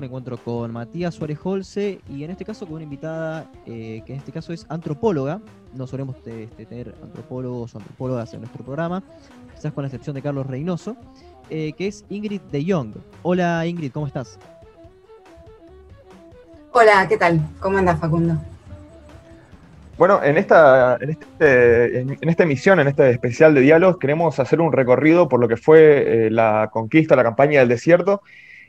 me encuentro con Matías Suárez Holce y en este caso con una invitada eh, que en este caso es antropóloga. No solemos este, tener antropólogos o antropólogas en nuestro programa, quizás con la excepción de Carlos Reynoso, eh, que es Ingrid de Jong. Hola Ingrid, ¿cómo estás? Hola, ¿qué tal? ¿Cómo andas Facundo? Bueno, en esta, en, este, en, esta emisión, en este especial de diálogos, queremos hacer un recorrido por lo que fue eh, la conquista, la campaña del desierto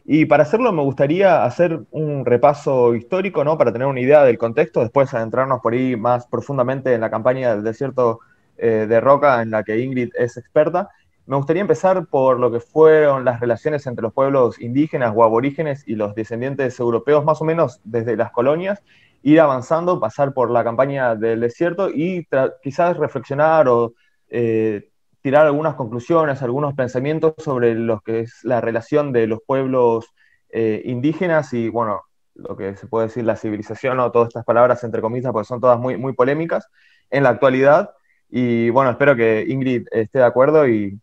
y para hacerlo me gustaría hacer un repaso histórico, ¿no? Para tener una idea del contexto, después adentrarnos por ahí más profundamente en la campaña del desierto eh, de Roca, en la que Ingrid es experta. Me gustaría empezar por lo que fueron las relaciones entre los pueblos indígenas o aborígenes y los descendientes europeos, más o menos desde las colonias, ir avanzando, pasar por la campaña del desierto y quizás reflexionar o eh, tirar algunas conclusiones, algunos pensamientos sobre lo que es la relación de los pueblos eh, indígenas y, bueno, lo que se puede decir la civilización o todas estas palabras entre comillas, porque son todas muy, muy polémicas en la actualidad. Y bueno, espero que Ingrid esté de acuerdo y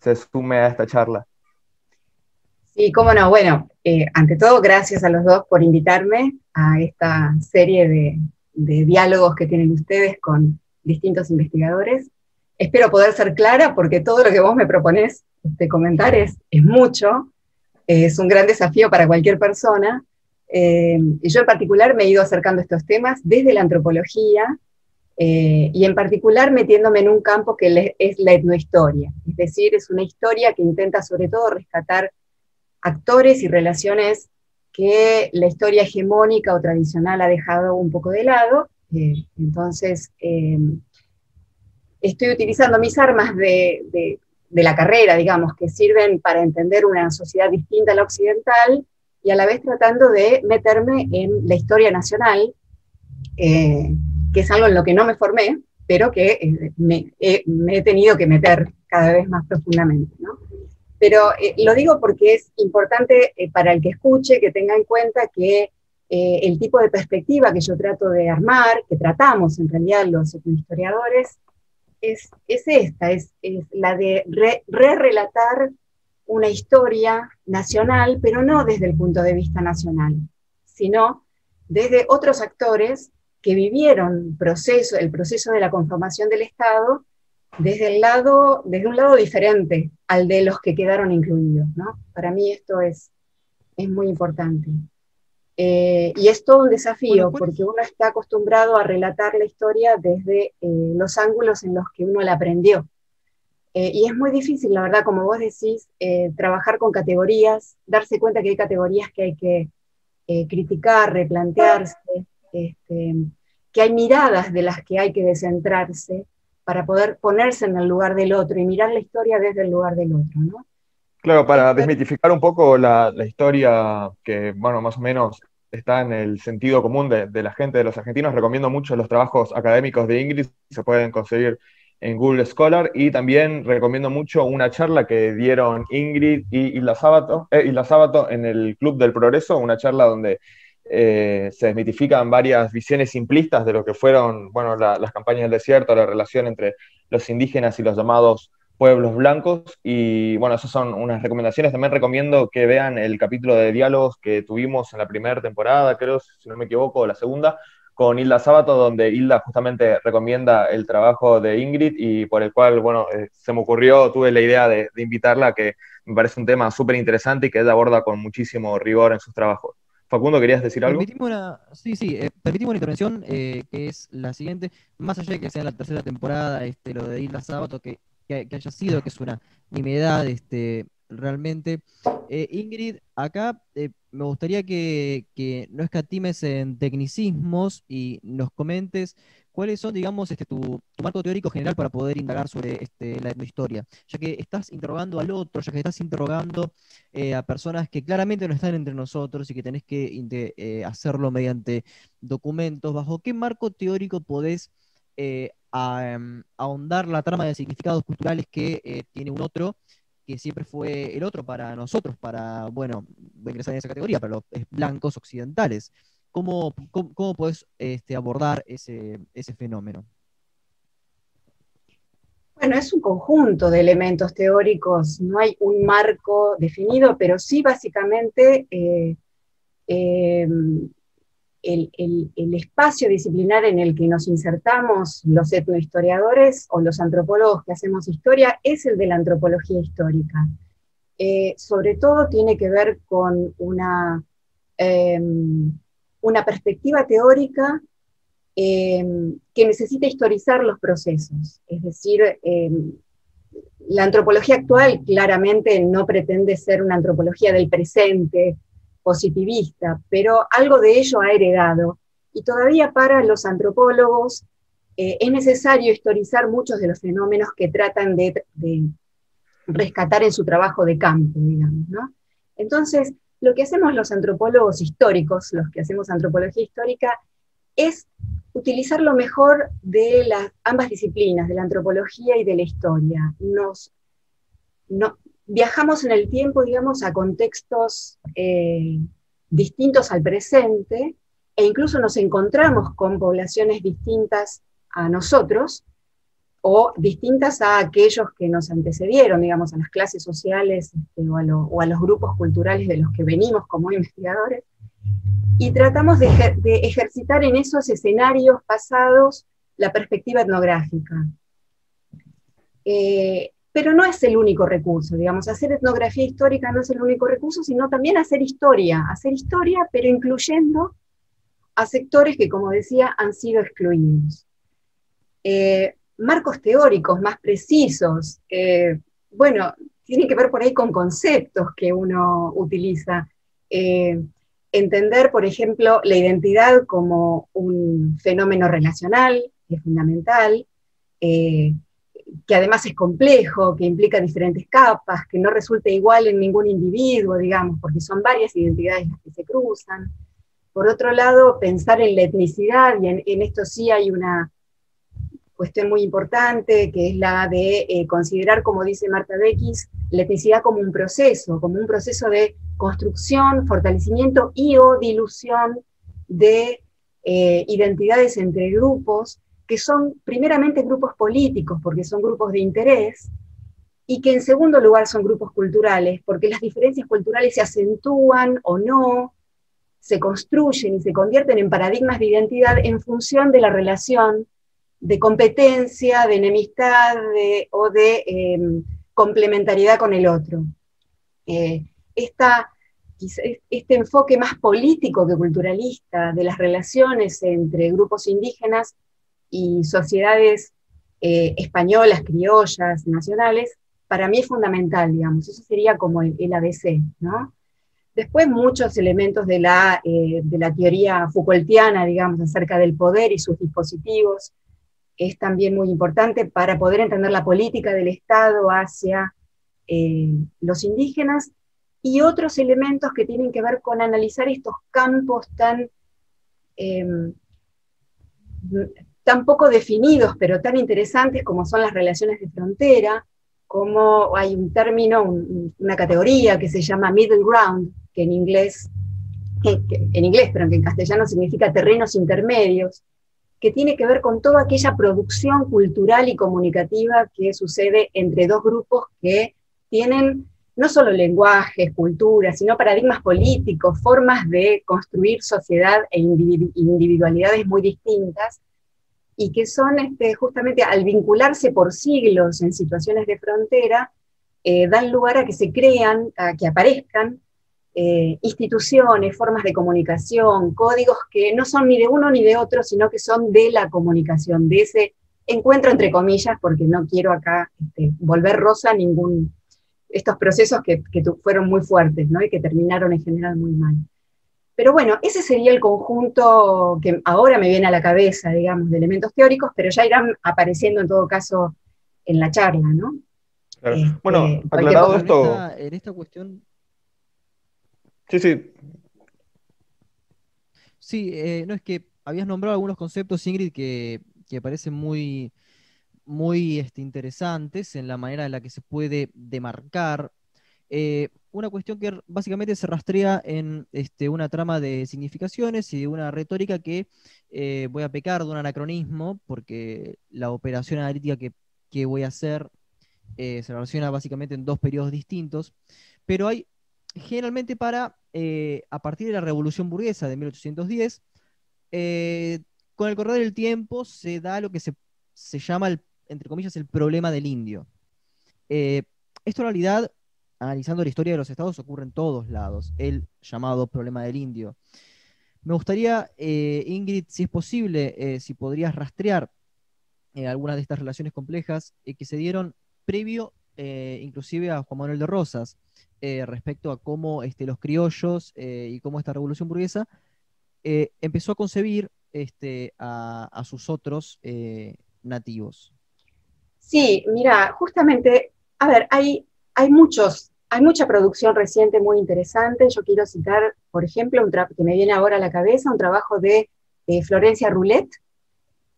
se sume a esta charla. Sí, cómo no. Bueno, eh, ante todo, gracias a los dos por invitarme a esta serie de, diálogos que tienen ustedes con distintos investigadores. Espero poder ser clara porque todo lo que vos me proponés este, comentar es, mucho, es un gran desafío para cualquier persona. Eh, y yo en particular me he ido acercando a estos temas desde la antropología eh, y en particular metiéndome en un campo que es la etnohistoria, es decir, es una historia que intenta sobre todo rescatar actores y relaciones que la historia hegemónica o tradicional ha dejado un poco de lado. Eh, entonces, estoy utilizando mis armas de, la carrera, digamos, que sirven para entender una sociedad distinta a la occidental y a la vez tratando de meterme en la historia nacional, eh, que es algo en lo que no me formé, pero que eh, me, he tenido que meter cada vez más profundamente. Pero eh, lo digo porque es importante para el que escuche que tenga en cuenta que el tipo de perspectiva que yo trato de armar, que tratamos en realidad los historiadores, es, esta, es, la de re-relatar una historia nacional, pero no desde el punto de vista nacional, sino desde otros actores que vivieron el proceso de la conformación del Estado desde, el lado, desde un lado diferente al de los que quedaron incluidos. Para mí esto es, es muy importante. Eh, y es todo un desafío, porque uno está acostumbrado a relatar la historia desde eh, los ángulos en los que uno la aprendió. Eh, y es muy difícil, la verdad, como vos decís, trabajar con categorías, darse cuenta que hay categorías que hay que criticar, replantearse, este, que hay miradas de las que hay que descentrarse para poder ponerse en el lugar del otro y mirar la historia desde el lugar del otro, ¿no? Claro, para desmitificar un poco la, la, historia que, bueno, más o menos está en el sentido común de, la gente, de los argentinos. Recomiendo mucho los trabajos académicos de Ingrid, se pueden conseguir en Google Scholar, y también recomiendo mucho una charla que dieron Ingrid y Isla Sábato, eh, Sábato en el Club del Progreso, una charla donde eh, se desmitifican varias visiones simplistas de lo que fueron bueno, las campañas del desierto, la relación entre los indígenas y los llamados pueblos blancos. Y bueno, esas son unas recomendaciones. También recomiendo que vean el capítulo de diálogos que tuvimos en la primera temporada, creo, si no me equivoco, la segunda, con Hilda Sábato, donde Hilda justamente recomienda el trabajo de Ingrid y por el cual, bueno, eh, se me ocurrió, tuve la idea de, invitarla, que me parece un tema súper interesante y que ella aborda con muchísimo rigor en sus trabajos. Facundo, ¿querías decir algo? Permitimos una, sí, sí, eh, permitimos una intervención eh, que es la siguiente, más allá de que sea la tercera temporada, este, lo de Hilda Sábato, que que, haya sido, que es una nimiedad este, realmente. Eh, Ingrid, acá me gustaría que, no escatimes en tecnicismos y nos comentes cuáles son, digamos, este, tu, marco teórico general para poder indagar sobre este, la etnohistoria, ya que estás interrogando al otro, ya que estás interrogando eh, a personas que claramente no están entre nosotros y que tenés que hacerlo mediante documentos, ¿bajo qué marco teórico podés a, em, ahondar la trama de significados culturales que eh, tiene un otro, que siempre fue el otro para nosotros, para, bueno, ingresar en esa categoría, para los blancos occidentales. ¿Cómo, cómo, podés este, abordar ese, ese fenómeno? Bueno, es un conjunto de elementos teóricos, no hay un marco definido, pero sí básicamente eh, em, el, espacio disciplinar en el que nos insertamos los etnohistoriadores o los antropólogos que hacemos historia es el de la antropología histórica. Eh, sobre todo tiene que ver con una, em, una perspectiva teórica em, que necesita historizar los procesos. Es decir, em, la antropología actual claramente no pretende ser una antropología del presente, positivista, pero algo de ello ha heredado. Y todavía para los antropólogos eh, es necesario historizar muchos de los fenómenos que tratan de, rescatar en su trabajo de campo, digamos. ¿no? Entonces, lo que hacemos los antropólogos históricos, los que hacemos antropología histórica, es utilizar lo mejor de las, ambas disciplinas, de la antropología y de la historia. Nos, no, viajamos en el tiempo, digamos, a contextos eh, distintos al presente e incluso nos encontramos con poblaciones distintas a nosotros o distintas a aquellos que nos antecedieron, digamos, a las clases sociales este, o, a los grupos culturales de los que venimos como investigadores, y tratamos de, ejercitar en esos escenarios pasados la perspectiva etnográfica. Eh, pero no es el único recurso, digamos, hacer etnografía histórica no es el único recurso, sino también hacer historia, hacer historia, pero incluyendo a sectores que, como decía, han sido excluidos. Eh, marcos teóricos más precisos, eh, bueno, tienen que ver por ahí con conceptos que uno utiliza. Eh, entender, por ejemplo, la identidad como un fenómeno relacional, que es fundamental, que además es complejo, que implica diferentes capas, que no resulta igual en ningún individuo, digamos, porque son varias identidades las que se cruzan. Por otro lado, pensar en la etnicidad, y en, esto sí hay una cuestión muy importante, que es la de eh, considerar, como dice Marta Beckis, la etnicidad como un proceso, como un proceso de construcción, fortalecimiento y o dilución de eh, identidades entre grupos, que son primeramente grupos políticos, porque son grupos de interés, y que en segundo lugar son grupos culturales, porque las diferencias culturales se acentúan o no, se construyen y se convierten en paradigmas de identidad en función de la relación de competencia, de enemistad o de em, complementariedad con el otro. Eh, este enfoque más político que culturalista de las relaciones entre grupos indígenas y sociedades eh, españolas, criollas, nacionales, para mí es fundamental, digamos, eso sería como el, ABC, ¿no? Después muchos elementos de la, eh, de la teoría Foucaultiana, digamos, acerca del poder y sus dispositivos, es también muy importante para poder entender la política del Estado hacia eh, los indígenas y otros elementos que tienen que ver con analizar estos campos tan em, tan poco definidos, pero tan interesantes como son las relaciones de frontera, como hay un término, una categoría que se llama middle ground, que en inglés, en inglés, pero que en castellano significa terrenos intermedios, que tiene que ver con toda aquella producción cultural y comunicativa que sucede entre dos grupos que tienen no solo lenguajes, culturas, sino paradigmas políticos, formas de construir sociedad e individualidades muy distintas, y que son este, justamente al vincularse por siglos en situaciones de frontera, eh, dan lugar a que se crean, a que aparezcan eh, instituciones, formas de comunicación, códigos que no son ni de uno ni de otro, sino que son de la comunicación, de ese encuentro entre comillas, porque no quiero acá este, volver rosa ningún, estos procesos que, que, fueron muy fuertes ¿no? y que terminaron en general muy mal. Pero bueno, ese sería el conjunto que ahora me viene a la cabeza, digamos, de elementos teóricos, pero ya irán apareciendo en todo caso en la charla, ¿no? Este, bueno, aclarado esto. En esta, cuestión. Sí, sí. Sí, eh, no es que habías nombrado algunos conceptos, Ingrid, que, que parecen muy, muy este, interesantes en la manera en la que se puede demarcar. Eh, una cuestión que básicamente se rastrea en este, una trama de significaciones y de una retórica que eh, voy a pecar de un anacronismo, porque la operación analítica que que voy a hacer se relaciona básicamente en dos periodos distintos, pero hay generalmente para, a partir de la Revolución Burguesa de 1810, con el correr del tiempo se da lo que se, llama, el, entre comillas, el problema del indio. esto en realidad analizando la historia de los estados, ocurre en todos lados, el llamado problema del indio. Me gustaría, eh, Ingrid, si es posible, eh, si podrías rastrear eh, algunas de estas relaciones complejas que se dieron previo inclusive a Juan Manuel de Rosas, respecto a cómo este, los criollos y cómo esta revolución burguesa empezó a concebir este, a, sus otros nativos. Sí, mira, justamente, a ver, hay, hay muchos hay mucha producción reciente muy interesante. Yo quiero citar, por ejemplo, un que me viene ahora a la cabeza, un trabajo de Florencia Roulet,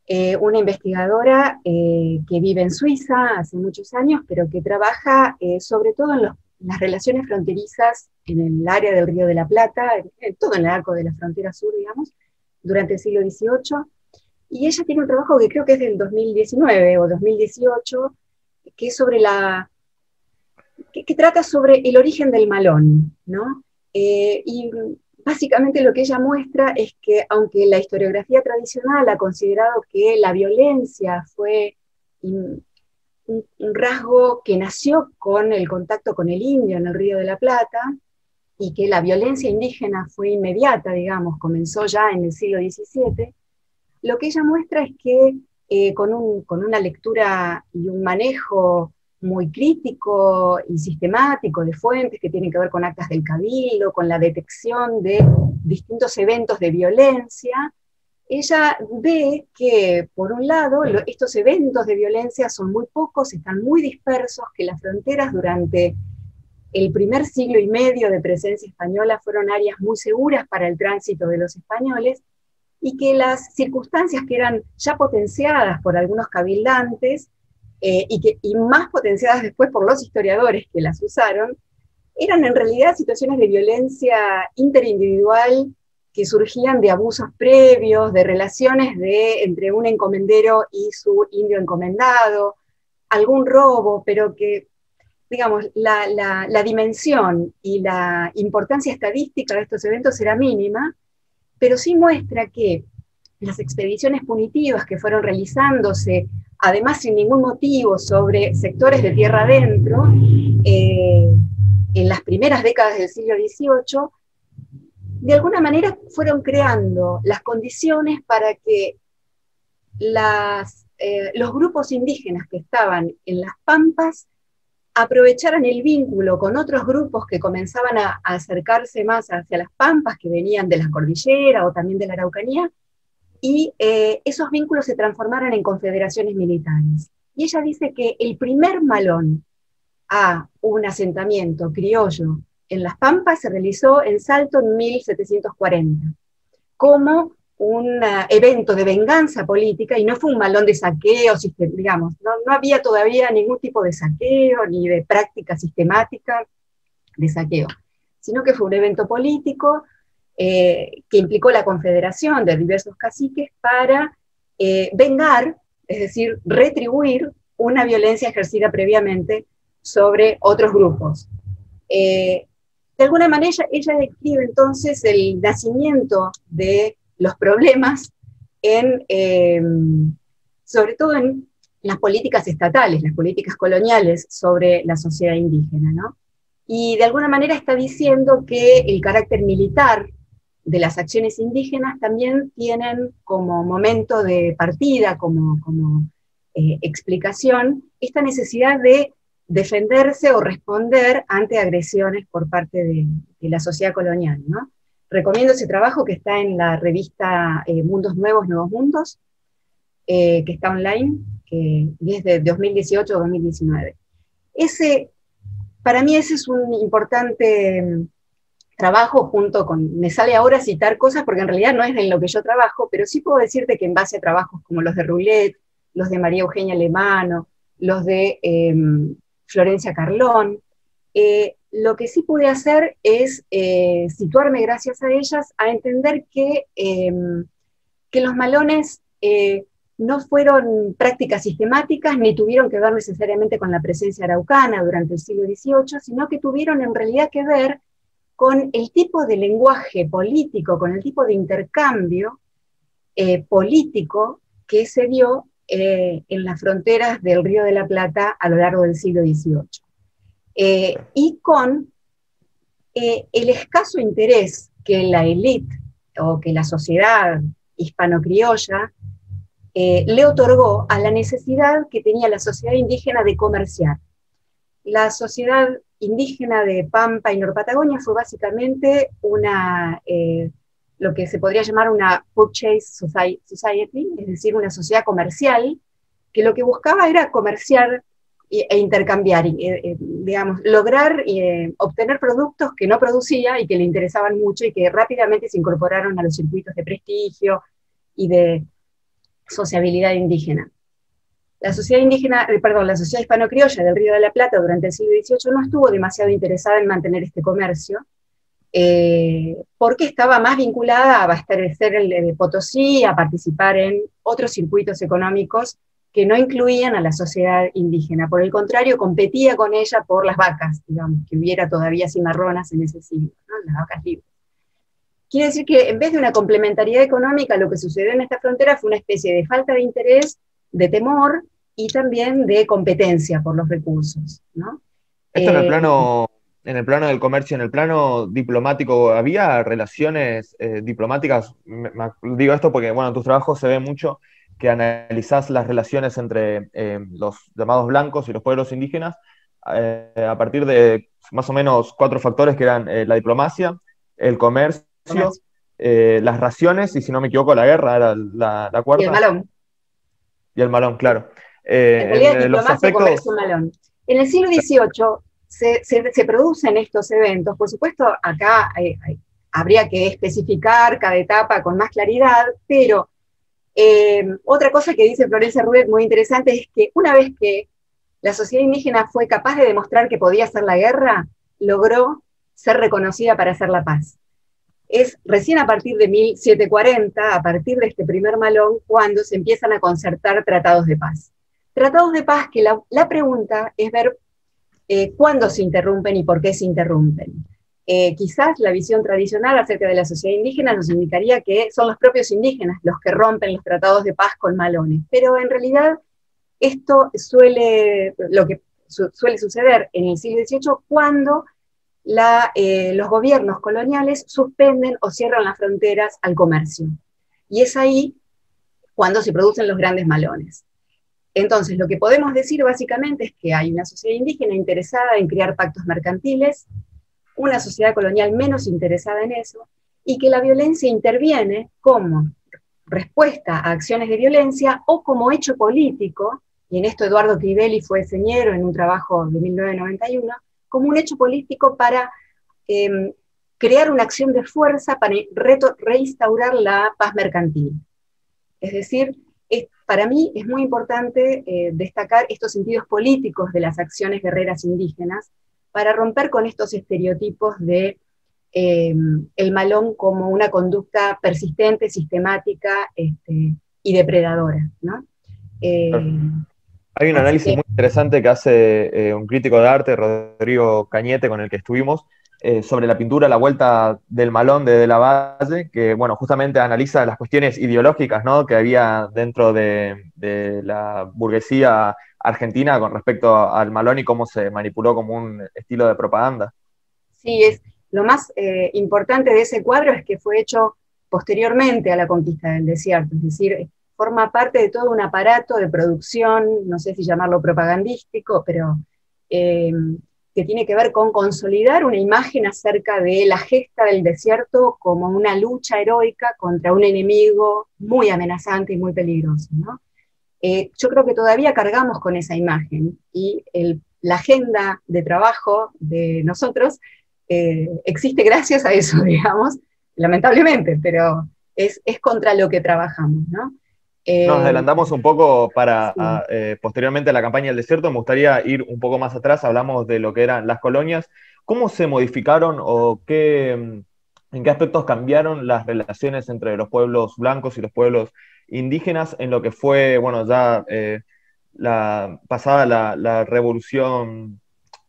eh, una investigadora eh, que vive en Suiza hace muchos años, pero que trabaja eh, sobre todo en, las relaciones fronterizas en el área del Río de la Plata, en, todo en el arco de la frontera sur, digamos, durante el siglo XVIII. Y ella tiene un trabajo que creo que es del 2019 o 2018, que es sobre la que, trata sobre el origen del malón, ¿no? Eh, y básicamente lo que ella muestra es que aunque la historiografía tradicional ha considerado que la violencia fue un, rasgo que nació con el contacto con el indio en el Río de la Plata, y que la violencia indígena fue inmediata, digamos, comenzó ya en el siglo XVII, lo que ella muestra es que eh, con, con, una lectura y un manejo muy crítico y sistemático de fuentes que tienen que ver con actas del cabildo, con la detección de distintos eventos de violencia, ella ve que, por un lado, estos eventos de violencia son muy pocos, están muy dispersos, que las fronteras durante el primer siglo y medio de presencia española fueron áreas muy seguras para el tránsito de los españoles y que las circunstancias que eran ya potenciadas por algunos cabildantes eh, y, que, y más potenciadas después por los historiadores que las usaron, eran en realidad situaciones de violencia interindividual que surgían de abusos previos, de relaciones de, entre un encomendero y su indio encomendado, algún robo, pero que, digamos, la, la, la dimensión y la importancia estadística de estos eventos era mínima, pero sí muestra que las expediciones punitivas que fueron realizándose además sin ningún motivo, sobre sectores de tierra adentro, eh, en las primeras décadas del siglo XVIII, de alguna manera fueron creando las condiciones para que eh, los grupos indígenas que estaban en las pampas aprovecharan el vínculo con otros grupos que comenzaban a, a acercarse más hacia las pampas, que venían de la cordillera o también de la Araucanía, y eh, esos vínculos se transformaron en confederaciones militares. Y ella dice que el primer malón a un asentamiento criollo en Las Pampas se realizó en Salto en 1740, como un eh, evento de venganza política y no fue un malón de saqueo, digamos, no, no había todavía ningún tipo de saqueo ni de práctica sistemática de saqueo, sino que fue un evento político eh, que implicó la confederación de diversos caciques para eh, vengar, es decir, retribuir una violencia ejercida previamente sobre otros grupos. Eh, de alguna manera ella, describe entonces el nacimiento de los problemas en, sobre todo en las políticas estatales, las políticas coloniales sobre la sociedad indígena, ¿no? Y de alguna manera está diciendo que el carácter militar de las acciones indígenas también tienen como momento de partida, como, como eh, explicación, esta necesidad de defenderse o responder ante agresiones por parte de, la sociedad colonial. ¿no? Recomiendo ese trabajo que está en la revista eh, Mundos Nuevos, Nuevos Mundos, eh, que está online, que es de 2018-2019. Ese, para mí ese es un importante trabajo junto con, me sale ahora citar cosas porque en realidad no es en lo que yo trabajo, pero sí puedo decirte que en base a trabajos como los de Roulet, los de María Eugenia Lemano, los de em, Florencia Carlón, eh, lo que sí pude hacer es eh, situarme gracias a ellas a entender que, em, que los malones eh, no fueron prácticas sistemáticas ni tuvieron que ver necesariamente con la presencia araucana durante el siglo XVIII, sino que tuvieron en realidad que ver con el tipo de lenguaje político, con el tipo de intercambio eh, político que se dio eh, en las fronteras del Río de la Plata a lo largo del siglo XVIII. Eh, y con el escaso interés que la élite o que la sociedad hispano-criolla le otorgó a la necesidad que tenía la sociedad indígena de comerciar. La sociedad indígena de Pampa y Norpatagonia fue básicamente una lo que se podría llamar una purchase society, es decir, una sociedad comercial, que lo que buscaba era comerciar e intercambiar, eh, eh, digamos, lograr eh, obtener productos que no producía y que le interesaban mucho y que rápidamente se incorporaron a los circuitos de prestigio y de sociabilidad indígena. La sociedad indígena, perdón, la sociedad hispano-criolla del Río de la Plata durante el siglo XVIII no estuvo demasiado interesada en mantener este comercio, eh, porque estaba más vinculada a abastecer el de Potosí, a participar en otros circuitos económicos que no incluían a la sociedad indígena. Por el contrario, competía con ella por las vacas, digamos, que hubiera todavía cimarronas en ese siglo, las vacas libres. Quiere decir que en vez de una complementariedad económica, lo que sucedió en esta frontera fue una especie de falta de interés, de temor y también de competencia por los recursos. Esto en el eh, plano en el plano del comercio, en el plano diplomático, ¿había relaciones eh, diplomáticas? digo esto porque, bueno, en tus trabajos se ve mucho que analizás las relaciones entre eh, los llamados blancos y los pueblos indígenas eh, a partir de más o menos cuatro factores que eran la diplomacia, el comercio, las raciones y, si no me equivoco, la guerra era la, cuarta. Y el malón. Y el malón, claro. En realidad, los aspectos... En el siglo XVIII se, producen estos eventos. Por supuesto, acá habría que especificar cada etapa con más claridad, pero eh, otra cosa que dice Florencia Rubet muy interesante es que una vez que la sociedad indígena fue capaz de demostrar que podía hacer la guerra, logró ser reconocida para hacer la paz. Es recién a partir de 1740, a partir de este primer malón, cuando se empiezan a concertar tratados de paz. Tratados de paz que la, pregunta es ver eh, cuándo se interrumpen y por qué se interrumpen. Eh, quizás la visión tradicional acerca de la sociedad indígena nos indicaría que son los propios indígenas los que rompen los tratados de paz con malones, pero en realidad esto suele, lo que suele suceder en el siglo XVIII cuando eh, los gobiernos coloniales suspenden o cierran las fronteras al comercio. Y es ahí cuando se producen los grandes malones. Entonces, lo que podemos decir básicamente es que hay una sociedad indígena interesada en crear pactos mercantiles, una sociedad colonial menos interesada en eso, y que la violencia interviene como respuesta a acciones de violencia o como hecho político, y en esto Eduardo Crivelli fue señero en un trabajo de 1991, como un hecho político para em, crear una acción de fuerza para reinstaurar la paz mercantil. Es decir, para mí es muy importante eh, destacar estos sentidos políticos de las acciones guerreras indígenas para romper con estos estereotipos de eh, el malón como una conducta persistente, sistemática este, y depredadora. Eh, Hay un análisis muy interesante que hace un crítico de arte, Rodrigo Cañete, con el que estuvimos, eh, sobre la pintura La Vuelta del Malón de De la Valle, que bueno, justamente analiza las cuestiones ideológicas ¿no? que había dentro de, la burguesía argentina con respecto al malón y cómo se manipuló como un estilo de propaganda. Sí, es lo más eh, importante de ese cuadro es que fue hecho posteriormente a la conquista del desierto, es decir, forma parte de todo un aparato de producción, no sé si llamarlo propagandístico, pero eh, que tiene que ver con consolidar una imagen acerca de la gesta del desierto como una lucha heroica contra un enemigo muy amenazante y muy peligroso. Eh, yo creo que todavía cargamos con esa imagen y la agenda de trabajo de nosotros eh, existe gracias a eso, digamos, lamentablemente, pero es, es contra lo que trabajamos. ¿no? Nos eh, adelantamos un poco para eh, posteriormente a la campaña del desierto. Me gustaría ir un poco más atrás. Hablamos de lo que eran las colonias. ¿Cómo se modificaron o qué, mm, en qué aspectos cambiaron las relaciones entre los pueblos blancos y los pueblos indígenas en lo que fue, bueno, ya la pasada la, revolución,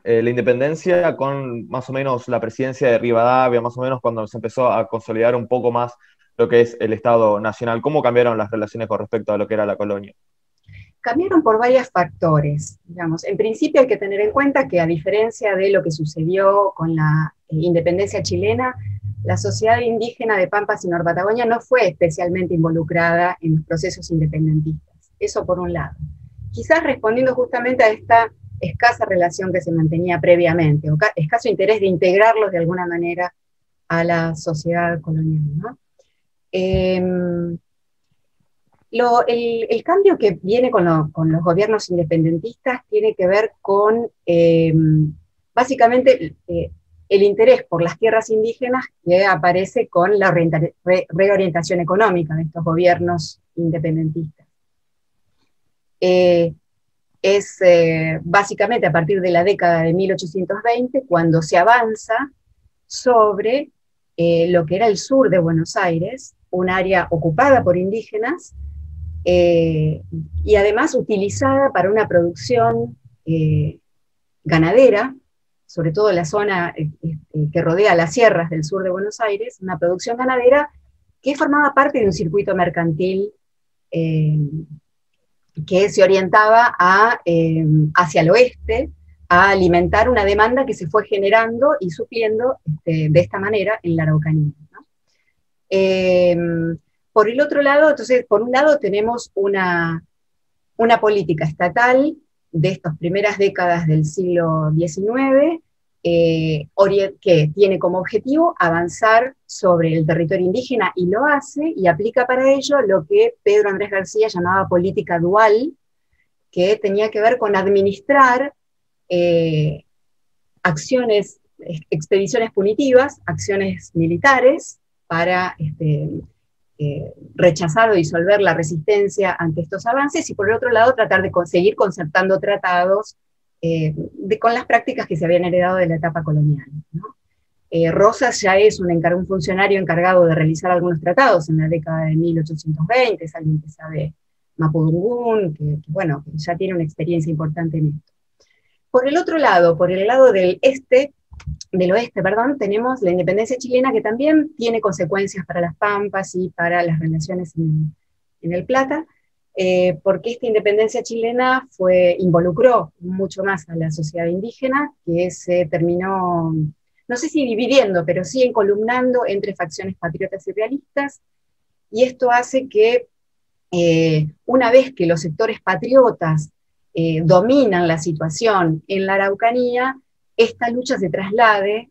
la independencia, con más o menos la presidencia de Rivadavia, más o menos cuando se empezó a consolidar un poco más lo que es el Estado Nacional. ¿Cómo cambiaron las relaciones con respecto a lo que era la colonia? Cambiaron por varios factores. Digamos. En principio hay que tener en cuenta que a diferencia de lo que sucedió con la eh, independencia chilena, la sociedad indígena de Pampas y Patagonia no fue especialmente involucrada en los procesos independentistas. Eso por un lado. Quizás respondiendo justamente a esta escasa relación que se mantenía previamente, o escaso interés de integrarlos de alguna manera a la sociedad colonial. ¿no? Em, el, cambio que viene con, los gobiernos independentistas tiene que ver con em, básicamente eh, el interés por las tierras indígenas que aparece con la reorientación económica de estos gobiernos independentistas. Eh, es eh, básicamente a partir de la década de 1820 cuando se avanza sobre lo que era el sur de Buenos Aires, un área ocupada por indígenas eh, y además utilizada para una producción eh, ganadera, sobre todo la zona eh, que rodea las sierras del sur de Buenos Aires, una producción ganadera que formaba parte de un circuito mercantil que se orientaba hacia el oeste, a alimentar una demanda que se fue generando y supliendo este, de esta manera en la Araucanía. Em, por el otro lado, entonces, por un lado tenemos una, una política estatal de estas primeras décadas del siglo XIX, eh, que tiene como objetivo avanzar sobre el territorio indígena y lo hace y aplica para ello lo que Pedro Andrés García llamaba política dual, que tenía que ver con administrar eh, acciones, expediciones punitivas, acciones militares, para este, eh, rechazar o disolver la resistencia ante estos avances y por el otro lado tratar de conseguir concertando tratados eh, con las prácticas que se habían heredado de la etapa colonial. Eh, Rosas ya es un, un, funcionario encargado de realizar algunos tratados en la década de 1820, es alguien que sabe Mapudungún, que, bueno, que ya tiene una experiencia importante en esto. Por el otro lado, por el lado del este, del oeste, perdón, tenemos la independencia chilena que también tiene consecuencias para las Pampas y para las relaciones en, el Plata, eh, porque esta independencia chilena fue, involucró mucho más a la sociedad indígena, que se terminó, no sé si dividiendo, pero sí encolumnando entre facciones patriotas y realistas, y esto hace que eh, una vez que los sectores patriotas eh, dominan la situación en la Araucanía, esta lucha se traslade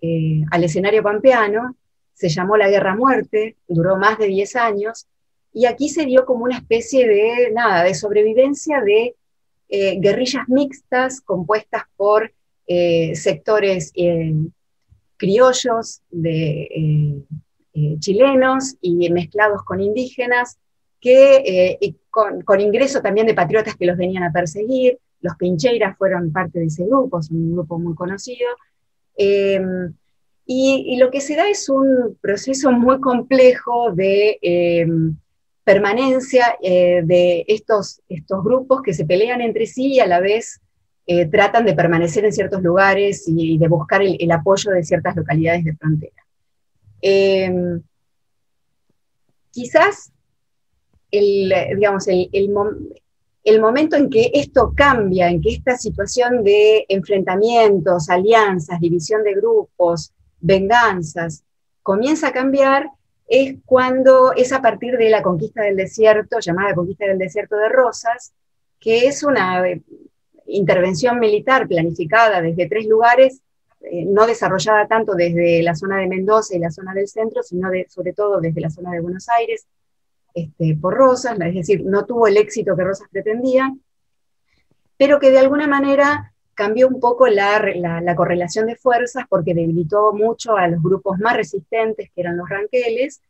eh, al escenario pampeano, se llamó la Guerra Muerte, duró más de 10 años, y aquí se dio como una especie de, nada, de sobrevivencia de eh, guerrillas mixtas compuestas por eh, sectores criollos de, chilenos y mezclados con indígenas, que, con ingreso también de patriotas que los venían a perseguir, los Pincheiras fueron parte de ese grupo, es un grupo muy conocido. Em, y, lo que se da es un proceso muy complejo de em, permanencia eh, de estos, estos grupos que se pelean entre sí y a la vez eh, tratan de permanecer en ciertos lugares y, de buscar el, apoyo de ciertas localidades de frontera. Em, quizás el, digamos, el, el, momento en que esto cambia, en que esta situación de enfrentamientos, alianzas, división de grupos, venganzas, comienza a cambiar, es cuando es a partir de la conquista del desierto, llamada conquista del desierto de Rosas, que es una eh, intervención militar planificada desde tres lugares, eh, no desarrollada tanto desde la zona de Mendoza y la zona del centro, sino sobre todo desde la zona de Buenos Aires, este, por Rosas, es decir, no tuvo el éxito que Rosas pretendía, pero que de alguna manera cambió un poco la, correlación de fuerzas porque debilitó mucho a los grupos más resistentes, que eran los ranqueles,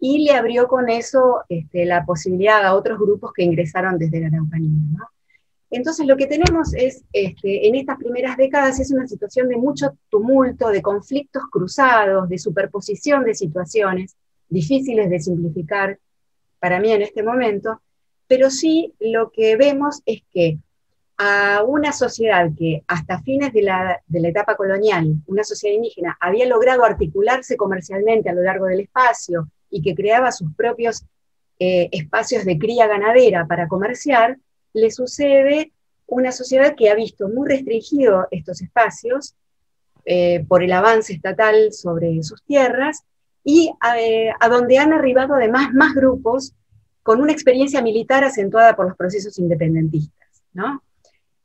y le abrió con eso este, la posibilidad a otros grupos que ingresaron desde la Araucanía. Entonces lo que tenemos es, este, en estas primeras décadas, es una situación de mucho tumulto, de conflictos cruzados, de superposición de situaciones difíciles de simplificar, para mí en este momento, pero sí lo que vemos es que a una sociedad que hasta fines de la, etapa colonial, una sociedad indígena, había logrado articularse comercialmente a lo largo del espacio y que creaba sus propios eh, espacios de cría ganadera para comerciar, le sucede una sociedad que ha visto muy restringido estos espacios eh, por el avance estatal sobre sus tierras y eh, a donde han arribado además más grupos con una experiencia militar acentuada por los procesos independentistas. ¿no?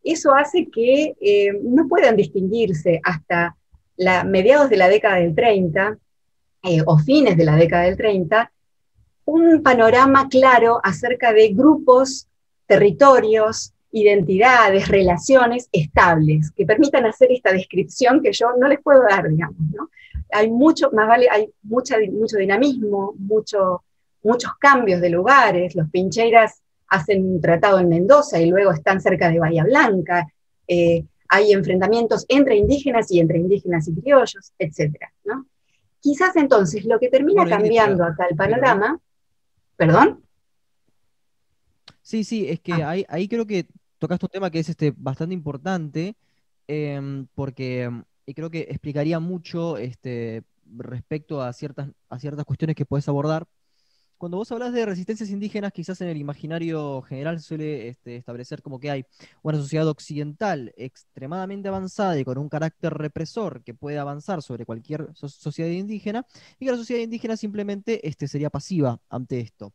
eso hace que eh, no puedan distinguirse hasta mediados de la década del 30 eh, o fines de la década del 30 un panorama claro acerca de grupos, territorios, identidades, relaciones estables, que permitan hacer esta descripción que yo no les puedo dar, digamos. Hay mucho, más vale, hay mucha, mucho dinamismo, mucho, muchos cambios de lugares, los pincheiras hacen un tratado en Mendoza y luego están cerca de Bahía Blanca, eh, hay enfrentamientos entre indígenas y entre indígenas y criollos, etc. ¿no? Quizás entonces lo que termina cambiando acá el panorama, ¿perdón? Sí, sí, es que ah. ahí, creo que tocaste un tema que es este, bastante importante, em, porque y creo que explicaría mucho este, respecto a ciertas, a ciertas cuestiones que puedes abordar cuando vos hablas de resistencias indígenas, quizás en el imaginario general suele este, establecer como que hay una sociedad occidental extremadamente avanzada y con un carácter represor que puede avanzar sobre cualquier sociedad indígena, y que la sociedad indígena simplemente este, sería pasiva ante esto.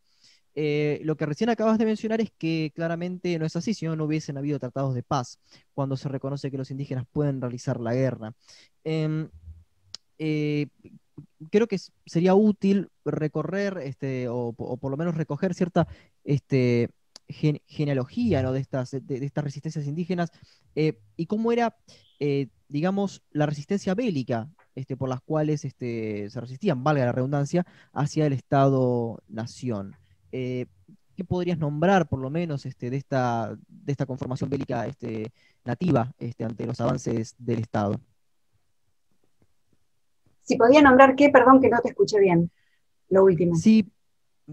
Eh, lo que recién acabas de mencionar es que claramente no es así, si no, no hubiesen habido tratados de paz cuando se reconoce que los indígenas pueden realizar la guerra. Em, eh, creo que sería útil recorrer, este, o, por lo menos recoger cierta este, genealogía de, estas, resistencias indígenas eh, y cómo era, digamos, la resistencia bélica este, por las cuales se resistían, valga la redundancia, hacia el Estado-nación. Eh, ¿Qué podrías nombrar, por lo menos, este, de, esta, de esta conformación bélica este, nativa este, ante los avances del Estado? Si podía nombrar qué, perdón que no te escuché bien, lo último. Sí,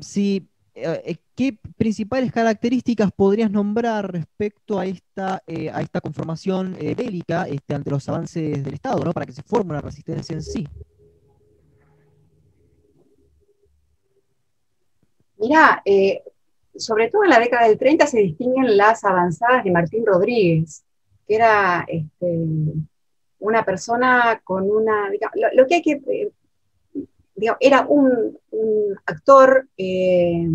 sí. Eh, eh, ¿Qué principales características podrías nombrar respecto a esta, eh, a esta conformación bélica este, ante los avances del Estado, ¿no? para que se forme una resistencia en sí? Mirá, sobre todo en la década del 30 se distinguen las avanzadas de Martín Rodríguez, que era este, una persona con una, lo, que hay que, eh, era un, actor eh,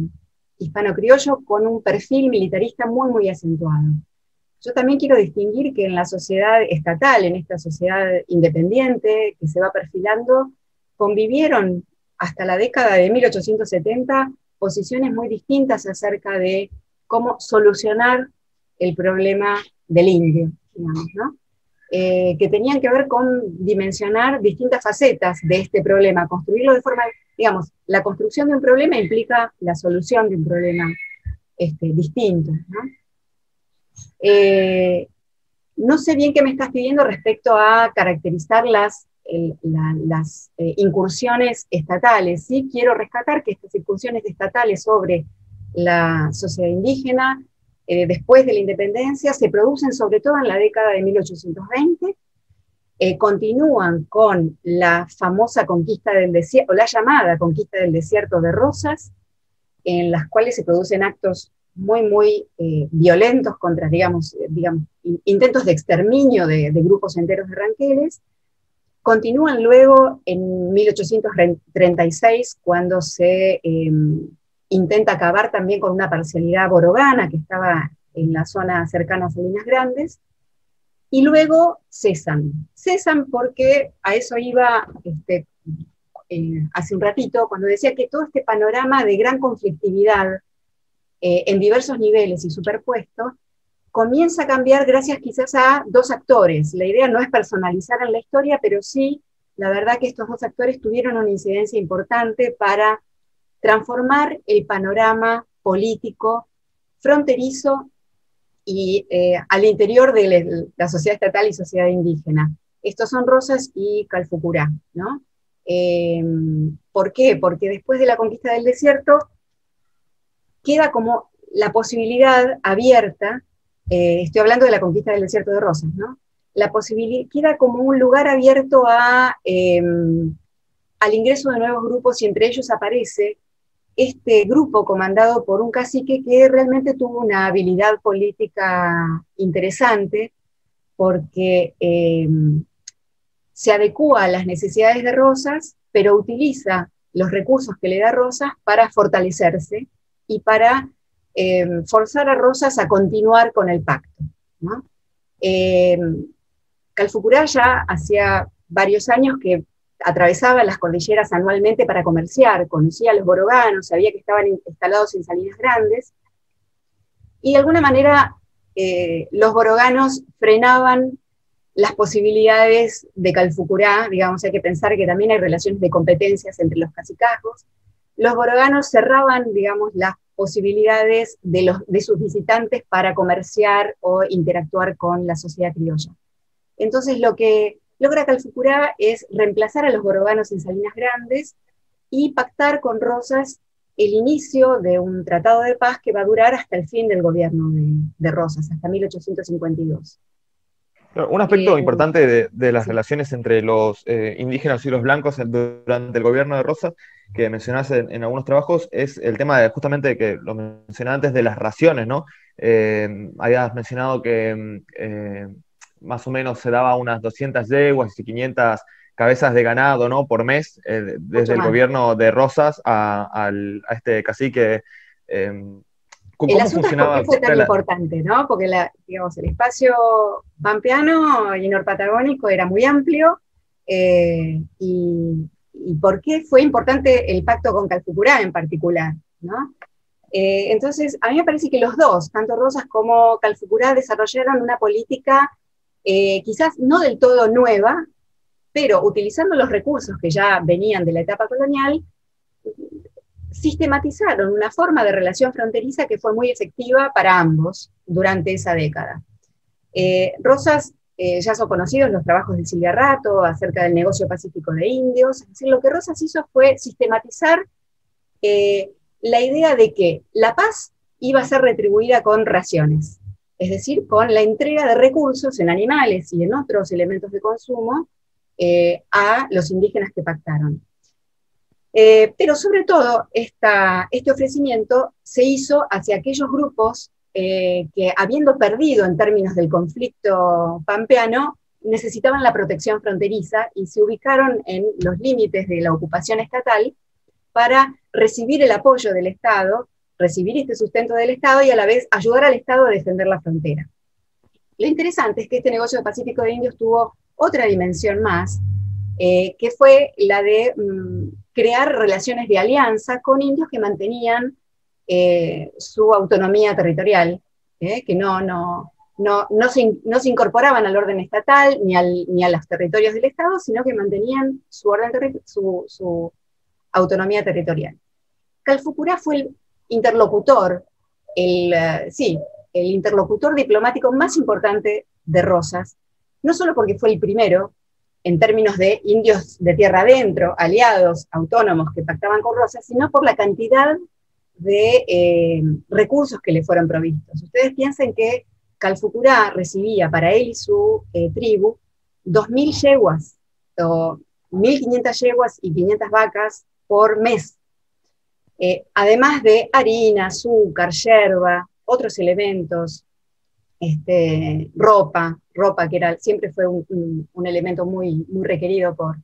hispano-criollo con un perfil militarista muy, muy acentuado. Yo también quiero distinguir que en la sociedad estatal, en esta sociedad independiente que se va perfilando, convivieron hasta la década de 1870 posiciones muy distintas acerca de cómo solucionar el problema del indio, digamos. Eh, que tenían que ver con dimensionar distintas facetas de este problema, construirlo de forma, digamos, la construcción de un problema implica la solución de un problema este, distinto. ¿no? Eh, no sé bien qué me estás pidiendo respecto a caracterizar las, las eh, incursiones estatales. Sí quiero rescatar que estas incursiones estatales sobre la sociedad indígena eh, después de la independencia, se producen sobre todo en la década de 1820, eh, continúan con la famosa conquista del desierto, o la llamada conquista del desierto de Rosas, en las cuales se producen actos muy, muy eh, violentos contra, digamos, digamos, intentos de exterminio de, grupos enteros de ranqueles. Continúan luego en 1836, cuando se em, intenta acabar también con una parcialidad borogana que estaba en la zona cercana a Salinas Grandes, y luego cesan. Cesan porque a eso iba este, eh, hace un ratito, cuando decía que todo este panorama de gran conflictividad eh, en diversos niveles y superpuesto, comienza a cambiar gracias quizás a dos actores. La idea no es personalizar en la historia, pero sí, la verdad que estos dos actores tuvieron una incidencia importante para transformar el panorama político fronterizo y eh, al interior de la sociedad estatal y sociedad indígena. Estos son Rosas y Calfucurá, ¿no? Eh, ¿Por qué? Porque después de la conquista del desierto, queda como la posibilidad abierta, eh, estoy hablando de la conquista del desierto de Rosas, ¿no? La posibilidad, queda como un lugar abierto em, al ingreso de nuevos grupos y entre ellos aparece este grupo comandado por un cacique que realmente tuvo una habilidad política interesante porque em, se adecua a las necesidades de Rosas, pero utiliza los recursos que le da Rosas para fortalecerse y para em, forzar a Rosas a continuar con el pacto. ¿no? Em, Calfucurá ya hacía varios años que atravesaba las cordilleras anualmente para comerciar, conocía a los boroganos, sabía que estaban instalados en salinas grandes, y de alguna manera eh, los boroganos frenaban las posibilidades de Calfucurá, digamos, hay que pensar que también hay relaciones de competencias entre los cacicazgos. Los boroganos cerraban, digamos, las posibilidades de, de sus visitantes para comerciar o interactuar con la sociedad criolla. Entonces, lo que logra Calfucurá es reemplazar a los boroganos en Salinas Grandes y pactar con Rosas el inicio de un tratado de paz que va a durar hasta el fin del gobierno de, Rosas, hasta 1852. Un aspecto eh, importante de, las relaciones entre los eh, indígenas y los blancos durante el gobierno de Rosas, que mencionaste en, algunos trabajos, es el tema de justamente que lo mencioné antes de las raciones, ¿no? Eh, habías mencionado que más o menos se daba unas 200 yeguas y 500 cabezas de ganado ¿no? por mes eh, desde el gobierno de Rosas a, este cacique. ¿Cómo el asunto funcionaba? Es fue tan importante, ¿no? Porque digamos, el espacio pampeano y norpatagónico era muy amplio. Eh, y, por qué fue importante el pacto con Calfucurá en particular, ¿no? Eh, entonces, a mí me parece que los dos, tanto Rosas como Calfucurá, desarrollaron una política eh, quizás no del todo nueva, pero utilizando los recursos que ya venían de la etapa colonial, sistematizaron una forma de relación fronteriza que fue muy efectiva para ambos durante esa década. Eh, Rosas, eh, ya son conocidos los trabajos de Silvia Rato acerca del negocio pacífico de indios, es decir, lo que Rosas hizo fue sistematizar la idea de que la paz iba a ser retribuida con raciones es decir, con la entrega de recursos en animales y en otros elementos de consumo eh, a los indígenas que pactaron. Eh, pero sobre todo, este ofrecimiento se hizo hacia aquellos grupos eh, que, habiendo perdido en términos del conflicto pampeano, necesitaban la protección fronteriza y se ubicaron en los límites de la ocupación estatal para recibir el apoyo del Estado recibir este sustento del Estado y a la vez ayudar al Estado a defender la frontera. Lo interesante es que este negocio del Pacífico de Indios tuvo otra dimensión más, eh, que fue la de mm, crear relaciones de alianza con indios que mantenían eh, su autonomía territorial, eh, que no, no, no, no, se, incorporaban al orden estatal ni, ni, a los territorios del Estado, sino que mantenían su, orden su, su autonomía territorial. Calfucurá fue el interlocutor, el, eh, sí, el interlocutor diplomático más importante de Rosas, no solo porque fue el primero en términos de indios de tierra adentro, aliados, autónomos que pactaban con Rosas, sino por la cantidad de eh, recursos que le fueron provistos. Ustedes piensen que Calfucurá recibía para él y su eh, tribu 2.000 yeguas, o 1.500 yeguas y 500 vacas por mes eh, además de harina, azúcar, yerba, otros elementos, este, ropa, ropa que era, siempre fue un, elemento muy, muy requerido por,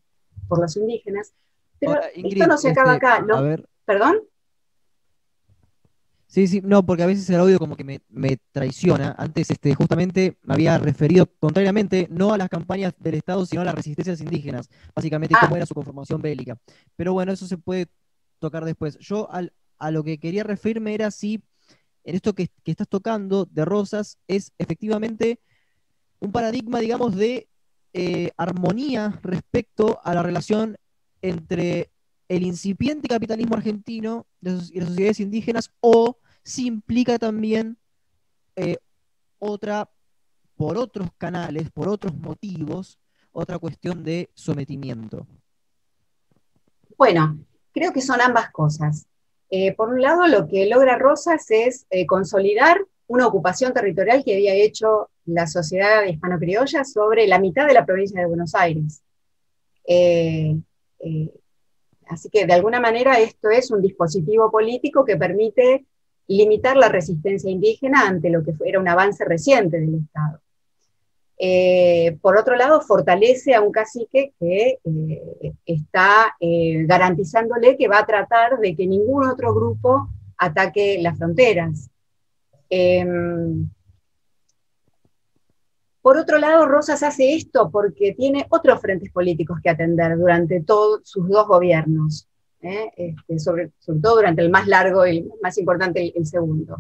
por los indígenas. Pero esto no se acaba este, acá, ¿no? ¿Perdón? Sí, sí, no, porque a veces el audio como que me, traiciona. Antes, este, justamente me había referido contrariamente no a las campañas del Estado, sino a las resistencias indígenas, básicamente ah. cómo era su conformación bélica. Pero bueno, eso se puede tocar después. Yo a lo que quería referirme era si en esto que, estás tocando de Rosas es efectivamente un paradigma, digamos, de eh, armonía respecto a la relación entre el incipiente capitalismo argentino y las sociedades indígenas, o si implica también eh, otra, por otros canales, por otros motivos, otra cuestión de sometimiento. Bueno, Creo que son ambas cosas. Eh, por un lado, lo que logra Rosas es eh, consolidar una ocupación territorial que había hecho la sociedad hispano-criolla sobre la mitad de la provincia de Buenos Aires. Eh, así que de alguna manera esto es un dispositivo político que permite limitar la resistencia indígena ante lo que era un avance reciente del Estado. Eh, por otro lado, fortalece a un cacique que eh, está eh, garantizándole que va a tratar de que ningún otro grupo ataque las fronteras. Em, por otro lado, Rosas hace esto porque tiene otros frentes políticos que atender durante sus dos gobiernos, este, sobre, todo durante el más largo y el más importante, el, segundo.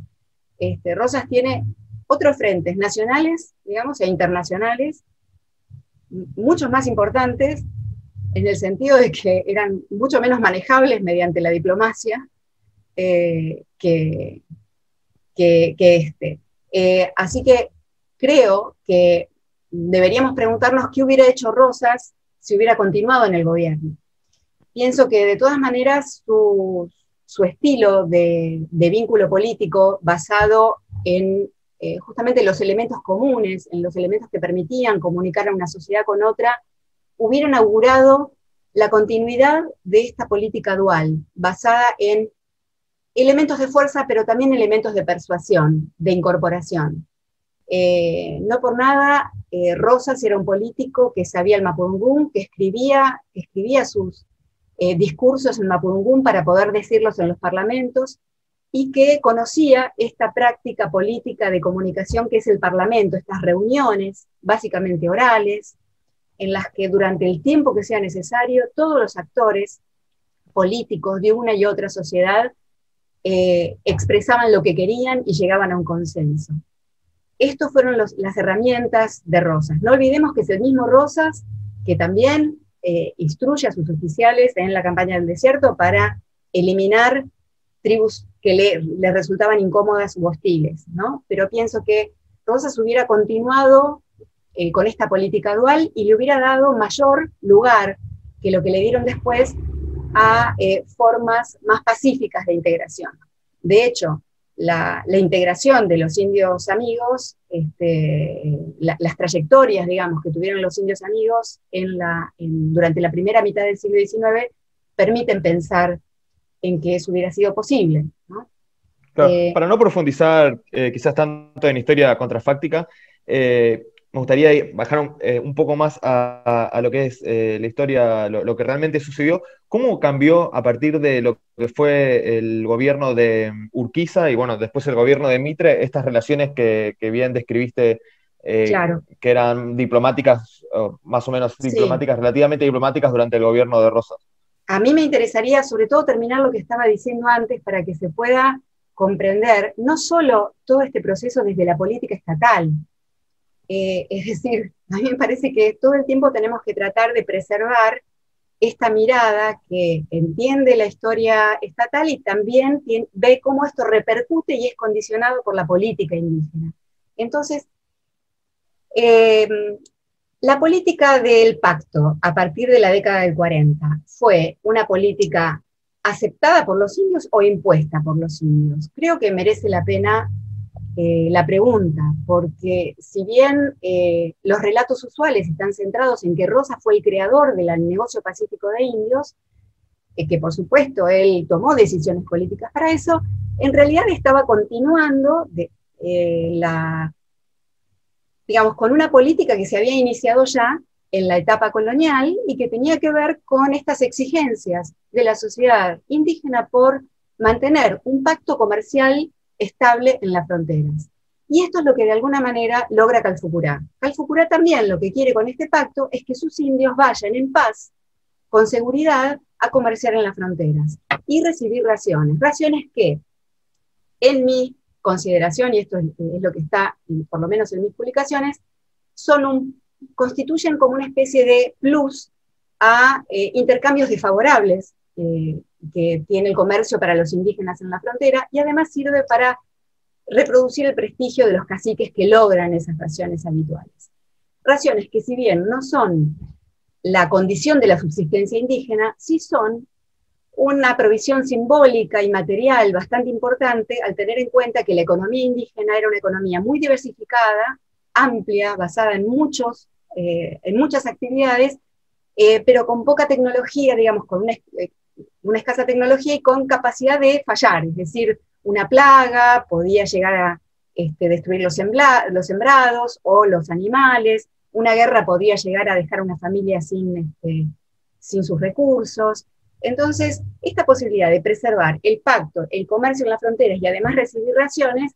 Este, Rosas tiene otros frentes nacionales, digamos, e internacionales, muchos más importantes, en el sentido de que eran mucho menos manejables mediante la diplomacia eh, que, que, este. Eh, así que creo que deberíamos preguntarnos qué hubiera hecho Rosas si hubiera continuado en el gobierno. Pienso que de todas maneras su, estilo de, de, vínculo político basado en eh, justamente los elementos comunes, en los elementos que permitían comunicar a una sociedad con otra, hubieran augurado la continuidad de esta política dual, basada en elementos de fuerza, pero también elementos de persuasión, de incorporación. Eh, no por nada, eh, Rosas era un político que sabía el mapudungún, que escribía, sus discursos en mapudungún para poder decirlos en los parlamentos, y que conocía esta práctica política de comunicación que es el Parlamento, estas reuniones, básicamente orales, en las que durante el tiempo que sea necesario todos los actores políticos de una y otra sociedad eh, expresaban lo que querían y llegaban a un consenso. Estas fueron las herramientas de Rosas. No olvidemos que es el mismo Rosas que también eh, instruye a sus oficiales en la campaña del desierto para eliminar tribus que le, resultaban incómodas u hostiles, ¿no? Pero pienso que Rosas hubiera continuado eh, con esta política dual y le hubiera dado mayor lugar que lo que le dieron después a eh, formas más pacíficas de integración. De hecho, la, integración de los indios amigos, este, las trayectorias, digamos, que tuvieron los indios amigos durante la primera mitad del siglo XIX, permiten pensar en que eso hubiera sido posible. Eh, para no profundizar eh, quizás tanto en historia contrafáctica, eh, me gustaría bajar un, poco más a, lo que es la historia, lo, que realmente sucedió. ¿Cómo cambió a partir de lo que fue el gobierno de Urquiza y bueno, después el gobierno de Mitre, estas relaciones que, bien describiste, que eran diplomáticas, más o menos diplomáticas, relativamente diplomáticas durante el gobierno de Rosas? A mí me interesaría sobre todo terminar lo que estaba diciendo antes para que se pueda comprender no solo todo este proceso desde la política estatal, eh, es decir, a mí me parece que todo el tiempo tenemos que tratar de preservar esta mirada que entiende la historia estatal y también ve cómo esto repercute y es condicionado por la política indígena. Entonces, eh, la política del pacto a partir de la década del 40 fue una política aceptada por los indios o impuesta por los indios. Creo que merece la pena eh, la pregunta, porque si bien eh, los relatos usuales están centrados en que Rosa fue el creador del negocio pacífico de indios, eh, que por supuesto él tomó decisiones políticas para eso, en realidad estaba continuando de, la digamos, con una política que se había iniciado ya en la etapa colonial y que tenía que ver con estas exigencias de la sociedad indígena por mantener un pacto comercial estable en las fronteras. Y esto es lo que de alguna manera logra Calfucurá. Calfucurá también lo que quiere con este pacto es que sus indios vayan en paz, con seguridad, a comerciar en las fronteras y recibir raciones. Raciones que, en mi consideración, y esto es, lo que está, por lo menos en mis publicaciones, son un, constituyen como una especie de plus a eh, intercambios desfavorables eh, que tiene el comercio para los indígenas en la frontera y además sirve para reproducir el prestigio de los caciques que logran esas raciones habituales. Raciones que si bien no son la condición de la subsistencia indígena, sí son una provisión simbólica y material bastante importante al tener en cuenta que la economía indígena era una economía muy diversificada, amplia, basada en, muchos, eh, en muchas actividades, eh, pero con poca tecnología, digamos, con una, eh, una, escasa tecnología y con capacidad de fallar, es decir, una plaga podía llegar a este, destruir los, los, sembrados o los animales, una guerra podía llegar a dejar una familia sin, este, sin sus recursos. Entonces, esta posibilidad de preservar el pacto, el comercio en las fronteras y además recibir raciones,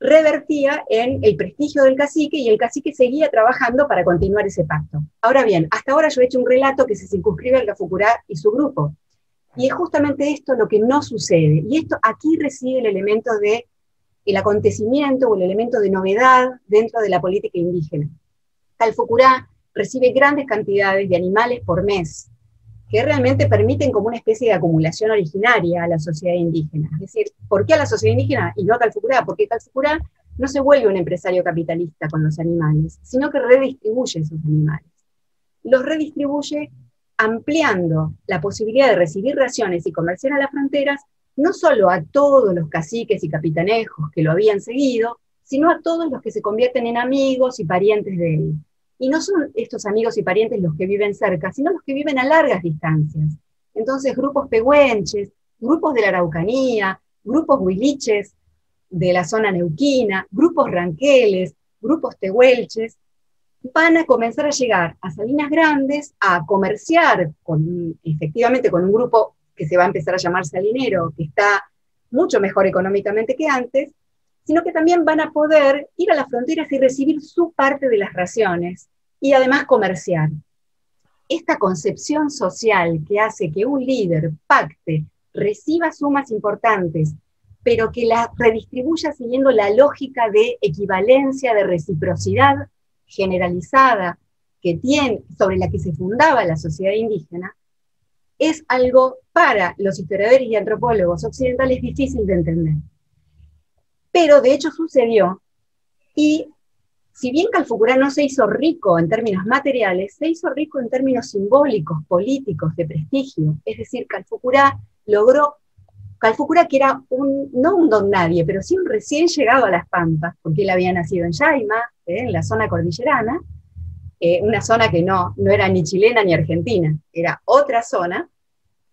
revertía en el prestigio del cacique y el cacique seguía trabajando para continuar ese pacto. Ahora bien, hasta ahora yo he hecho un relato que se circunscribe al Gafucurá y su grupo. Y es justamente esto lo que no sucede. Y esto aquí reside el elemento de el acontecimiento o el elemento de novedad dentro de la política indígena. Calfucurá recibe grandes cantidades de animales por mes, que realmente permiten como una especie de acumulación originaria a la sociedad indígena. Es decir, ¿por qué a la sociedad indígena y no a Calfucurá? Porque Calfucurá no se vuelve un empresario capitalista con los animales, sino que redistribuye esos animales. Los redistribuye ampliando la posibilidad de recibir raciones y comerciar a las fronteras, no solo a todos los caciques y capitanejos que lo habían seguido, sino a todos los que se convierten en amigos y parientes de él. Y no son estos amigos y parientes los que viven cerca, sino los que viven a largas distancias. Entonces, grupos pehuenches, grupos de la Araucanía, grupos huiliches de la zona neuquina, grupos ranqueles, grupos tehuelches, van a comenzar a llegar a Salinas Grandes a comerciar con, efectivamente con un grupo que se va a empezar a llamar salinero, que está mucho mejor económicamente que antes, sino que también van a poder ir a las fronteras y recibir su parte de las raciones y además comerciar. Esta concepción social que hace que un líder pacte, reciba sumas importantes, pero que las redistribuya siguiendo la lógica de equivalencia, de reciprocidad generalizada que tiene, sobre la que se fundaba la sociedad indígena, es algo para los historiadores y antropólogos occidentales difícil de entender pero de hecho sucedió. Y si bien Calfucurá no se hizo rico en términos materiales, se hizo rico en términos simbólicos, políticos, de prestigio. Es decir, Calfucurá logró, Calfucurá que era un, no un don nadie, pero sí un recién llegado a las Pampas, porque él había nacido en Yaima, eh, en la zona cordillerana, eh, una zona que no, no era ni chilena ni argentina, era otra zona,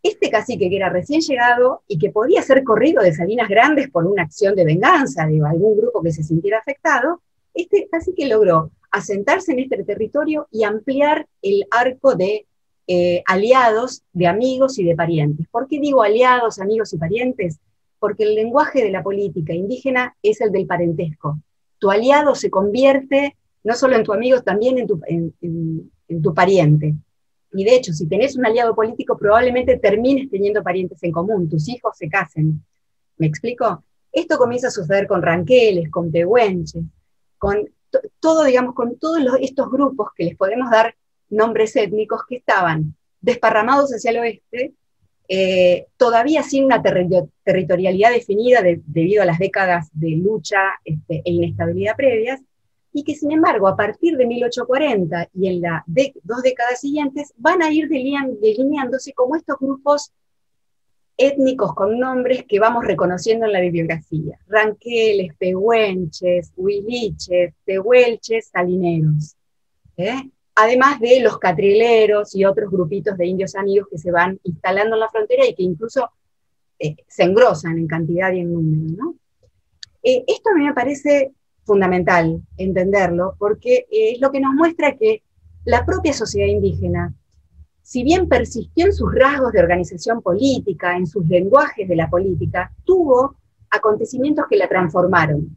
este cacique que era recién llegado y que podía ser corrido de Salinas Grandes por una acción de venganza de algún grupo que se sintiera afectado, este cacique logró asentarse en este territorio y ampliar el arco de eh, aliados, de amigos y de parientes. ¿Por qué digo aliados, amigos y parientes? Porque el lenguaje de la política indígena es el del parentesco. Tu aliado se convierte no solo en tu amigo, también en tu, en tu pariente. Y de hecho, si tenés un aliado político, probablemente termines teniendo parientes en común, tus hijos se casen. ¿Me explico? Esto comienza a suceder con ranqueles, con pehuenches, con todo, digamos, con todos estos grupos que les podemos dar nombres étnicos que estaban desparramados hacia el oeste, eh, todavía sin una territorialidad definida debido a las décadas de lucha este, e inestabilidad previas, y que sin embargo a partir de 1840 y en las dos décadas siguientes van a ir delineándose como estos grupos étnicos con nombres que vamos reconociendo en la bibliografía. Ranqueles, pehuenches, huiliches, tehuelches, salineros. ¿eh? Además de los catrileros y otros grupitos de indios amigos que se van instalando en la frontera y que incluso eh, se engrosan en cantidad y en número. Eh, esto a mí me parece fundamental entenderlo, porque es lo que nos muestra que la propia sociedad indígena, si bien persistió en sus rasgos de organización política, en sus lenguajes de la política, tuvo acontecimientos que la transformaron.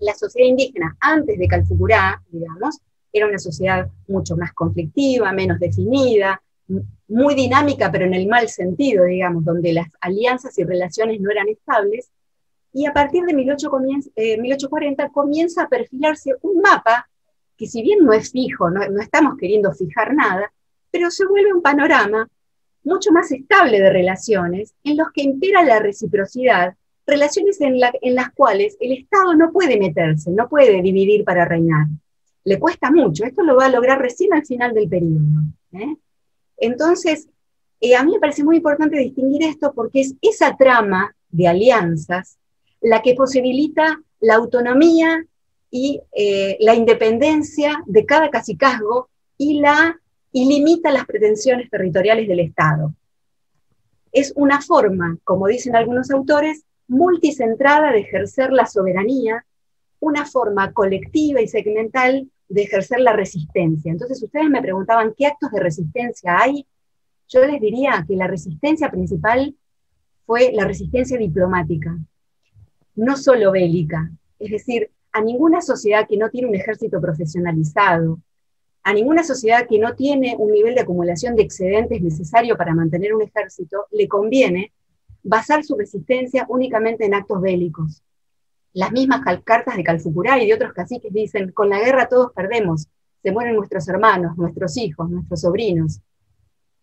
La sociedad indígena, antes de Calfucurá, digamos, era una sociedad mucho más conflictiva, menos definida, muy dinámica, pero en el mal sentido, digamos, donde las alianzas y relaciones no eran estables, y a partir de 1840 eh, comienza a perfilarse un mapa que si bien no es fijo, no, estamos queriendo fijar nada, pero se vuelve un panorama mucho más estable de relaciones en los que impera la reciprocidad, relaciones en, las cuales el Estado no puede meterse, no puede dividir para reinar. Le cuesta mucho, esto lo va a lograr recién al final del periodo. ¿eh? Entonces, eh, a mí me parece muy importante distinguir esto porque es esa trama de alianzas la que posibilita la autonomía y eh, la independencia de cada cacicazgo y, la, y limita las pretensiones territoriales del Estado. Es una forma, como dicen algunos autores, multicentrada de ejercer la soberanía, una forma colectiva y segmental de ejercer la resistencia. Entonces ustedes me preguntaban qué actos de resistencia hay. Yo les diría que la resistencia principal fue la resistencia diplomática, no solo bélica. Es decir, a ninguna sociedad que no tiene un ejército profesionalizado, a ninguna sociedad que no tiene un nivel de acumulación de excedentes necesario para mantener un ejército, le conviene basar su resistencia únicamente en actos bélicos. Las mismas cartas de Calfucurá y de otros caciques dicen, con la guerra todos perdemos, se mueren nuestros hermanos, nuestros hijos, nuestros sobrinos.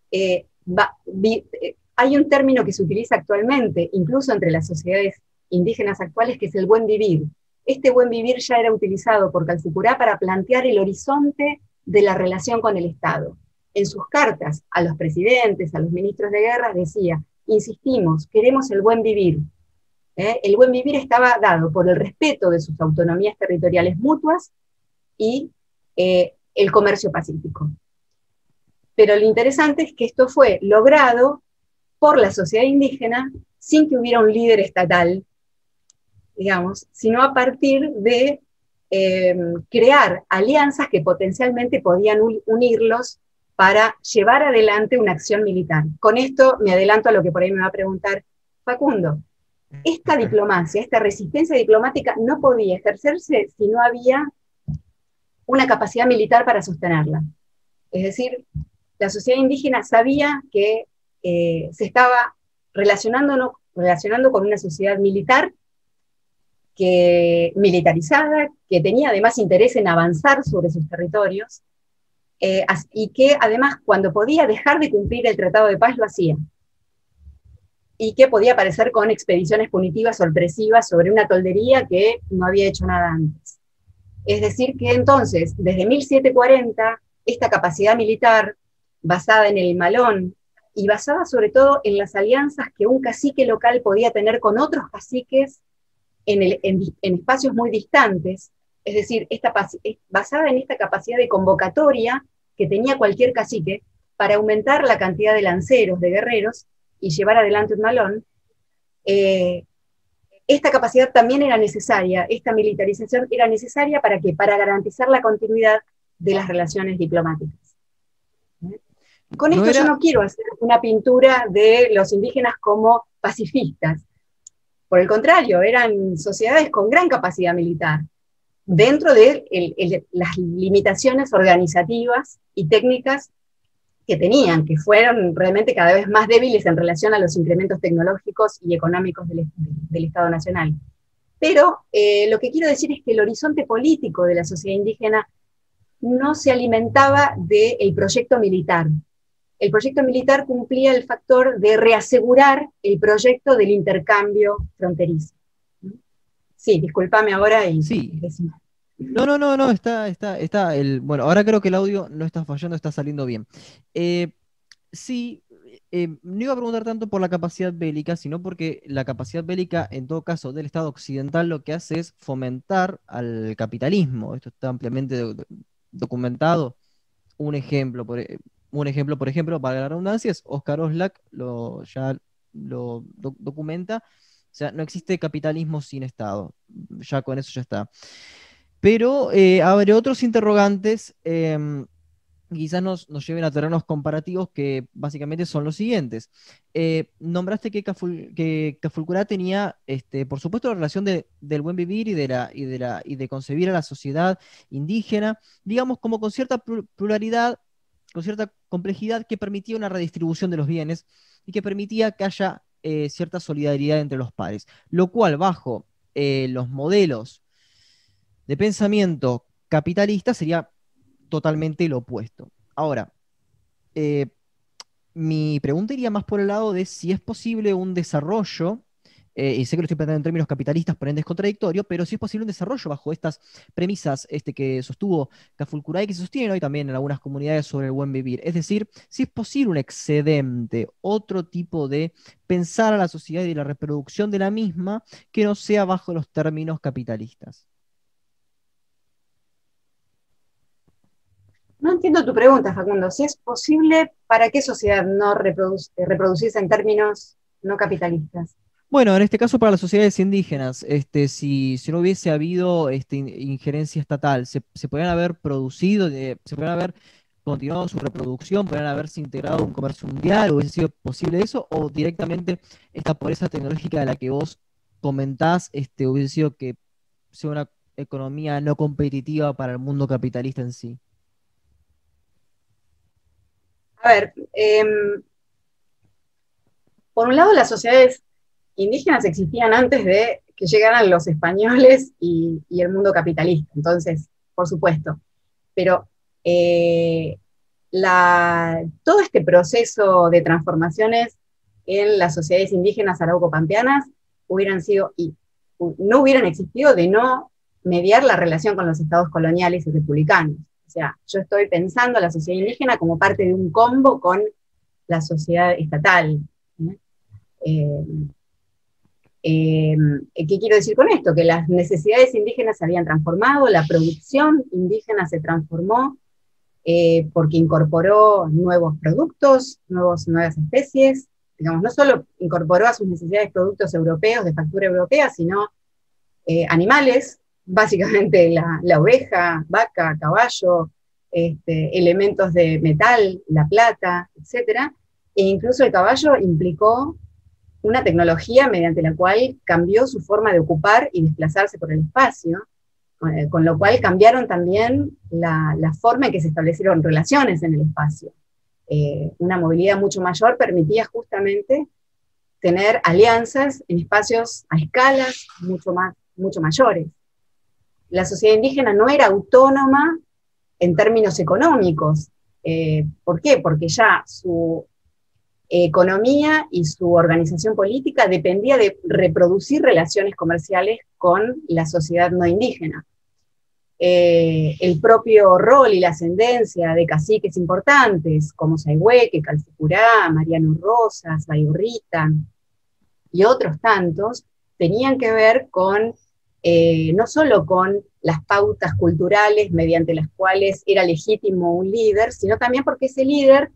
Eh, eh, hay un término que se utiliza actualmente, incluso entre las sociedades indígenas actuales, que es el buen vivir. Este buen vivir ya era utilizado por Calfucurá para plantear el horizonte de la relación con el Estado. En sus cartas a los presidentes, a los ministros de guerra, decía, insistimos, queremos el buen vivir. ¿eh? El buen vivir estaba dado por el respeto de sus autonomías territoriales mutuas y eh, el comercio pacífico. Pero lo interesante es que esto fue logrado por la sociedad indígena sin que hubiera un líder estatal, digamos, sino a partir de eh, crear alianzas que potencialmente podían unirlos para llevar adelante una acción militar. Con esto me adelanto a lo que por ahí me va a preguntar Facundo. Esta diplomacia, esta resistencia diplomática no podía ejercerse si no había una capacidad militar para sostenerla. Es decir, la sociedad indígena sabía que eh, se estaba relacionando, relacionando con una sociedad militar que, militarizada, que tenía además interés en avanzar sobre sus territorios, eh, y que además cuando podía dejar de cumplir el Tratado de Paz lo hacía. Y que podía aparecer con expediciones punitivas sorpresivas sobre una toldería que no había hecho nada antes. Es decir, que entonces, desde 1740, esta capacidad militar, basada en el malón y basada sobre todo en las alianzas que un cacique local podía tener con otros caciques en, en espacios muy distantes, es decir, esta, basada en esta capacidad de convocatoria que tenía cualquier cacique para aumentar la cantidad de lanceros, de guerreros, y llevar adelante un malón, eh, esta capacidad también era necesaria, esta militarización era necesaria para que Para garantizar la continuidad de las relaciones diplomáticas. Con esto yo no quiero hacer una pintura de los indígenas como pacifistas. Por el contrario, eran sociedades con gran capacidad militar, dentro de las limitaciones organizativas y técnicas que tenían, que fueron realmente cada vez más débiles en relación a los incrementos tecnológicos y económicos del, Estado Nacional. Pero eh, lo que quiero decir es que el horizonte político de la sociedad indígena no se alimentaba del proyecto militar. El proyecto militar cumplía el factor de reasegurar el proyecto del intercambio fronterizo. Sí, discúlpame ahora y sí. No, no, no, no, está, está, está el. Bueno, ahora creo que el audio no está fallando, está saliendo bien. Eh, sí, eh, no iba a preguntar tanto por la capacidad bélica, sino porque la capacidad bélica, en todo caso, del Estado occidental lo que hace es fomentar al capitalismo. Esto está ampliamente documentado. Un ejemplo, por, e, un ejemplo, por ejemplo, para la redundancia, es Oscar Oslak, lo, ya lo documenta o sea, no existe capitalismo sin Estado. Ya con eso ya está. Pero eh, otros interrogantes. Em, quizás nos, lleven a terrenos comparativos que básicamente son los siguientes. Eh, nombraste que, Caful, Cafulcurá tenía, este, por supuesto, la relación del buen vivir y de, la, y, de la, y de concebir a la sociedad indígena, digamos, como con cierta pluralidad, con cierta complejidad que permitía una redistribución de los bienes y que permitía que haya eh, cierta solidaridad entre los pares, lo cual bajo eh, los modelos de pensamiento capitalista sería totalmente lo opuesto. Ahora, eh, mi pregunta iría más por el lado de si es posible un desarrollo eh, y sé que lo estoy planteando en términos capitalistas, por ende es contradictorio, pero sí es posible un desarrollo bajo estas premisas este, que sostuvo Cafulcuray, que se sostienen hoy también en algunas comunidades sobre el buen vivir. Es decir, si es posible un excedente, otro tipo de pensar a la sociedad y la reproducción de la misma que no sea bajo los términos capitalistas. No entiendo tu pregunta, Facundo. Si es posible, ¿para qué sociedad no reproducirse en términos no capitalistas? Bueno, en este caso para las sociedades indígenas, este, si, no hubiese habido este, injerencia estatal, se, podrían haber producido, se podrían haber continuado su reproducción, podrían haberse integrado un comercio mundial, hubiese sido posible eso, o directamente esta pobreza tecnológica de la que vos comentás, este, hubiese sido que sea una economía no competitiva para el mundo capitalista en sí. A ver, em, por un lado las sociedades indígenas existían antes de que llegaran los españoles y, el mundo capitalista, entonces, por supuesto. Pero eh, todo este proceso de transformaciones en las sociedades indígenas arauco-pampeanas hubieran sido, y no hubieran existido de no mediar la relación con los estados coloniales y republicanos. O sea, yo estoy pensando la sociedad indígena como parte de un combo con la sociedad estatal. Eh, ¿Qué quiero decir con esto? Que las necesidades indígenas se habían transformado, la producción indígena se transformó eh, porque incorporó nuevos productos, nuevas especies, digamos, no solo incorporó a sus necesidades productos europeos de factura europea, sino animales, básicamente la, oveja, vaca, caballo, este, elementos de metal, la plata, etc. E incluso el caballo implicó una tecnología mediante la cual cambió su forma de ocupar y desplazarse por el espacio, con lo cual cambiaron también la, forma en que se establecieron relaciones en el espacio. Eh, una movilidad mucho mayor permitía justamente tener alianzas en espacios a escalas mucho, más, mucho mayores la sociedad indígena no era autónoma en términos económicos. Eh, ¿Por qué? Porque ya su economía y su organización política dependía de reproducir relaciones comerciales con la sociedad no indígena. Eh, el propio rol y la ascendencia de caciques importantes como Saihueque, Calfucurá, Mariano Rosas, Bayorrita y otros tantos tenían que ver con eh, no solo con las pautas culturales mediante las cuales era legítimo un líder, sino también porque ese líder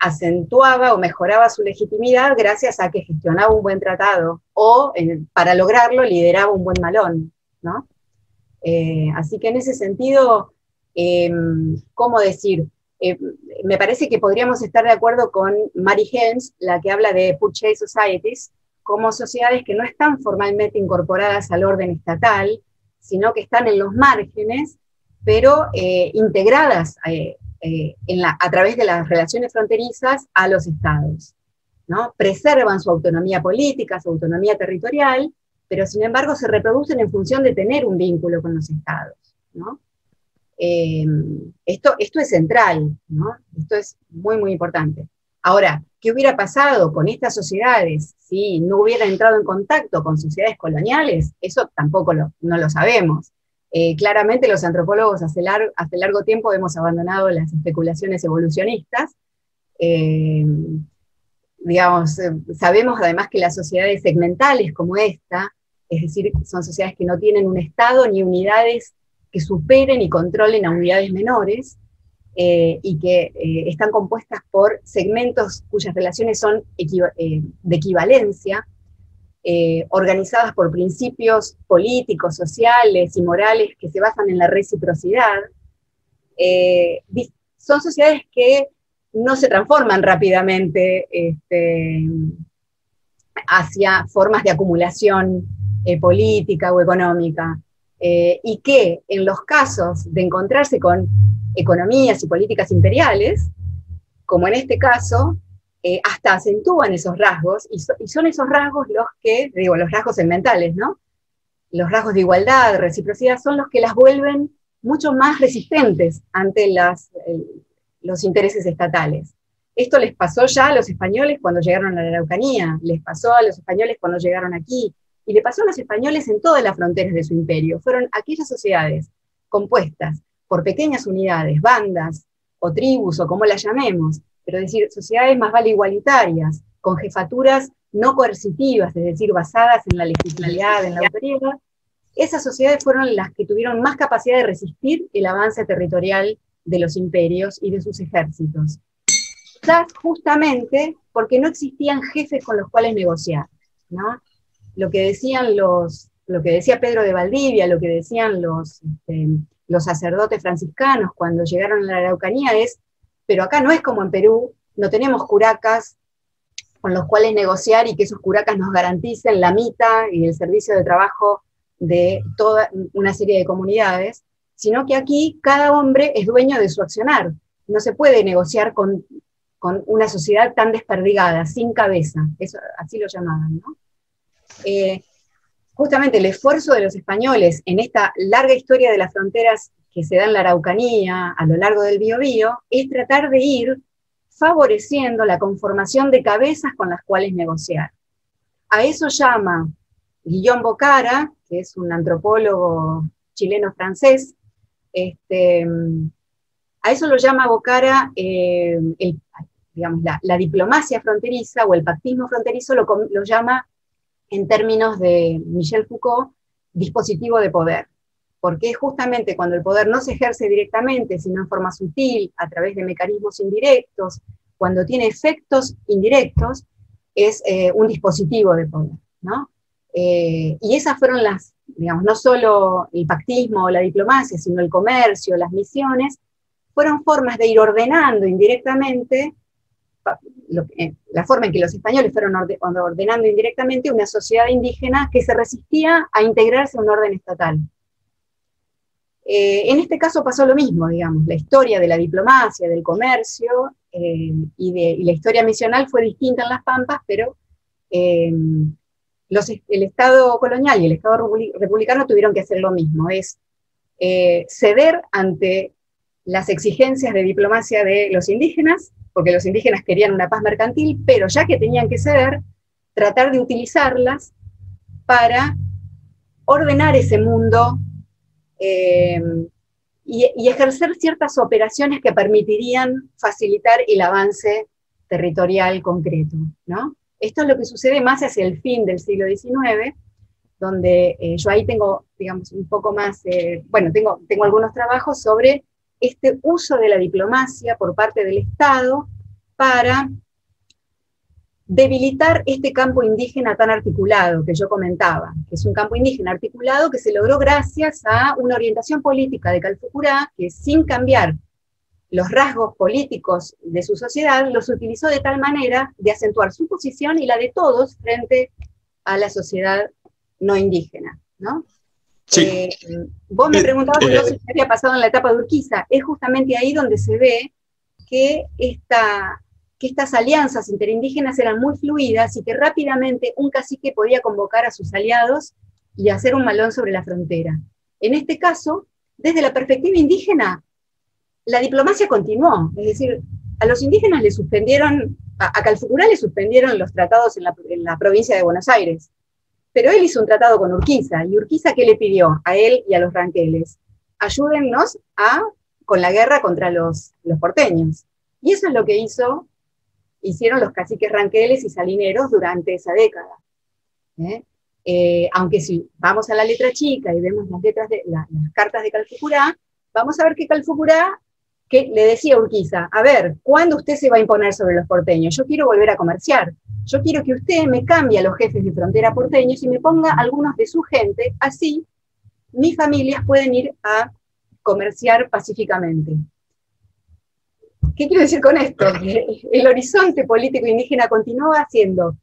acentuaba o mejoraba su legitimidad gracias a que gestionaba un buen tratado o para lograrlo lideraba un buen malón. ¿no? Eh, así que en ese sentido, em, ¿cómo decir? Eh, me parece que podríamos estar de acuerdo con Mary Helms, la que habla de Purchase Societies, como sociedades que no están formalmente incorporadas al orden estatal, sino que están en los márgenes, pero eh, integradas eh, eh, a través de las relaciones fronterizas a los estados. ¿no? Preservan su autonomía política, su autonomía territorial, pero sin embargo se reproducen en función de tener un vínculo con los estados. esto, esto es central, esto es muy, muy importante. Ahora, ¿qué hubiera pasado con estas sociedades si no hubieran entrado en contacto con sociedades coloniales? Eso tampoco lo, no lo sabemos. Eh, claramente los antropólogos hace, largo tiempo hemos abandonado las especulaciones evolucionistas. Eh, eh, sabemos además que las sociedades segmentales como esta, es decir, son sociedades que no tienen un Estado ni unidades que superen y controlen a unidades menores, y que están compuestas por segmentos cuyas relaciones son de equivalencia, organizadas por principios políticos, sociales y morales que se basan en la reciprocidad. son sociedades que no se transforman rápidamente este, hacia formas de acumulación política o económica. y que en los casos de encontrarse con economías y políticas imperiales, como en este caso, eh, hasta acentúan esos rasgos, y, son esos rasgos los que, digo, los rasgos segmentales, ¿no? Los rasgos de igualdad, reciprocidad, son los que las vuelven mucho más resistentes ante las, los intereses estatales. esto les pasó ya a los españoles cuando llegaron a la Araucanía, les pasó a los españoles cuando llegaron aquí, y le pasó a los españoles en todas las fronteras de su imperio. Fueron aquellas sociedades compuestas por pequeñas unidades, bandas o tribus o como las llamemos, pero es decir, sociedades más vale igualitarias, con jefaturas no coercitivas, es decir, basadas en la legitimidad, en la autoridad, esas sociedades fueron las que tuvieron más capacidad de resistir el avance territorial de los imperios y de sus ejércitos. Quizás justamente porque no existían jefes con los cuales negociar, ¿no? Lo que decían los, lo que decía Pedro de Valdivia, lo que decían los, este, los sacerdotes franciscanos cuando llegaron a la Araucanía es, pero acá no es como en Perú, no tenemos curacas con los cuales negociar y que esos curacas nos garanticen la mitad y el servicio de trabajo de toda una serie de comunidades, sino que aquí cada hombre es dueño de su accionar. No se puede negociar con, una sociedad tan desperdigada, sin cabeza, eso, así lo llamaban. Eh, justamente el esfuerzo de los españoles en esta larga historia de las fronteras que se da en la Araucanía, a lo largo del Biobío, es tratar de ir favoreciendo la conformación de cabezas con las cuales negociar. A eso llama Guillaume Bocara, que es un antropólogo chileno-francés, este, a eso lo llama Bocara eh, digamos, la, diplomacia fronteriza o el pactismo fronterizo lo, lo llama, en términos de Michel Foucault, dispositivo de poder porque justamente cuando el poder no se ejerce directamente, sino en forma sutil, a través de mecanismos indirectos, cuando tiene efectos indirectos, es eh, un dispositivo de poder, ¿no? Eh, y esas fueron las, digamos, no solo el pactismo o la diplomacia, sino el comercio, las misiones, fueron formas de ir ordenando indirectamente, la forma en que los españoles fueron ordenando indirectamente una sociedad indígena que se resistía a integrarse a un orden estatal. En este caso pasó lo mismo, digamos, la historia de la diplomacia, del comercio y, de, y, la historia misional fue distinta en las Pampas, pero el Estado colonial y el Estado republicano tuvieron que hacer lo mismo, es eh, ceder ante las exigencias de diplomacia de los indígenas, porque los indígenas querían una paz mercantil, pero ya que tenían que ceder, tratar de utilizarlas para ordenar ese mundo eh, y, ejercer ciertas operaciones que permitirían facilitar el avance territorial concreto, ¿no? Esto es lo que sucede más hacia el fin del siglo XIX, donde eh, yo ahí tengo, digamos, un poco más, eh, bueno, tengo, tengo algunos trabajos sobre este uso de la diplomacia por parte del Estado para debilitar este campo indígena tan articulado que yo comentaba, que es un campo indígena articulado que se logró gracias a una orientación política de Calfucurá que sin cambiar los rasgos políticos de su sociedad, los utilizó de tal manera de acentuar su posición y la de todos frente a la sociedad no indígena. ¿no? Sí. Eh, vos me eh, preguntabas eh, qué había pasado en la etapa de Urquiza. Es justamente ahí donde se ve que, esta, que estas alianzas interindígenas eran muy fluidas y que rápidamente un cacique podía convocar a sus aliados y hacer un malón sobre la frontera. En este caso, desde la perspectiva indígena, la diplomacia continuó, es decir, a los indígenas le suspendieron, a, Calfucurá le suspendieron los tratados en la, provincia de Buenos Aires, pero él hizo un tratado con Urquiza, y Urquiza ¿qué le pidió a él y a los ranqueles? Ayúdennos a, con la guerra contra los, los porteños. Y eso es lo que hizo, hicieron los caciques ranqueles y salineros durante esa década. ¿eh? Eh, aunque si vamos a la letra chica y vemos las letras de las cartas de Calfucurá, vamos a ver que Calfucurá que le decía Urquiza, a ver, ¿cuándo usted se va a imponer sobre los porteños? Yo quiero volver a comerciar. Yo quiero que usted me cambie a los jefes de frontera porteños y me ponga algunos de su gente, así mis familias pueden ir a comerciar pacíficamente. ¿Qué quiero decir con esto? El horizonte político indígena continúa siendo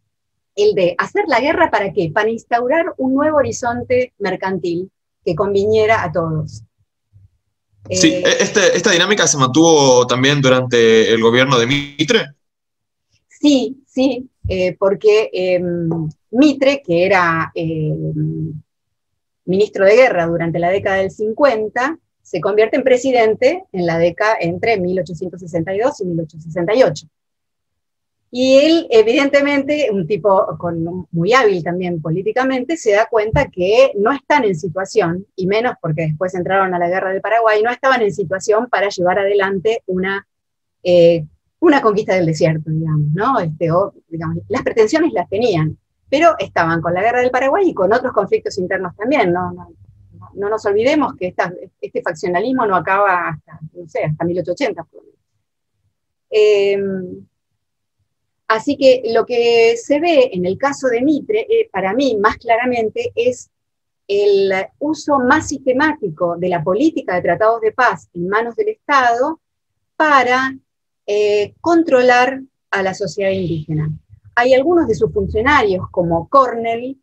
el de hacer la guerra para qué? Para instaurar un nuevo horizonte mercantil que conviniera a todos. Sí, eh, este, ¿esta dinámica se mantuvo también durante el gobierno de Mitre? Sí, sí, eh, porque em, Mitre, que era em, ministro de guerra durante la década del 50, se convierte en presidente en la década entre 1862 y 1868. Y él, evidentemente, un tipo muy hábil también políticamente, se da cuenta que no están en situación, y menos porque después entraron a la guerra del Paraguay, no estaban en situación para llevar adelante una, eh, una conquista del desierto, digamos, ¿no? Este, o, digamos, las pretensiones las tenían, pero estaban con la guerra del Paraguay y con otros conflictos internos también, no, no nos olvidemos que este faccionalismo no acaba hasta, no sé, hasta 1880. Eh, Así que lo que se ve en el caso de Mitre, eh, para mí más claramente, es el uso más sistemático de la política de tratados de paz en manos del Estado para eh, controlar a la sociedad indígena. Hay algunos de sus funcionarios, como Cornell,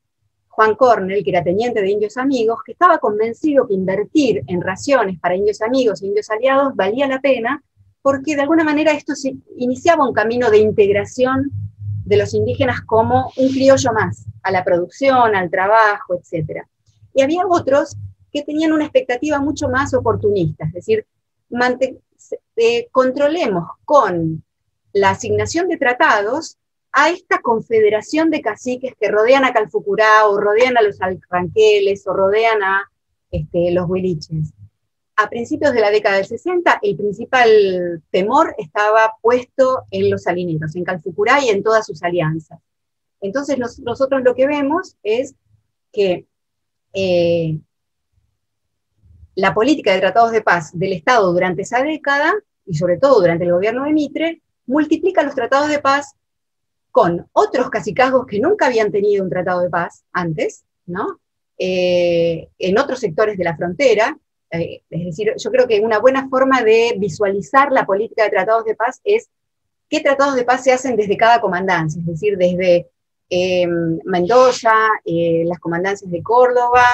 Juan Cornell, que era teniente de indios amigos, que estaba convencido que invertir en raciones para indios amigos e indios aliados valía la pena porque de alguna manera esto iniciaba un camino de integración de los indígenas como un criollo más, a la producción, al trabajo, etc. Y había otros que tenían una expectativa mucho más oportunista, es decir, eh, controlemos con la asignación de tratados a esta confederación de caciques que rodean a Calfucurá o rodean a los alranqueles o rodean a este, los huiliches a principios de la década del 60, el principal temor estaba puesto en los salineros, en Calfucurá y en todas sus alianzas. Entonces nosotros lo que vemos es que eh, la política de tratados de paz del Estado durante esa década, y sobre todo durante el gobierno de Mitre, multiplica los tratados de paz con otros cacicazgos que nunca habían tenido un tratado de paz antes, ¿no? Eh, en otros sectores de la frontera, eh, es decir, yo creo que una buena forma de visualizar la política de tratados de paz es qué tratados de paz se hacen desde cada comandancia, es decir, desde em, Mendoza, eh, las comandancias de Córdoba,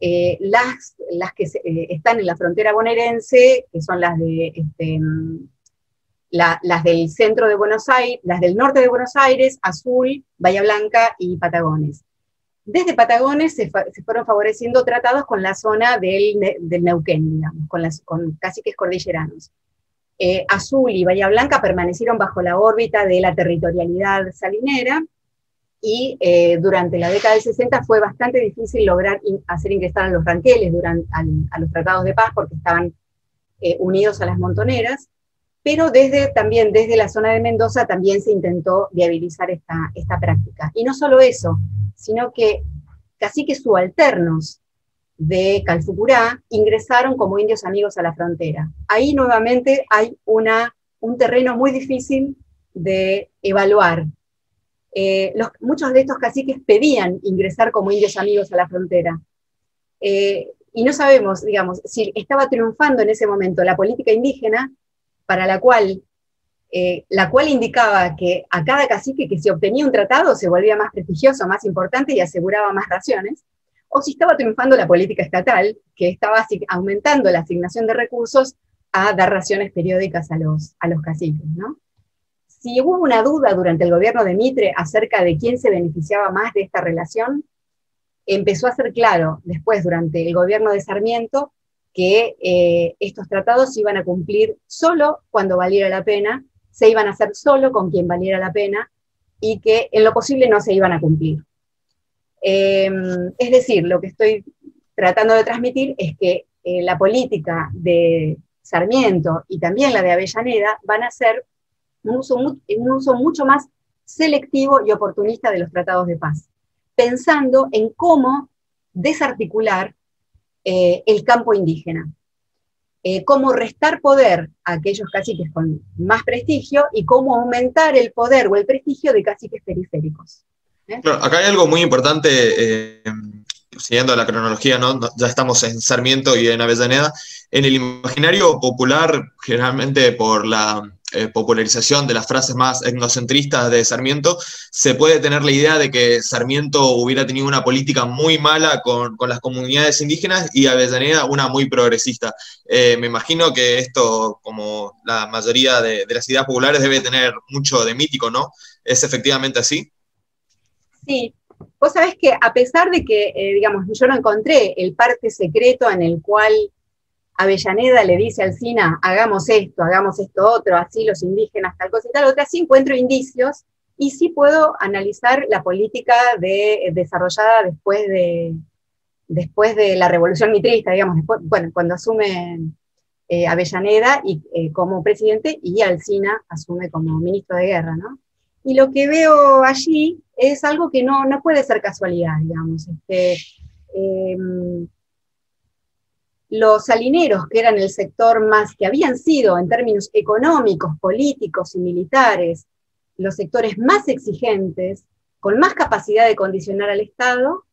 eh, las, las que están en la frontera bonaerense, que son las de este, las del centro de Buenos Aires, las del norte de Buenos Aires, Azul, Bahía Blanca y Patagones desde Patagones se, fueron favoreciendo tratados con la zona del, Neuquén, digamos, con, las, con caciques cordilleranos. Eh, Azul y Bahía Blanca permanecieron bajo la órbita de la territorialidad salinera y eh, durante la década del 60 fue bastante difícil lograr hacer ingresar a los ranqueles durante, a los tratados de paz porque estaban eh, unidos a las montoneras, pero desde, también desde la zona de Mendoza también se intentó viabilizar esta, esta práctica. Y no solo eso, sino que caciques subalternos de Calfucurá ingresaron como indios amigos a la frontera. Ahí nuevamente hay una, un terreno muy difícil de evaluar. Eh, muchos de estos caciques pedían ingresar como indios amigos a la frontera. Eh, y no sabemos, digamos, si estaba triunfando en ese momento la política indígena, para la cual eh, la cual indicaba que a cada cacique que se obtenía un tratado se volvía más prestigioso, más importante y aseguraba más raciones, o si estaba triunfando la política estatal, que estaba aumentando la asignación de recursos a dar raciones periódicas a los, a los caciques. Si hubo una duda durante el gobierno de Mitre acerca de quién se beneficiaba más de esta relación, empezó a ser claro después, durante el gobierno de Sarmiento, que eh, estos tratados iban a cumplir solo cuando valiera la pena se iban a hacer solo con quien valiera la pena y que en lo posible no se iban a cumplir. Em, es decir, lo que estoy tratando de transmitir es que eh, la política de Sarmiento y también la de Avellaneda van a ser un uso, un uso mucho más selectivo y oportunista de los tratados de paz, pensando en cómo desarticular eh, el campo indígena. Eh, cómo restar poder a aquellos caciques con más prestigio y cómo aumentar el poder o el prestigio de caciques periféricos. ¿eh? acá hay algo muy importante, siguiendo la cronología, ¿no? ya estamos en Sarmiento y en Avellaneda. En el imaginario popular, generalmente por la eh, popularización de las frases más etnocentristas de Sarmiento, se puede tener la idea de que Sarmiento hubiera tenido una política muy mala con, las comunidades indígenas y Avellaneda una muy progresista. Eh, me imagino que esto, como la mayoría de, las ideas populares, debe tener mucho de mítico, ¿no? ¿Es efectivamente así? Sí, vos sabés que a pesar de que, eh, digamos, yo no encontré el parte secreto en el cual Avellaneda le dice al SINA, hagamos esto, hagamos esto otro, así los indígenas, tal cosa y tal otra, sí encuentro indicios y sí puedo analizar la política de, desarrollada después de, después de la revolución mitrista, digamos, bueno, cuando asume eh, Avellaneda y, eh, como presidente y Alcina asume como ministro de guerra, ¿no? Y lo que veo allí es algo que no, no puede ser casualidad, digamos. Este, em, los salineros, que eran el sector más, que habían sido en términos económicos, políticos y militares, los sectores más exigentes, con más capacidad de condicionar al Estado,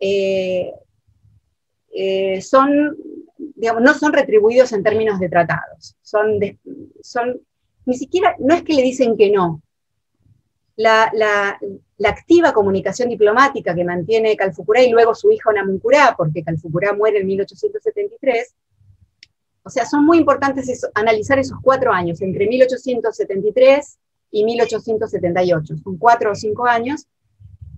eh, eh, son, digamos, no son retribuidos en términos de tratados. Son, son, ni siquiera, no es que le dicen que no. La, activa comunicación diplomática que mantiene Calfucurá y luego su hijo Namuncurá, porque Calfucurá muere en 1873, o sea, son muy importantes analizar esos cuatro años, entre 1873 y 1878. Son cuatro o cinco años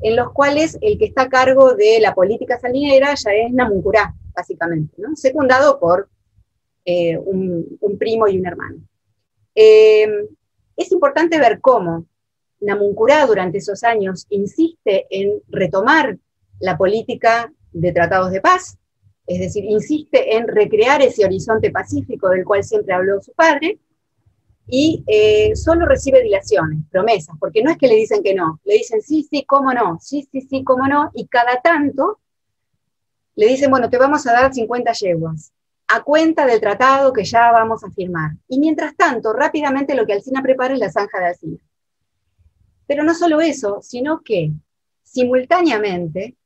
en los cuales el que está a cargo de la política salinera ya es Namuncurá, básicamente, ¿no? secundado por eh, un, primo y un hermano. Eh, es importante ver cómo Namuncurá durante esos años insiste en retomar la política de tratados de paz, es decir, insiste en recrear ese horizonte pacífico del cual siempre habló su padre, y eh, solo recibe dilaciones, promesas, porque no es que le dicen que no, le dicen sí, sí, cómo no, sí, sí, sí, cómo no, y cada tanto le dicen, bueno, te vamos a dar 50 yeguas, a cuenta del tratado que ya vamos a firmar. Y mientras tanto, rápidamente lo que Alcina prepara es la zanja de Alcina. Pero no solo eso, sino que simultáneamente,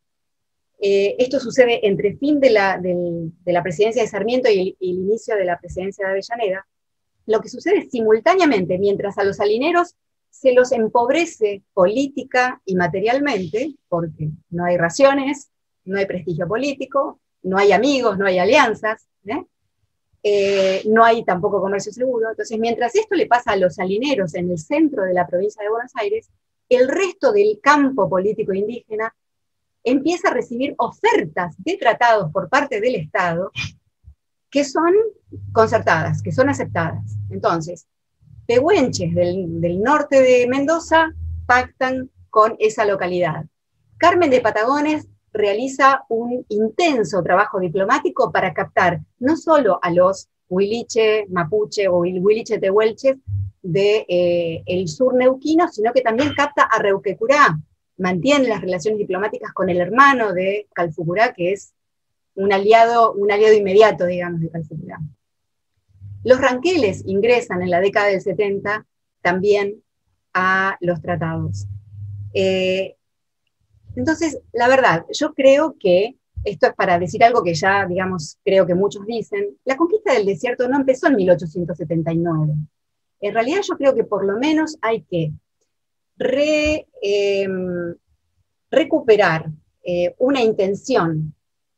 eh, esto sucede entre fin de la, de la presidencia de Sarmiento y el, inicio de la presidencia de Avellaneda, lo que sucede simultáneamente, mientras a los salineros se los empobrece política y materialmente, porque no hay raciones, no hay prestigio político, no hay amigos, no hay alianzas, ¿eh? Eh, no hay tampoco comercio seguro. Entonces, mientras esto le pasa a los salineros en el centro de la provincia de Buenos Aires, el resto del campo político indígena empieza a recibir ofertas de tratados por parte del Estado que son concertadas, que son aceptadas. Entonces, pehuenches del, norte de Mendoza pactan con esa localidad. Carmen de Patagones realiza un intenso trabajo diplomático para captar no solo a los huiliche, mapuche o huiliche tehuelches del de, eh, sur neuquino, sino que también capta a Reuquecurá, mantiene las relaciones diplomáticas con el hermano de Calfucurá, que es un aliado, un aliado inmediato, digamos, de Calfucurá. Los ranqueles ingresan en la década del 70 también a los tratados. Eh, entonces, la verdad, yo creo que, esto es para decir algo que ya, digamos, creo que muchos dicen, la conquista del desierto no empezó en 1879. En realidad yo creo que por lo menos hay que em, recuperar eh, una intención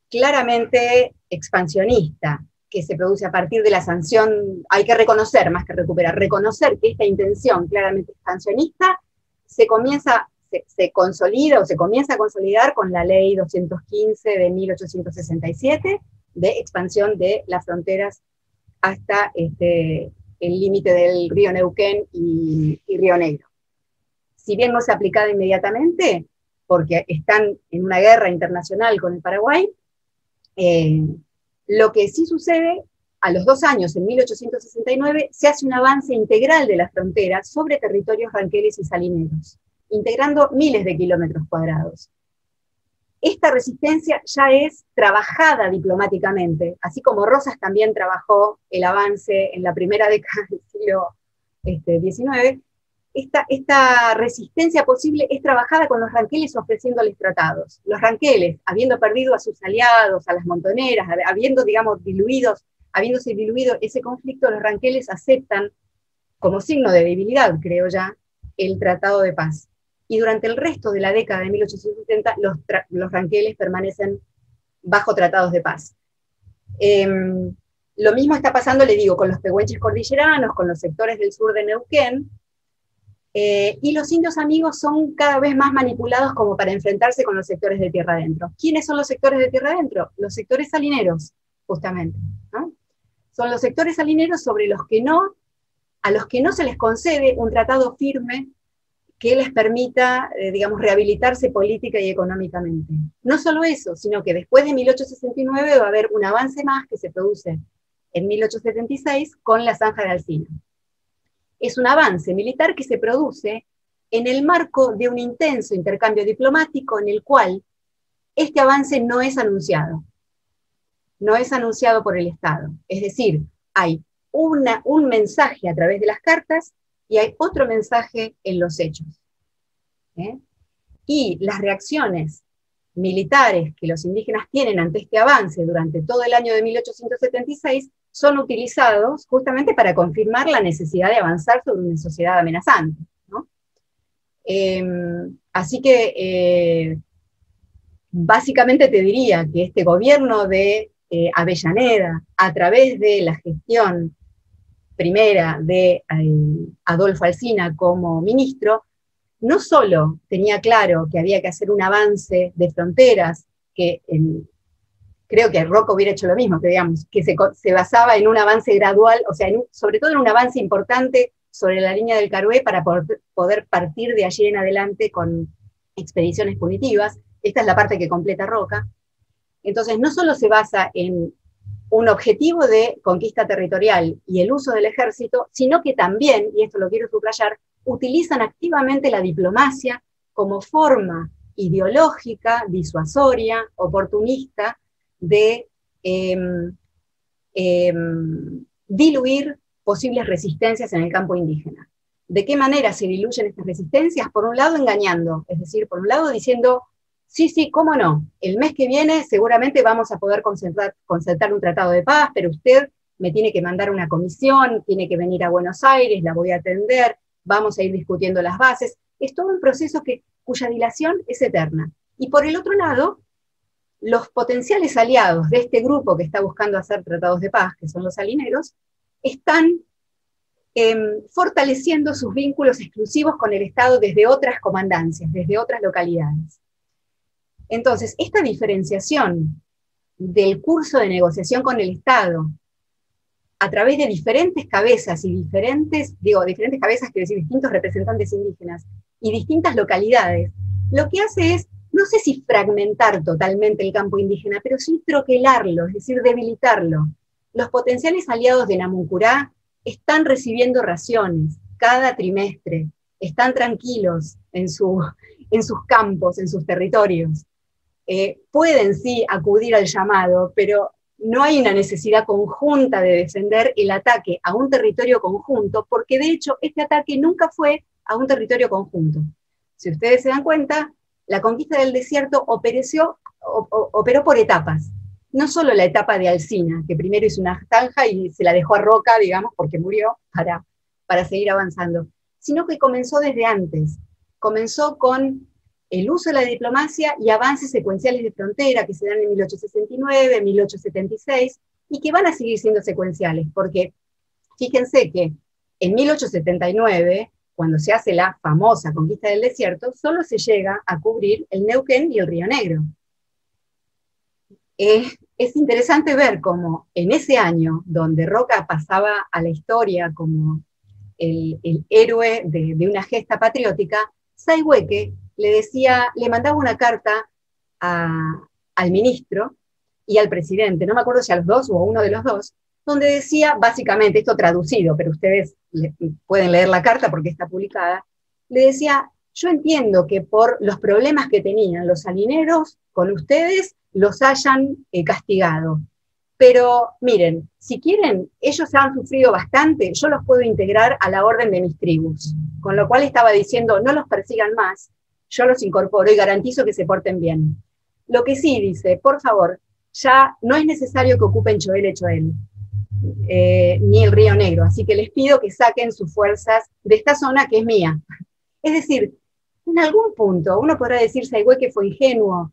claramente expansionista que se produce a partir de la sanción, hay que reconocer más que recuperar, reconocer que esta intención claramente expansionista se comienza, se, consolida o se comienza a consolidar con la ley 215 de 1867 de expansión de las fronteras hasta este, el límite del río Neuquén y, Río Negro. Si bien no se ha aplicado inmediatamente, porque están en una guerra internacional con el Paraguay, eh, lo que sí sucede, a los dos años, en 1869, se hace un avance integral de las fronteras sobre territorios ranqueles y salineros, integrando miles de kilómetros cuadrados. Esta resistencia ya es trabajada diplomáticamente, así como Rosas también trabajó el avance en la primera década del siglo XIX, este, esta, resistencia posible es trabajada con los ranqueles ofreciéndoles tratados. Los ranqueles, habiendo perdido a sus aliados, a las montoneras, habiendo, digamos, diluidos, habiéndose diluido ese conflicto, los ranqueles aceptan, como signo de debilidad, creo ya, el tratado de paz. Y durante el resto de la década de 1870, los, ranqueles permanecen bajo tratados de paz. Em, lo mismo está pasando, le digo, con los pehuenches cordilleranos, con los sectores del sur de Neuquén, eh, y los indios amigos son cada vez más manipulados como para enfrentarse con los sectores de tierra adentro. ¿Quiénes son los sectores de tierra adentro? Los sectores salineros, justamente. son los sectores salineros sobre los que no, a los que no se les concede un tratado firme que les permita, eh, digamos, rehabilitarse política y económicamente. No solo eso, sino que después de 1869 va a haber un avance más que se produce en 1876 con la zanja de Alcina. Es un avance militar que se produce en el marco de un intenso intercambio diplomático en el cual este avance no es anunciado. No es anunciado por el Estado. Es decir, hay una, un mensaje a través de las cartas y hay otro mensaje en los hechos. ¿eh? Y las reacciones militares que los indígenas tienen ante este avance durante todo el año de 1876 son utilizados justamente para confirmar la necesidad de avanzar sobre una sociedad amenazante. Em, así que eh, básicamente te diría que este gobierno de eh, Avellaneda, a través de la gestión primera de eh, Adolfo Alsina como ministro, no solo tenía claro que había que hacer un avance de fronteras, que creo que Rocco hubiera hecho lo mismo, que, digamos, que se, basaba en un avance gradual, o sea, sobre todo en un avance importante sobre la línea del Carué para poder, partir de allí en adelante con expediciones punitivas. Esta es la parte que completa Roca. Entonces, no solo se basa en un objetivo de conquista territorial y el uso del ejército, sino que también, y esto lo quiero subrayar, utilizan activamente la diplomacia como forma ideológica, disuasoria, oportunista de em, em, diluir posibles resistencias en el campo indígena. ¿De qué manera se diluyen estas resistencias? Por un lado, engañando, es decir, por un lado diciendo, sí, sí, cómo no, el mes que viene seguramente vamos a poder concertar, un tratado de paz, pero usted me tiene que mandar una comisión, tiene que venir a Buenos Aires, la voy a atender, vamos a ir discutiendo las bases. Es todo un proceso que, cuya dilación es eterna. Y por el otro lado, los potenciales aliados de este grupo que está buscando hacer tratados de paz, que son los salineros, están em, fortaleciendo sus vínculos exclusivos con el Estado desde otras comandancias, desde otras localidades. Entonces, esta diferenciación del curso de negociación con el Estado a través de diferentes cabezas y diferentes, digo, diferentes cabezas, quiero decir, distintos representantes indígenas y distintas localidades, lo que hace es, no sé si fragmentar totalmente el campo indígena, pero sí troquelarlo, es decir, debilitarlo, los potenciales aliados de Namuncurá están recibiendo raciones cada trimestre, están tranquilos en, en sus campos, en sus territorios. Eh, pueden sí acudir al llamado, pero no hay una necesidad conjunta de defender el ataque a un territorio conjunto, porque de hecho este ataque nunca fue a un territorio conjunto. Si ustedes se dan cuenta, la conquista del desierto operó por etapas no solo la etapa de Alcina, que primero hizo una zanja y se la dejó a Roca, digamos, porque murió, para, para seguir avanzando, sino que comenzó desde antes. Comenzó con el uso de la diplomacia y avances secuenciales de frontera que se dan en 1869, 1876, y que van a seguir siendo secuenciales, porque fíjense que en 1879, cuando se hace la famosa conquista del desierto, solo se llega a cubrir el Neuquén y el Río Negro. Es interesante ver cómo en ese año, donde Roca pasaba a la historia como el, héroe de, una gesta patriótica, Saihueque le decía, le mandaba una carta al ministro y al presidente, no me acuerdo si a los dos o a uno de los dos, donde decía, básicamente, esto traducido, pero ustedes pueden leer la carta porque está publicada, le decía, yo entiendo que por los problemas que tenían los salineros con ustedes, los hayan eh, castigado. Pero miren, si quieren, ellos han sufrido bastante, yo los puedo integrar a la orden de mis tribus. Con lo cual estaba diciendo, no los persigan más, yo los incorporo y garantizo que se porten bien. Lo que sí dice, por favor, ya no es necesario que ocupen Choel Choel, eh, ni el Río Negro, así que les pido que saquen sus fuerzas de esta zona que es mía. Es decir, en algún punto uno podrá decir, que fue ingenuo,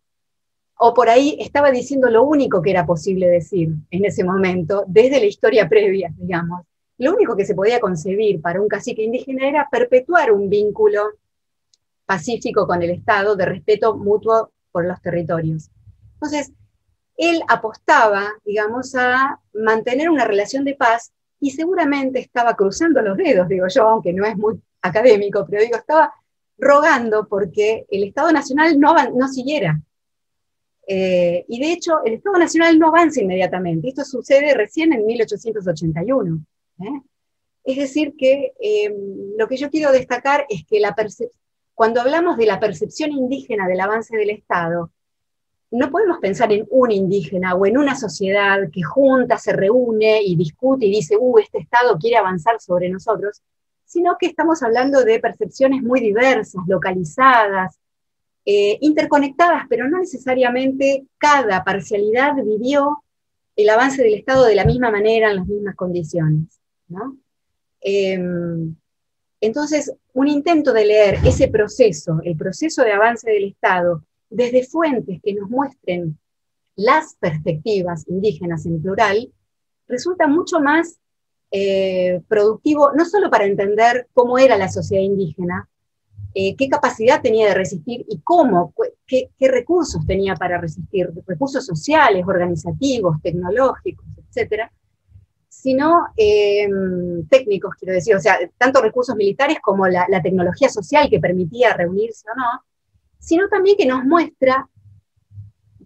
o por ahí estaba diciendo lo único que era posible decir en ese momento, desde la historia previa, digamos. Lo único que se podía concebir para un cacique indígena era perpetuar un vínculo pacífico con el Estado de respeto mutuo por los territorios. Entonces, él apostaba, digamos, a mantener una relación de paz y seguramente estaba cruzando los dedos, digo yo, aunque no es muy académico, pero digo, estaba rogando porque el Estado Nacional no, no siguiera. Eh, y de hecho, el Estado Nacional no avanza inmediatamente. Esto sucede recién en 1881. ¿eh? Es decir, que em, lo que yo quiero destacar es que la cuando hablamos de la percepción indígena del avance del Estado, no podemos pensar en un indígena o en una sociedad que junta, se reúne y discute y dice, uh, este Estado quiere avanzar sobre nosotros, sino que estamos hablando de percepciones muy diversas, localizadas, eh, interconectadas, pero no necesariamente cada parcialidad vivió el avance del Estado de la misma manera, en las mismas condiciones. Em, entonces, un intento de leer ese proceso, el proceso de avance del Estado, desde fuentes que nos muestren las perspectivas indígenas en plural, resulta mucho más eh, productivo, no solo para entender cómo era la sociedad indígena, eh, qué capacidad tenía de resistir y cómo, qué, recursos tenía para resistir, recursos sociales, organizativos, tecnológicos, etcétera, sino em, técnicos, quiero decir, o sea, tanto recursos militares como la, la tecnología social que permitía reunirse o no, sino también que nos muestra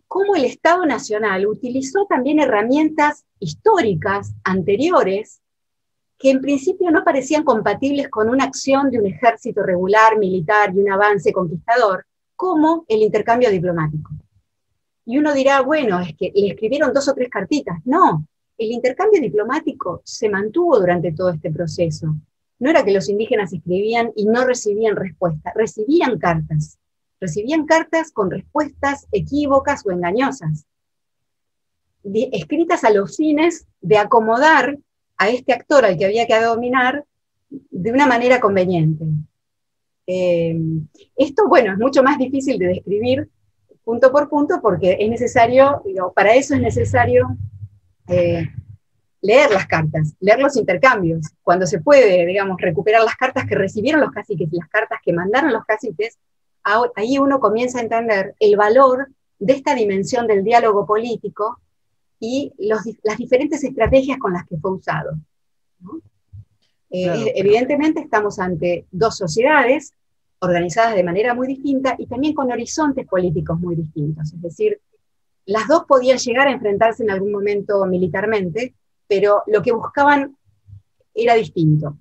cómo el Estado Nacional utilizó también herramientas históricas anteriores que en principio no parecían compatibles con una acción de un ejército regular, militar y un avance conquistador, como el intercambio diplomático. Y uno dirá, bueno, es que le escribieron dos o tres cartitas. No, el intercambio diplomático se mantuvo durante todo este proceso. No era que los indígenas escribían y no recibían respuesta, recibían cartas recibían cartas con respuestas equívocas o engañosas, escritas a los fines de acomodar a este actor al que había que dominar de una manera conveniente. Eh, esto, bueno, es mucho más difícil de describir punto por punto porque es necesario, para eso es necesario eh, leer las cartas, leer los intercambios. Cuando se puede, digamos, recuperar las cartas que recibieron los caciques y las cartas que mandaron los caciques, ahí uno comienza a entender el valor de esta dimensión del diálogo político y las diferentes estrategias con las que fue usado. Eh, evidentemente estamos ante dos sociedades organizadas de manera muy distinta y también con horizontes políticos muy distintos. Es decir, las dos podían llegar a enfrentarse en algún momento militarmente, pero lo que buscaban era distinto.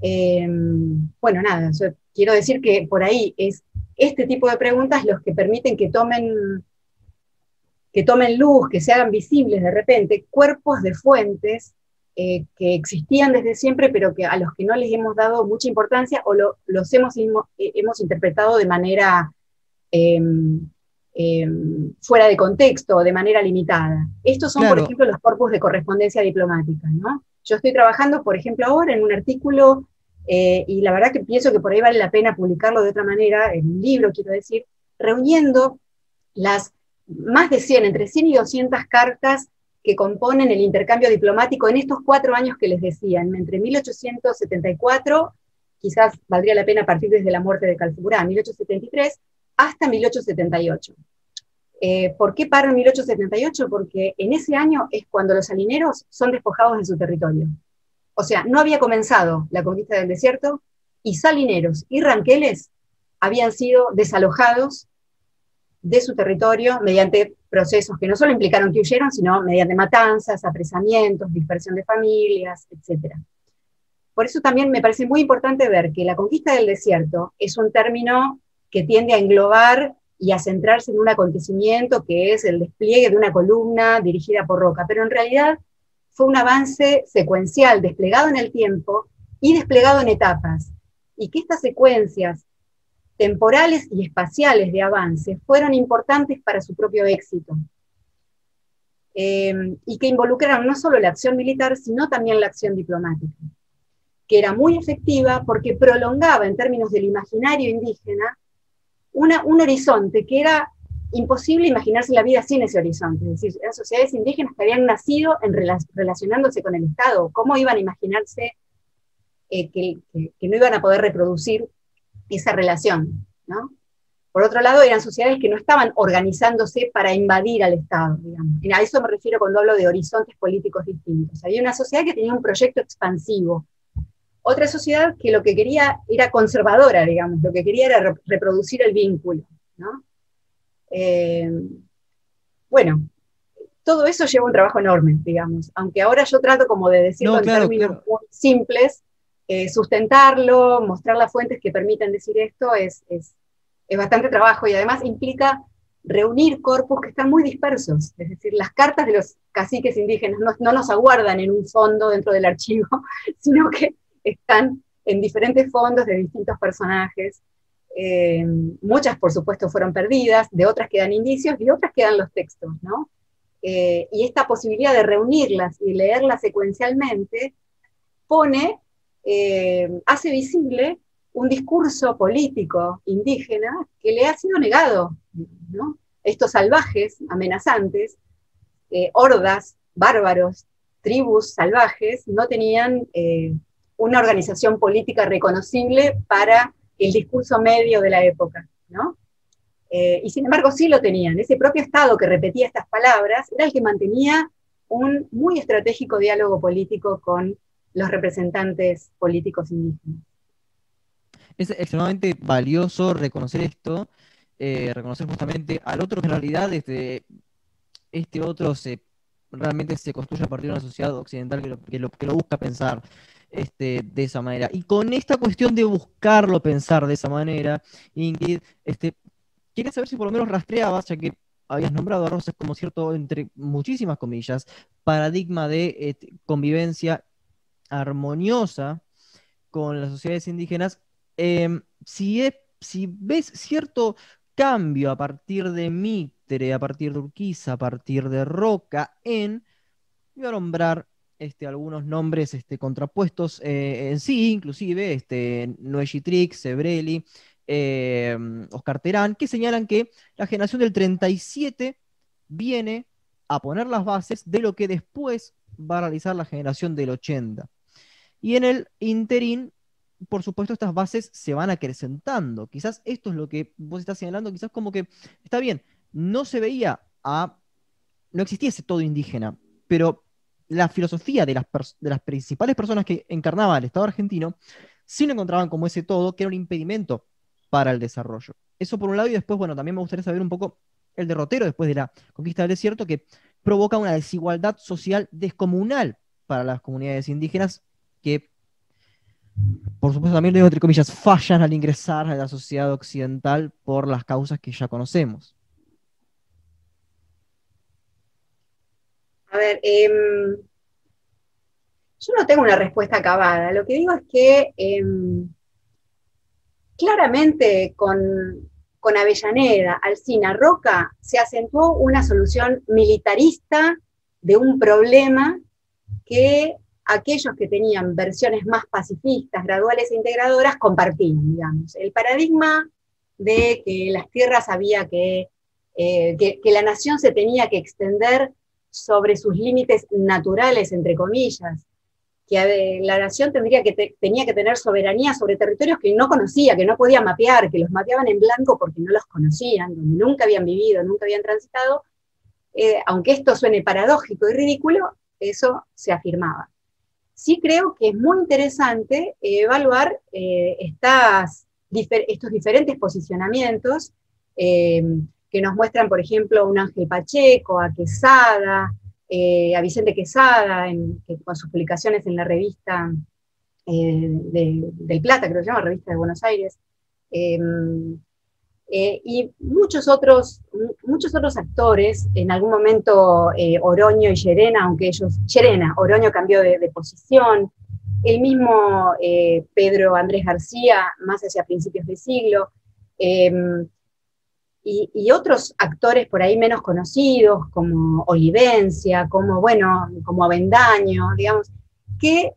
Em, bueno, nada, quiero decir que por ahí es este tipo de preguntas los que permiten que tomen, que tomen luz, que se hagan visibles de repente cuerpos de fuentes eh, que existían desde siempre, pero que a los que no les hemos dado mucha importancia o los hemos, eh, hemos interpretado de manera em, em, fuera de contexto de manera limitada. Estos son, por ejemplo, los corpus de correspondencia diplomática, ¿no? Yo estoy trabajando, por ejemplo, ahora en un artículo, eh, y la verdad que pienso que por ahí vale la pena publicarlo de otra manera, en un libro, quiero decir, reuniendo las más de 100, entre 100 y 200 cartas que componen el intercambio diplomático en estos cuatro años que les decía, entre 1874, quizás valdría la pena partir desde la muerte de Calfurá, 1873, hasta 1878. Eh, ¿Por qué paro en 1878? Porque en ese año es cuando los salineros son despojados de su territorio. O sea, no había comenzado la conquista del desierto y salineros y ranqueles habían sido desalojados de su territorio mediante procesos que no solo implicaron que huyeron, sino mediante matanzas, apresamientos, dispersión de familias, etc. Por eso también me parece muy importante ver que la conquista del desierto es un término que tiende a englobar y a centrarse en un acontecimiento que es el despliegue de una columna dirigida por Roca, pero en realidad fue un avance secuencial, desplegado en el tiempo y desplegado en etapas, y que estas secuencias temporales y espaciales de avance fueron importantes para su propio éxito, eh, y que involucraron no solo la acción militar, sino también la acción diplomática, que era muy efectiva porque prolongaba en términos del imaginario indígena un horizonte que era imposible imaginarse la vida sin ese horizonte. Es decir, eran sociedades indígenas que habían nacido en relacionándose con el Estado. ¿Cómo iban a imaginarse eh, que, no iban a poder reproducir esa relación? Por otro lado, eran sociedades que no estaban organizándose para invadir al Estado, digamos. A eso me refiero cuando hablo de horizontes políticos distintos. Había una sociedad que tenía un proyecto expansivo. Otra sociedad que lo que quería era conservadora, digamos, lo que quería era reproducir el vínculo. Eh, bueno, todo eso lleva un trabajo enorme, digamos. Aunque ahora yo trato como de decirlo en términos muy simples, eh, sustentarlo, mostrar las fuentes que permiten decir esto es es bastante trabajo y además implica reunir corpus que están muy dispersos, es decir, las cartas de los caciques indígenas no, no nos aguardan en un fondo dentro del archivo, sino que están en diferentes fondos de distintos personajes. Eh, muchas, por supuesto, fueron perdidas, de otras quedan indicios y otras quedan los textos, ¿no? Eh, y esta posibilidad de reunirlas y leerlas secuencialmente pone, eh, hace visible un discurso político indígena que le ha sido negado. Estos salvajes, amenazantes, hordas, bárbaros, tribus salvajes, no tenían una organización política reconocible para el discurso medio de la época. Eh, y sin embargo sí lo tenían. Ese propio Estado que repetía estas palabras era el que mantenía un muy estratégico diálogo político con los representantes políticos indígenas es extremadamente valioso reconocer esto, eh, reconocer justamente al otro en realidad este, este otro se realmente se construye a partir de una sociedad occidental que lo, que lo, busca pensar este, de esa manera. Y con esta cuestión de buscarlo pensar de esa manera, Ingrid, este, saber si por lo menos rastreabas, ya que habías nombrado a Rosas como cierto, entre muchísimas comillas, paradigma de convivencia armoniosa con las sociedades indígenas, Em, si, si ves cierto cambio a partir de Mitre, a partir de Urquiza, a partir de Roca, en, voy a nombrar este, algunos nombres este, contrapuestos eh, en sí, inclusive este, Noegitrix, Sebrelli, em, Oscar Terán, que señalan que la generación del 37 viene a poner las bases de lo que después va a realizar la generación del 80. Y en el interín por supuesto, estas bases se van acrecentando. Quizás esto es lo que vos estás señalando, quizás como que, está bien, no se veía a, no existiese todo indígena, pero la filosofía de las, de las principales personas que encarnaban el Estado argentino sí lo encontraban como ese todo, que era un impedimento para el desarrollo. Eso por un lado, y después, bueno, también me gustaría saber un poco el derrotero después de la conquista del desierto, que provoca una desigualdad social descomunal para las comunidades indígenas que por supuesto también lo digo entre comillas, fallan al ingresar a la sociedad occidental por las causas que ya conocemos. A ver, em, yo no tengo una respuesta acabada. Lo que digo es que em, claramente con, con Avellaneda, Alcina, Roca, se acentuó una solución militarista de un problema que aquellos que tenían versiones más pacifistas, graduales e integradoras, compartían, digamos. El paradigma de que las tierras había que, eh, que, la nación se tenía que extender sobre sus límites naturales, entre comillas, que la nación tendría que tenía que tener soberanía sobre territorios que no conocía, que no podía mapear, que los mapeaban en blanco porque no los conocían, donde nunca habían vivido, nunca habían transitado, eh, aunque esto suene paradójico y ridículo, eso se afirmaba. Sí creo que es muy interesante evaluar eh, estos diferentes posicionamientos eh, que nos muestran, por ejemplo, un Ángel Pacheco, a Quesada, eh, a Vicente Quesada, con sus publicaciones en la revista del Plata, que se llama, revista de Buenos Aires, eh, y muchos otros, muchos otros actores, en algún momento eh, Oroño y Llerena, aunque ellos, Llerena, Oroño cambió de, posición, el mismo eh, Pedro Andrés García, más hacia principios de siglo, y, otros actores por ahí menos conocidos, como Olivencia, como, bueno, como Avendaño, digamos, que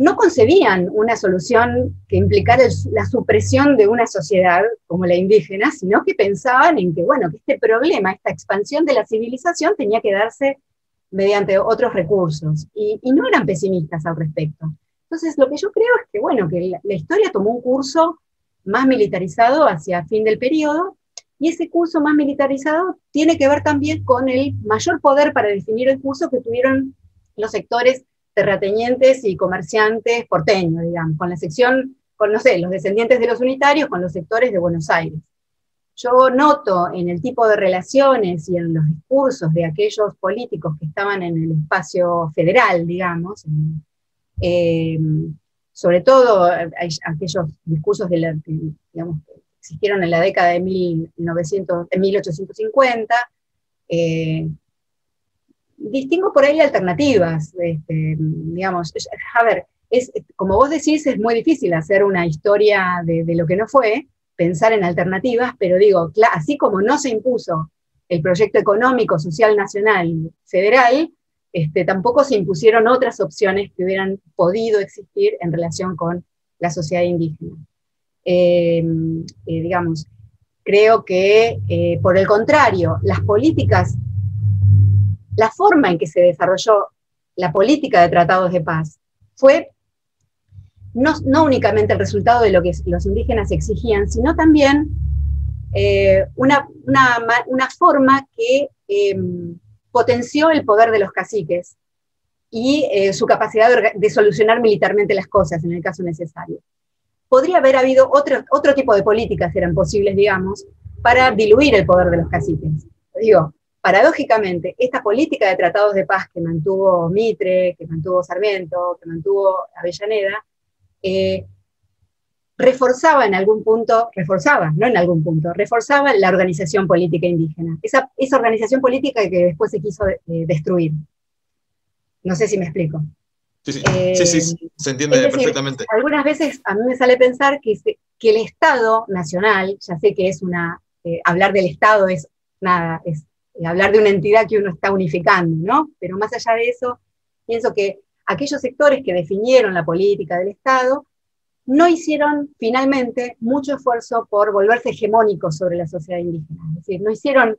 no concebían una solución que implicara la supresión de una sociedad como la indígena, sino que pensaban en que, bueno, que este problema, esta expansión de la civilización tenía que darse mediante otros recursos, y, no eran pesimistas al respecto. Entonces, lo que yo creo es que, bueno, que la, historia tomó un curso más militarizado hacia fin del periodo, y ese curso más militarizado tiene que ver también con el mayor poder para definir el curso que tuvieron los sectores terratenientes y comerciantes porteños, digamos, con la sección, con, no sé, los descendientes de los unitarios, con los sectores de Buenos Aires. Yo noto en el tipo de relaciones y en los discursos de aquellos políticos que estaban en el espacio federal, digamos, eh, sobre todo aquellos discursos de digamos, existieron en la década de 1900, 1850. Eh, distingo por ahí alternativas, este, digamos, a ver, es, como vos decís, es muy difícil hacer una historia de, lo que no fue, pensar en alternativas, pero digo, así como no se impuso el proyecto económico, social, nacional, federal, este, tampoco se impusieron otras opciones que hubieran podido existir en relación con la sociedad indígena. Eh, eh, digamos, creo que, eh, por el contrario, las políticas, la forma en que se desarrolló la política de tratados de paz fue no, únicamente el resultado de lo que los indígenas exigían, sino también una, forma que em, potenció el poder de los caciques y su capacidad de, solucionar militarmente las cosas en el caso necesario podría haber habido otro, otro tipo de políticas, eran posibles, digamos, para diluir el poder de los caciques. Digo, paradójicamente, esta política de tratados de paz que mantuvo Mitre, que mantuvo Sarmiento, que mantuvo Avellaneda, eh, reforzaba en algún punto, reforzaba, no en algún punto, reforzaba la organización política indígena, esa, esa organización política que después se quiso eh, destruir. No sé si me explico. Sí, sí, sí, se entiende perfectamente. Algunas veces a mí me sale pensar que, que el Estado nacional, ya sé que es una, eh, hablar del Estado es nada, es eh, hablar de una entidad que uno está unificando, ¿no? Pero más allá de eso, pienso que aquellos sectores que definieron la política del Estado no hicieron finalmente mucho esfuerzo por volverse hegemónicos sobre la sociedad indígena. Es decir, no hicieron,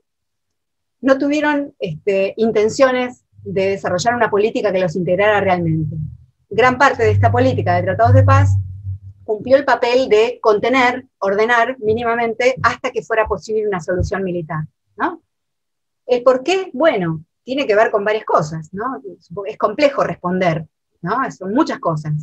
no tuvieron este, intenciones de desarrollar una política que los integrara realmente. Gran parte de esta política de tratados de paz cumplió el papel de contener, ordenar mínimamente hasta que fuera posible una solución militar. ¿no? ¿El por qué? Bueno, tiene que ver con varias cosas. ¿no? Es complejo responder. ¿No? Son muchas cosas.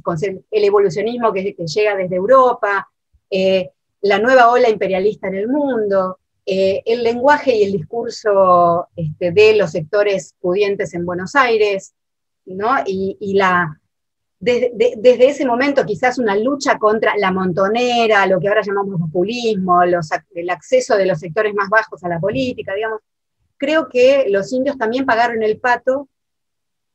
El evolucionismo que, llega desde Europa, eh, la nueva ola imperialista en el mundo, eh, el lenguaje y el discurso este, de los sectores pudientes en Buenos Aires, ¿no? y, la, desde, ese momento quizás una lucha contra la montonera, lo que ahora llamamos populismo, el acceso de los sectores más bajos a la política, digamos, creo que los indios también pagaron el pato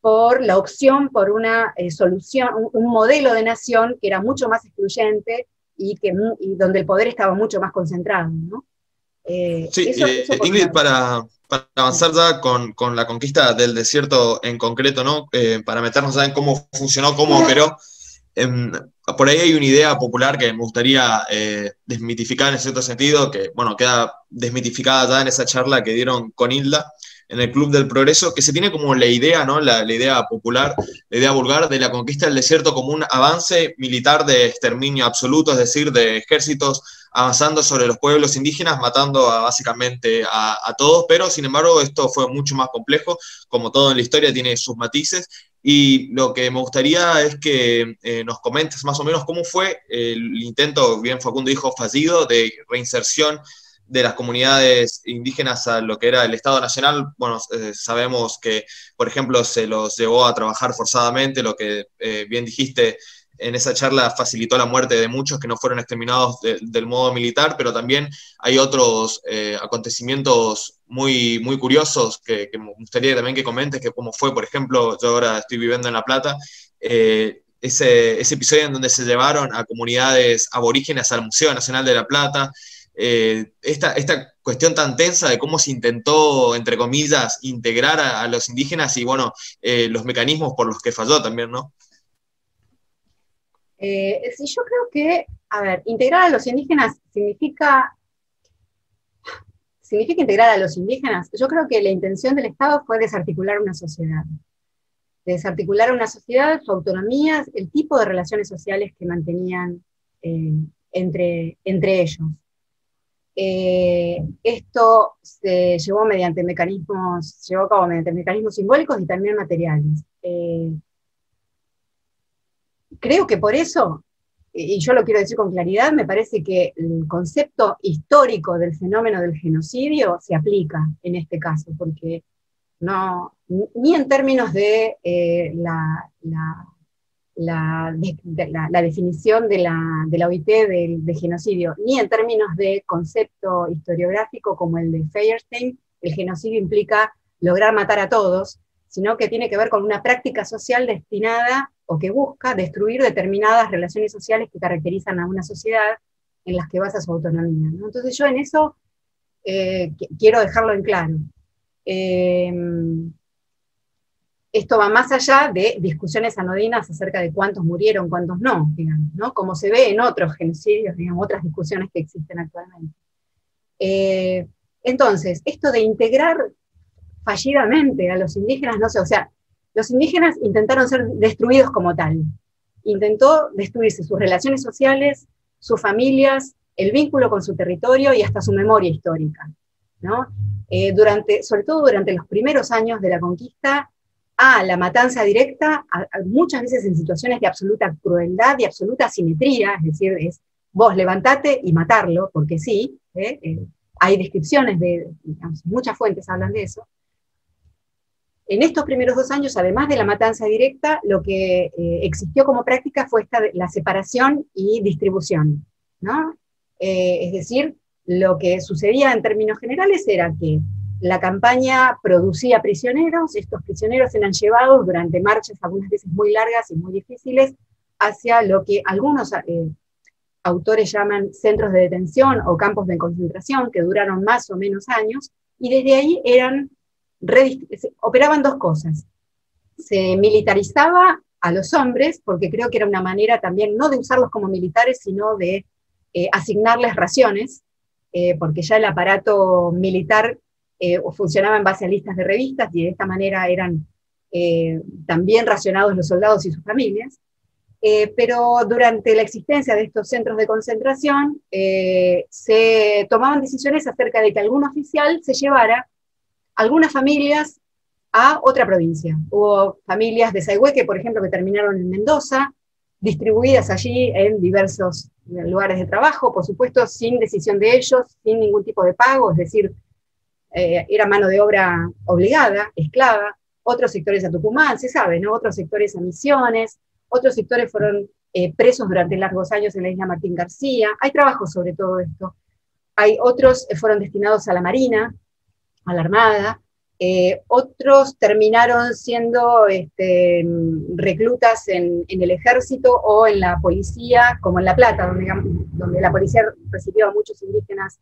por la opción por una eh, solución, un, modelo de nación que era mucho más excluyente y, que, y donde el poder estaba mucho más concentrado. ¿no? Eh, sí, eh, Ingrid, para, avanzar ya con, la conquista del desierto en concreto, ¿no? Eh, para meternos ya en cómo funcionó, cómo operó, em, por ahí hay una idea popular que me gustaría desmitificar en cierto sentido, que, bueno, queda desmitificada ya en esa charla que dieron con Hilda, en el Club del Progreso, que se tiene como la idea, ¿no? La, idea popular, la idea vulgar de la conquista del desierto como un avance militar de exterminio absoluto, es decir, de ejércitos avanzando sobre los pueblos indígenas, matando básicamente a, todos, pero sin embargo esto fue mucho más complejo, como todo en la historia tiene sus matices, y lo que me gustaría es que eh, nos comentes más o menos cómo fue el intento, bien Facundo dijo, fallido, de reinserción de las comunidades indígenas a lo que era el Estado Nacional. Bueno, eh, sabemos que, por ejemplo, se los llevó a trabajar forzadamente, lo que eh, bien dijiste, en esa charla facilitó la muerte de muchos que no fueron exterminados del modo militar, pero también hay otros eh, acontecimientos muy, muy curiosos que, me gustaría también que comentes, que como fue, por ejemplo, yo ahora estoy viviendo en La Plata, eh, ese, episodio en donde se llevaron a comunidades aborígenes al Museo Nacional de La Plata, eh, esta, esta, cuestión tan tensa de cómo se intentó, entre comillas, integrar a, los indígenas y, bueno, los mecanismos por los que falló también, ¿no? Eh, yo creo que, a ver, integrar a los indígenas significa, significa integrar a los indígenas. Yo creo que la intención del Estado fue desarticular una sociedad. Desarticular una sociedad, su autonomía, el tipo de relaciones sociales que mantenían eh, entre, entre ellos. Eh, esto se llevó mediante mecanismos, llevó a cabo mediante mecanismos simbólicos y también materiales. Eh, creo que por eso, y yo lo quiero decir con claridad, me parece que el concepto histórico del fenómeno del genocidio se aplica en este caso, porque no, ni en términos de eh, la, la, definición de la, de la OIT de, genocidio, ni en términos de concepto historiográfico como el de Feyerstein, el genocidio implica lograr matar a todos, sino que tiene que ver con una práctica social destinada o que busca destruir determinadas relaciones sociales que caracterizan a una sociedad en las que basa su autonomía. Entonces yo en eso eh, quiero dejarlo en claro. Eh, esto va más allá de discusiones anodinas acerca de cuántos murieron, cuántos no, digamos, ¿no? Como se ve en otros genocidios, digamos, otras discusiones que existen actualmente. Eh, entonces, esto de integrar fallidamente a los indígenas, no sé, o sea, los indígenas intentaron ser destruidos como tal. Intentó destruirse sus relaciones sociales, sus familias, el vínculo con su territorio y hasta su memoria histórica. ¿no? Eh, durante, sobre todo durante los primeros años de la conquista, a la matanza directa, muchas veces en situaciones de absoluta crueldad y absoluta simetría, es decir, es vos levantate y matarlo, porque sí, ¿eh? Eh, hay descripciones de, muchas fuentes hablan de eso. En estos primeros dos años, además de la matanza directa, lo que eh, existió como práctica fue esta, la separación y distribución. ¿no? es decir, lo que sucedía en términos generales era que la campaña producía prisioneros, estos prisioneros eran llevados durante marchas algunas veces muy largas y muy difíciles hacia lo que algunos eh, autores llaman centros de detención o campos de concentración que duraron más o menos años y desde ahí eran operaban dos cosas. Se militarizaba a los hombres, porque creo que era una manera también no de usarlos como militares, sino de eh, asignarles raciones, eh, porque ya el aparato militar eh, o funcionaba en base a listas de revistas y de esta manera eran eh, también racionados los soldados y sus familias. Eh, pero durante la existencia de estos centros de concentración se tomaban decisiones acerca de que algún oficial se llevara algunas familias a otra provincia. Hubo familias de Saigüeque, por ejemplo, que terminaron en Mendoza, distribuidas allí en diversos lugares de trabajo, por supuesto, sin decisión de ellos, sin ningún tipo de pago, es decir, eh, era mano de obra obligada, esclava, otros sectores a Tucumán, se sabe, ¿no? Otros sectores a Misiones, otros sectores fueron eh, presos durante largos años en la isla Martín García, hay trabajos sobre todo esto. Hay otros que fueron destinados a la Marina, a la Armada, eh, otros terminaron siendo este, reclutas en, el ejército o en la policía, como en La Plata, donde, donde la policía recibió a muchos indígenas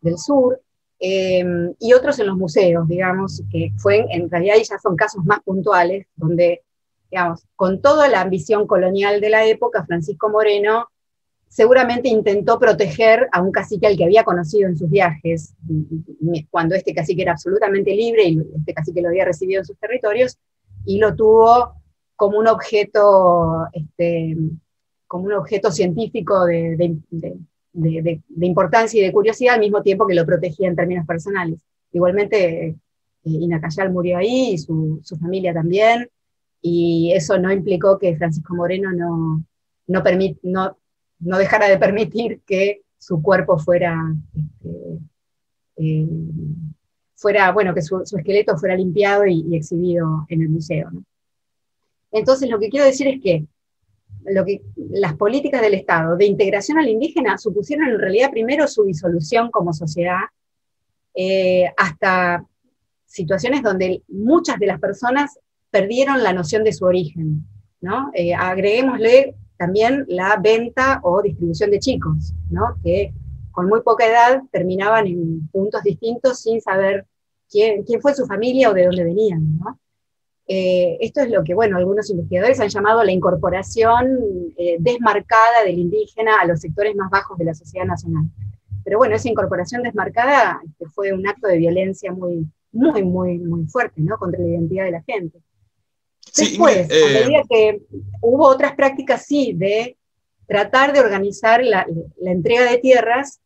del sur. Em, y otros en los museos, digamos, que fue, en realidad ya son casos más puntuales, donde, digamos, con toda la ambición colonial de la época, Francisco Moreno seguramente intentó proteger a un cacique al que había conocido en sus viajes, cuando este cacique era absolutamente libre y este cacique lo había recibido en sus territorios, y lo tuvo como un objeto, este, como un objeto científico de, importancia y de curiosidad al mismo tiempo que lo protegía en términos personales. Igualmente, eh, Inacayal murió ahí y su, familia también, y eso no implicó que Francisco Moreno no, no, no, no dejara de permitir que su cuerpo fuera, este, eh, fuera bueno, que su, esqueleto fuera limpiado y, exhibido en el museo. Entonces, lo que quiero decir es que lo que, las políticas del Estado de integración al indígena supusieron en realidad primero su disolución como sociedad, eh, hasta situaciones donde muchas de las personas perdieron la noción de su origen. ¿no? Eh, agreguémosle también la venta o distribución de chicos, ¿no? que con muy poca edad terminaban en puntos distintos sin saber quién, quién fue su familia o de dónde venían. ¿no? Eh, esto es lo que, bueno, algunos investigadores han llamado la incorporación eh, desmarcada del indígena a los sectores más bajos de la sociedad nacional. Pero bueno, esa incorporación desmarcada este, fue un acto de violencia muy, muy, muy, muy fuerte, ¿no? Contra la identidad de la gente. Después, a eh, medida que hubo otras prácticas, sí, de tratar de organizar la, entrega de tierras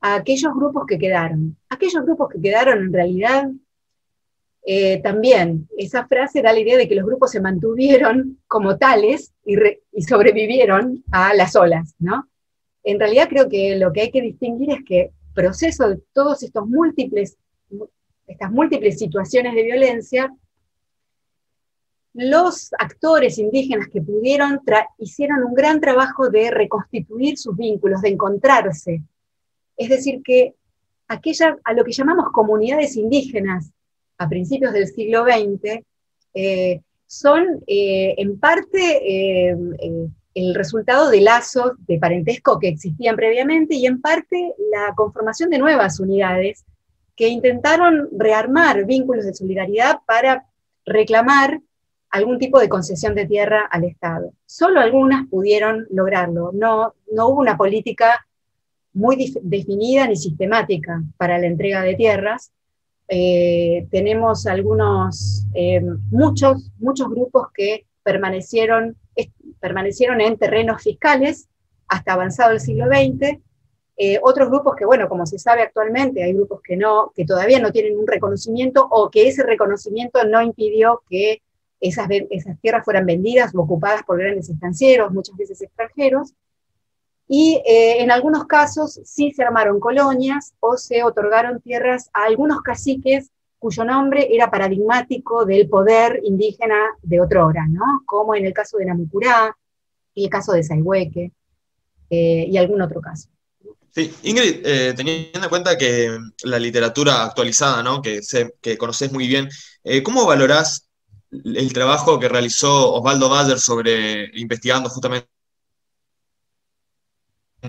a aquellos grupos que quedaron. Aquellos grupos que quedaron en realidad eh, también esa frase da la idea de que los grupos se mantuvieron como tales y, sobrevivieron a las olas, ¿no? En realidad creo que lo que hay que distinguir es que proceso de todos estos múltiples, estas múltiples situaciones de violencia los actores indígenas que pudieron hicieron un gran trabajo de reconstituir sus vínculos, de encontrarse. Es decir, que aquella, a lo que llamamos comunidades indígenas a principios del siglo XX, eh, son eh, en parte eh, el resultado de lazos de parentesco que existían previamente y en parte la conformación de nuevas unidades que intentaron rearmar vínculos de solidaridad para reclamar algún tipo de concesión de tierra al Estado. Solo algunas pudieron lograrlo. No, no hubo una política muy definida ni sistemática para la entrega de tierras. Eh, tenemos algunos, eh, muchos, muchos grupos que permanecieron, permanecieron en terrenos fiscales hasta avanzado el siglo XX. Eh, otros grupos que, bueno, como se sabe actualmente, hay grupos que no, que todavía no tienen un reconocimiento o que ese reconocimiento no impidió que esas, tierras fueran vendidas o ocupadas por grandes estancieros, muchas veces extranjeros, y eh, en algunos casos sí se armaron colonias o se otorgaron tierras a algunos caciques cuyo nombre era paradigmático del poder indígena de otrora, ¿no? como en el caso de Namucurá y el caso de Saihueque eh, y algún otro caso. Sí, Ingrid, eh, teniendo en cuenta que la literatura actualizada, ¿no? que, que conoces muy bien, ¿cómo valorás el trabajo que realizó Osvaldo Bayer sobre investigando justamente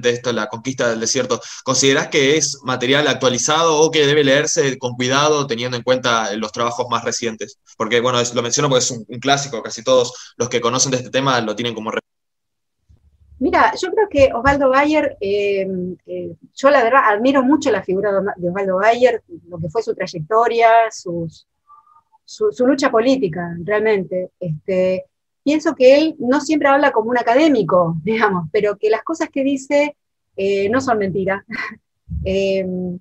esto, la conquista del desierto, ¿considerás que es material actualizado o que debe leerse con cuidado teniendo en cuenta los trabajos más recientes? Porque, bueno, lo menciono porque es un, clásico, casi todos los que conocen de este tema lo tienen como Mira, yo creo que Osvaldo Bayer, eh, eh, yo la verdad admiro mucho la figura de Osvaldo Bayer, lo que fue su trayectoria, sus, su, lucha política, realmente. Este, pienso que él no siempre habla como un académico, digamos, pero que las cosas que dice eh, no son mentiras. Em,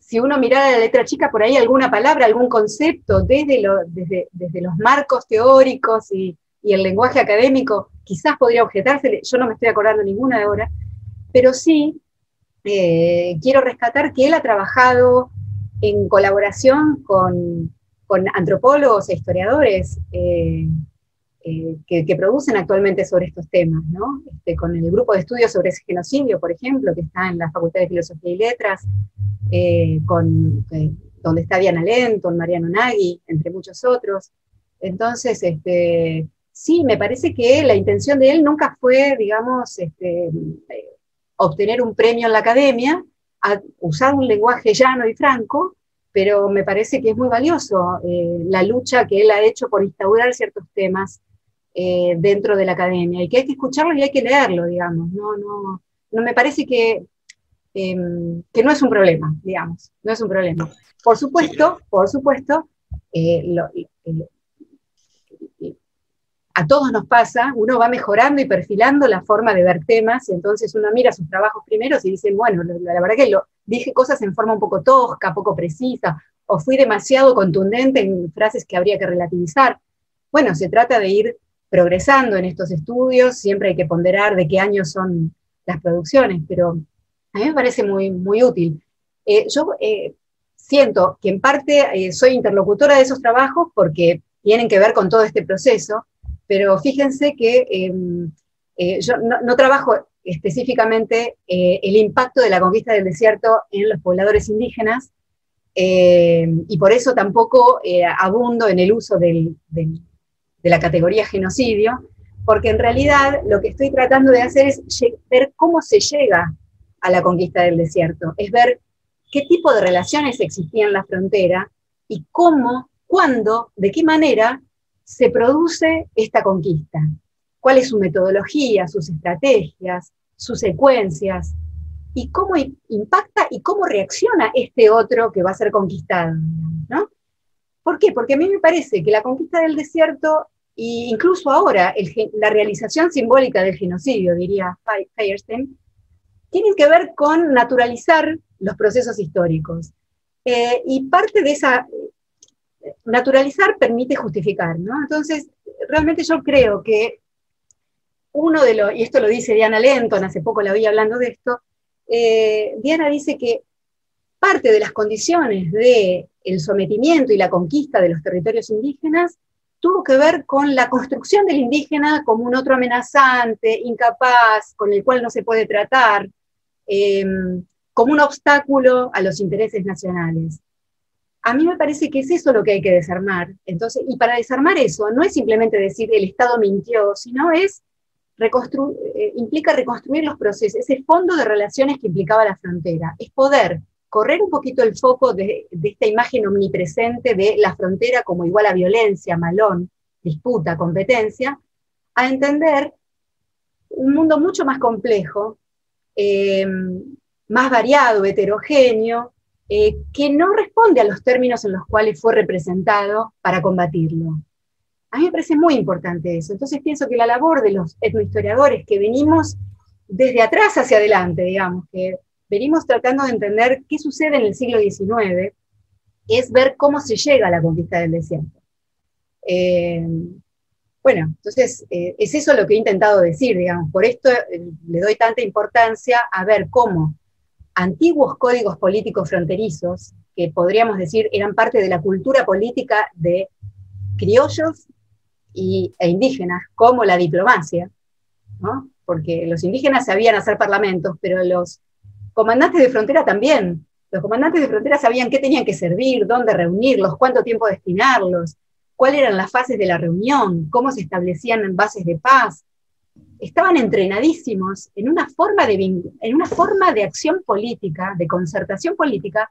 si uno mirara la letra chica, por ahí alguna palabra, algún concepto, desde, los marcos teóricos y, el lenguaje académico, quizás podría objetarse, yo no me estoy acordando ninguna de ahora, pero sí eh, quiero rescatar que él ha trabajado en colaboración con, antropólogos e historiadores eh, eh, que, producen actualmente sobre estos temas, ¿no? Este, con el grupo de estudios sobre ese genocidio, por ejemplo, que está en la Facultad de Filosofía y Letras, eh, con, donde está Diana Lenton, Mariano Nagui, entre muchos otros. Entonces, este, sí, me parece que la intención de él nunca fue, digamos, este, obtener un premio en la academia, a usar un lenguaje llano y franco, pero me parece que es muy valioso eh, la lucha que él ha hecho por instaurar ciertos temas eh, dentro de la academia y que hay que escucharlo y hay que leerlo, digamos. No, no, no me parece que, em, que no es un problema, digamos, no es un problema. Por supuesto, por supuesto, eh, a todos nos pasa, uno va mejorando y perfilando la forma de ver temas, y entonces uno mira sus trabajos primeros y dice, bueno, la, verdad que lo, dije cosas en forma un poco tosca, poco precisa, o fui demasiado contundente en frases que habría que relativizar. Bueno, se trata de ir progresando en estos estudios, siempre hay que ponderar de qué años son las producciones, pero a mí me parece muy, muy útil. Eh, yo eh, siento que en parte eh, soy interlocutora de esos trabajos porque tienen que ver con todo este proceso, pero fíjense que em, yo no, trabajo específicamente el impacto de la conquista del desierto en los pobladores indígenas, y por eso tampoco abundo en el uso de la categoría genocidio, porque en realidad lo que estoy tratando de hacer es ver cómo se llega a la conquista del desierto, es ver qué tipo de relaciones existían en la frontera y cómo, cuándo, de qué manera se produce esta conquista? ¿Cuál es su metodología, sus estrategias, sus secuencias? ¿Y cómo impacta y cómo reacciona este otro que va a ser conquistado? ¿no? ¿Por qué? Porque a mí me parece que la conquista del desierto e incluso ahora la realización simbólica del genocidio, diría Feierstein, tienen que ver con naturalizar los procesos históricos. Eh, y parte de esa, naturalizar permite justificar, ¿no? Entonces, realmente yo creo que uno de los, y esto lo dice Diana Lenton, hace poco la vi hablando de esto, eh, Diana dice que parte de las condiciones del el sometimiento y la conquista de los territorios indígenas tuvo que ver con la construcción del indígena como un otro amenazante, incapaz, con el cual no se puede tratar, em, como un obstáculo a los intereses nacionales. A mí me parece que es eso lo que hay que desarmar. Entonces, y para desarmar eso, no es simplemente decir el Estado mintió, sino es eh, implica reconstruir los procesos, ese fondo de relaciones que implicaba la frontera. Es poder correr un poquito el foco de, esta imagen omnipresente de la frontera como igual a violencia, malón, disputa, competencia, a entender un mundo mucho más complejo, eh, más variado, heterogéneo, eh, que no responde a los términos en los cuales fue representado para combatirlo. A mí me parece muy importante eso. Entonces pienso que la labor de los etnohistoriadores que venimos desde atrás hacia adelante, digamos, que venimos tratando de entender qué sucede en el siglo XIX, es ver cómo se llega a la conquista del desierto. Eh, bueno, entonces eh, es eso lo que he intentado decir, digamos, por esto eh, le doy tanta importancia a ver cómo antiguos códigos políticos fronterizos, que podríamos decir eran parte de la cultura política de criollos y, e indígenas, como la diplomacia, ¿no? porque los indígenas sabían hacer parlamentos, pero los comandantes de frontera también. Los comandantes de frontera sabían qué tenían que servir, dónde reunirlos, cuánto tiempo destinarlos, cuáles eran las fases de la reunión, cómo se establecían bases de paz. Estaban entrenadísimos en una forma de, en una forma de acción política, de concertación política,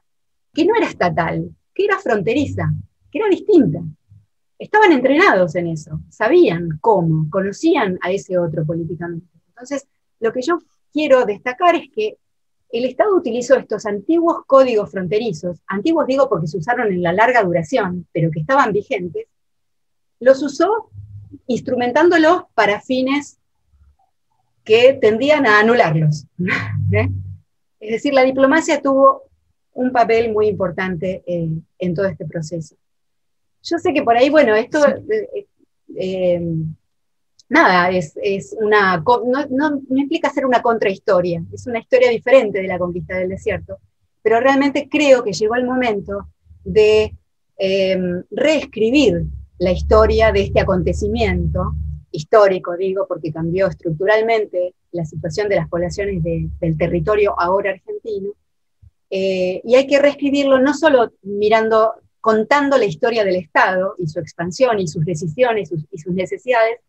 que no era estatal, que era fronteriza, que era distinta. Estaban entrenados en eso, sabían cómo, conocían a ese otro políticamente. Entonces, lo que yo quiero destacar es que el Estado utilizó estos antiguos códigos fronterizos, antiguos digo porque se usaron en la larga duración, pero que estaban vigentes, los usó instrumentándolos para fines que tendían a anularlos. ¿eh? Es decir, la diplomacia tuvo un papel muy importante en todo este proceso. Yo sé que por ahí, bueno, esto eh, eh, nada, es, una, no, implica hacer una contrahistoria, es una historia diferente de la conquista del desierto, pero realmente creo que llegó el momento de em, reescribir la historia de este acontecimiento histórico, digo, porque cambió estructuralmente la situación de las poblaciones del territorio ahora argentino, eh, y hay que reescribirlo no solo mirando, contando la historia del Estado y su expansión y sus decisiones y sus necesidades,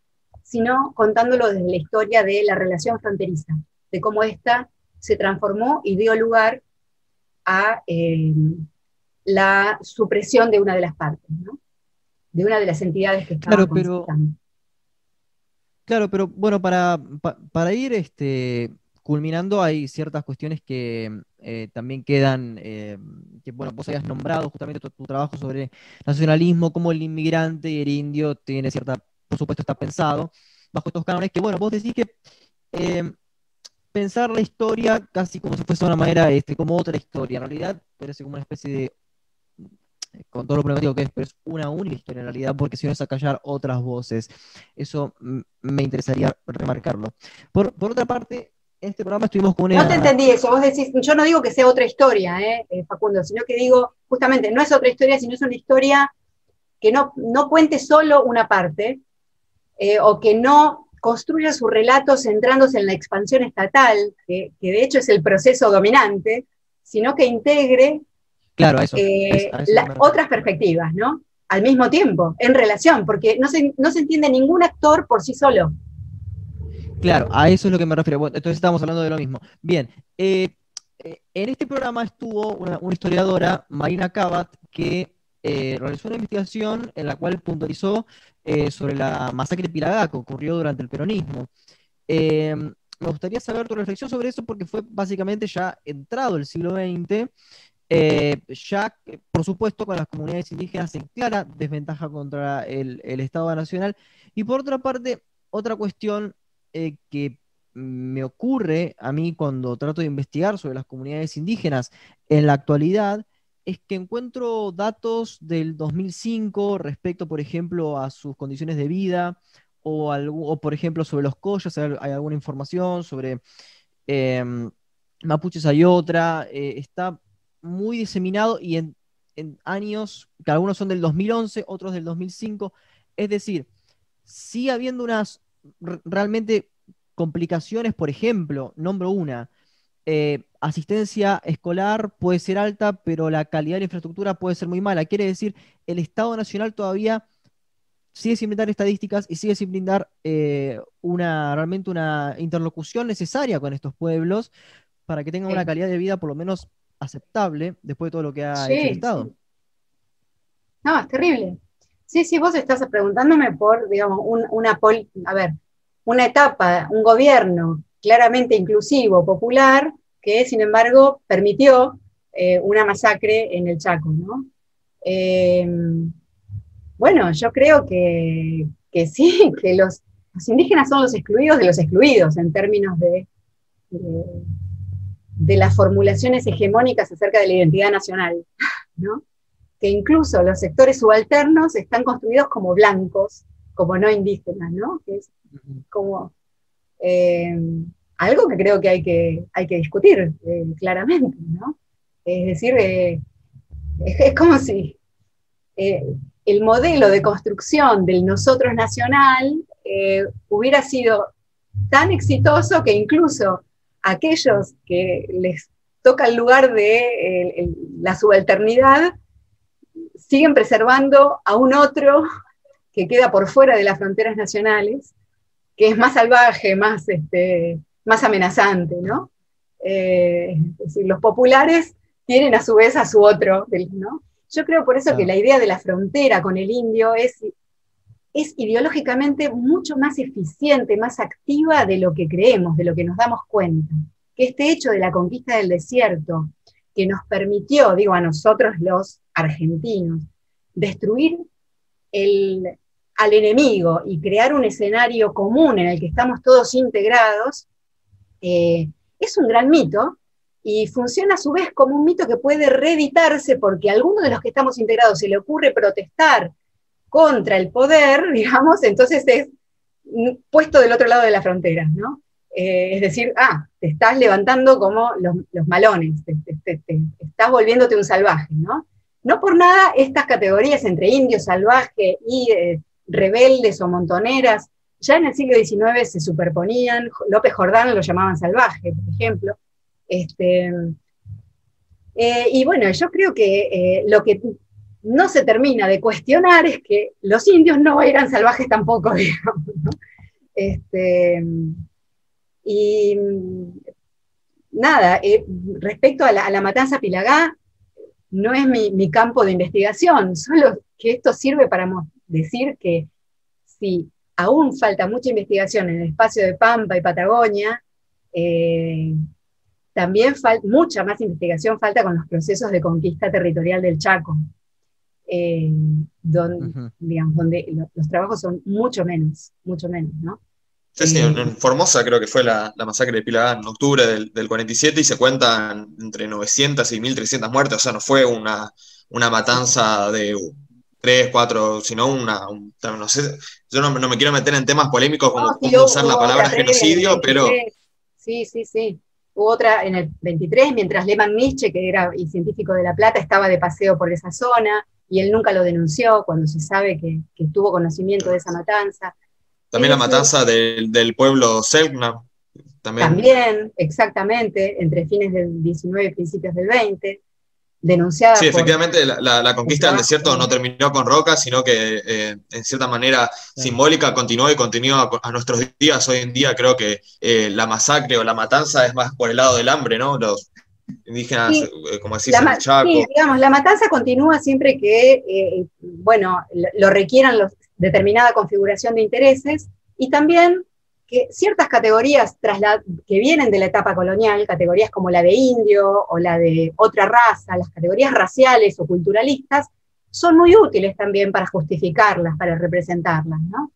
sino contándolo desde la historia de la relación fronteriza, de cómo ésta se transformó y dio lugar a eh, la supresión de una de las partes, de una de las entidades que estaban claro, pero, Claro, pero bueno, para, para ir este, culminando, hay ciertas cuestiones que eh, también quedan, eh, que bueno, vos habías nombrado justamente tu, tu, trabajo sobre nacionalismo, cómo el inmigrante y el indio tiene cierta por supuesto está pensado bajo estos cánones, que bueno, vos decís que eh, pensar la historia casi como si fuese una manera, este, como otra historia, en realidad parece como una especie de, con todo lo problemático que es, pero es una única historia en realidad, porque si no es a callar otras voces. Eso me interesaría remarcarlo. Por, por otra parte, en este programa estuvimos con una... No te entendí eso, vos decís, yo no digo que sea otra historia, eh, eh Facundo, sino que digo, justamente, no es otra historia, sino es una historia que no, no cuente solo una parte, eh, o que no construya su relato centrándose en la expansión estatal, que, de hecho es el proceso dominante, sino que integre claro, eh, otras perspectivas, ¿no? Al mismo tiempo, en relación, porque no se, no se entiende ningún actor por sí solo. Claro, a eso es lo que me refiero. entonces estamos hablando de lo mismo. Bien, eh, en este programa estuvo una, una historiadora, Marina Cabat, que eh, realizó una investigación en la cual puntualizó eh, sobre la masacre de Pilagá que ocurrió durante el peronismo. Eh, me gustaría saber tu reflexión sobre eso porque fue básicamente ya entrado el siglo XX eh, ya, por supuesto, con las comunidades indígenas en clara desventaja contra el, Estado Nacional. Y por otra parte, otra cuestión que me ocurre a mí cuando trato de investigar sobre las comunidades indígenas en la actualidad es que encuentro datos del 2005 respecto, por ejemplo, a sus condiciones de vida o, o por ejemplo, sobre los collas, hay, alguna información sobre em, mapuches hay otra, eh, está muy diseminado y en, años, que algunos son del 2011, otros del 2005, es decir, sigue habiendo unas realmente complicaciones, por ejemplo, nombro una, eh, asistencia escolar puede ser alta, pero la calidad de la infraestructura puede ser muy mala. Quiere decir, el Estado Nacional todavía sigue sin brindar estadísticas y sigue sin brindar eh, una, realmente una interlocución necesaria con estos pueblos para que tengan una calidad de vida por lo menos aceptable después de todo lo que ha hecho el Estado. No, es terrible. Sí, sí, vos estás preguntándome por, digamos, una, a ver, una etapa, un gobierno claramente inclusivo, popular, que sin embargo permitió eh, una masacre en el Chaco, ¿no? Em, bueno, yo creo que, sí, que los, indígenas son los excluidos de los excluidos en términos de de las formulaciones hegemónicas acerca de la identidad nacional, ¿no? que incluso los sectores subalternos están construidos como blancos, como no indígenas, ¿no? que es como eh, algo que creo que hay que, hay que discutir eh, claramente. ¿no? Es decir, eh, es, como si el modelo de construcción del nosotros nacional hubiera sido tan exitoso que incluso aquellos que les toca el lugar de la subalternidad siguen preservando a un otro que queda por fuera de las fronteras nacionales, que es más salvaje, más, este, más amenazante, ¿no? Eh, es decir, los populares tienen a su vez a su otro, ¿no? Yo creo por eso que la idea de la frontera con el indio es es ideológicamente mucho más eficiente, más activa de lo que creemos, de lo que nos damos cuenta. Que este hecho de la conquista del desierto, que nos permitió, digo a nosotros los argentinos, destruir al enemigo y crear un escenario común en el que estamos todos integrados, eh, es un gran mito y funciona a su vez como un mito que puede reeditarse porque a alguno de los que estamos integrados se le ocurre protestar contra el poder, digamos, entonces es puesto del otro lado de la frontera, ¿no? Eh, es decir, ah, te estás levantando como los, malones, te, estás volviéndote un salvaje, ¿no? No por nada estas categorías entre indio, salvaje y eh, rebeldes o montoneras, ya en el siglo XIX se superponían, López Jordán lo llamaban salvaje, por ejemplo. Este, eh, y bueno, yo creo que lo que no se termina de cuestionar es que los indios no eran salvajes tampoco, digamos. Este, y nada, eh, respecto a la, matanza Pilagá, no es mi, campo de investigación, solo que esto sirve para decir que si aún falta mucha investigación en el espacio de Pampa y Patagonia, eh, también mucha más investigación falta con los procesos de conquista territorial del Chaco. Eh, donde, digamos, donde los trabajos son mucho menos, mucho menos, ¿no? Sí, sí, en eh, Formosa creo que fue la, masacre de Pilagá en octubre del, 47 y se cuentan entre 900 y 1300 muertes, o sea, no fue una, una matanza de 3, 4, sino una, no sé, yo no, me quiero meter en temas polémicos como usar la palabra genocidio, pero... Sí, sí, sí. Hubo otra en el 23, mientras Lehmann Nietzsche, que era científico de La Plata, estaba de paseo por esa zona y él nunca lo denunció cuando se sabe que, tuvo conocimiento de esa matanza. También la matanza del, pueblo Selknam. También. también, exactamente, entre fines del 19 y principios del 20, denunciada. Sí, efectivamente, la, conquista del desierto no terminó con Roca, sino que eh, en cierta manera simbólica continuó y continúa a, nuestros días. Hoy en día creo que eh, la masacre o la matanza es más por el lado del hambre, ¿no? Los, indígenas, eh, como decís, la, Chaco. Sí, digamos, la matanza continúa siempre que, eh, bueno, lo, requieran los, determinada configuración de intereses y también que ciertas categorías que vienen de la etapa colonial, categorías como la de indio o la de otra raza, las categorías raciales o culturalistas, son muy útiles también para justificarlas, para representarlas, ¿no?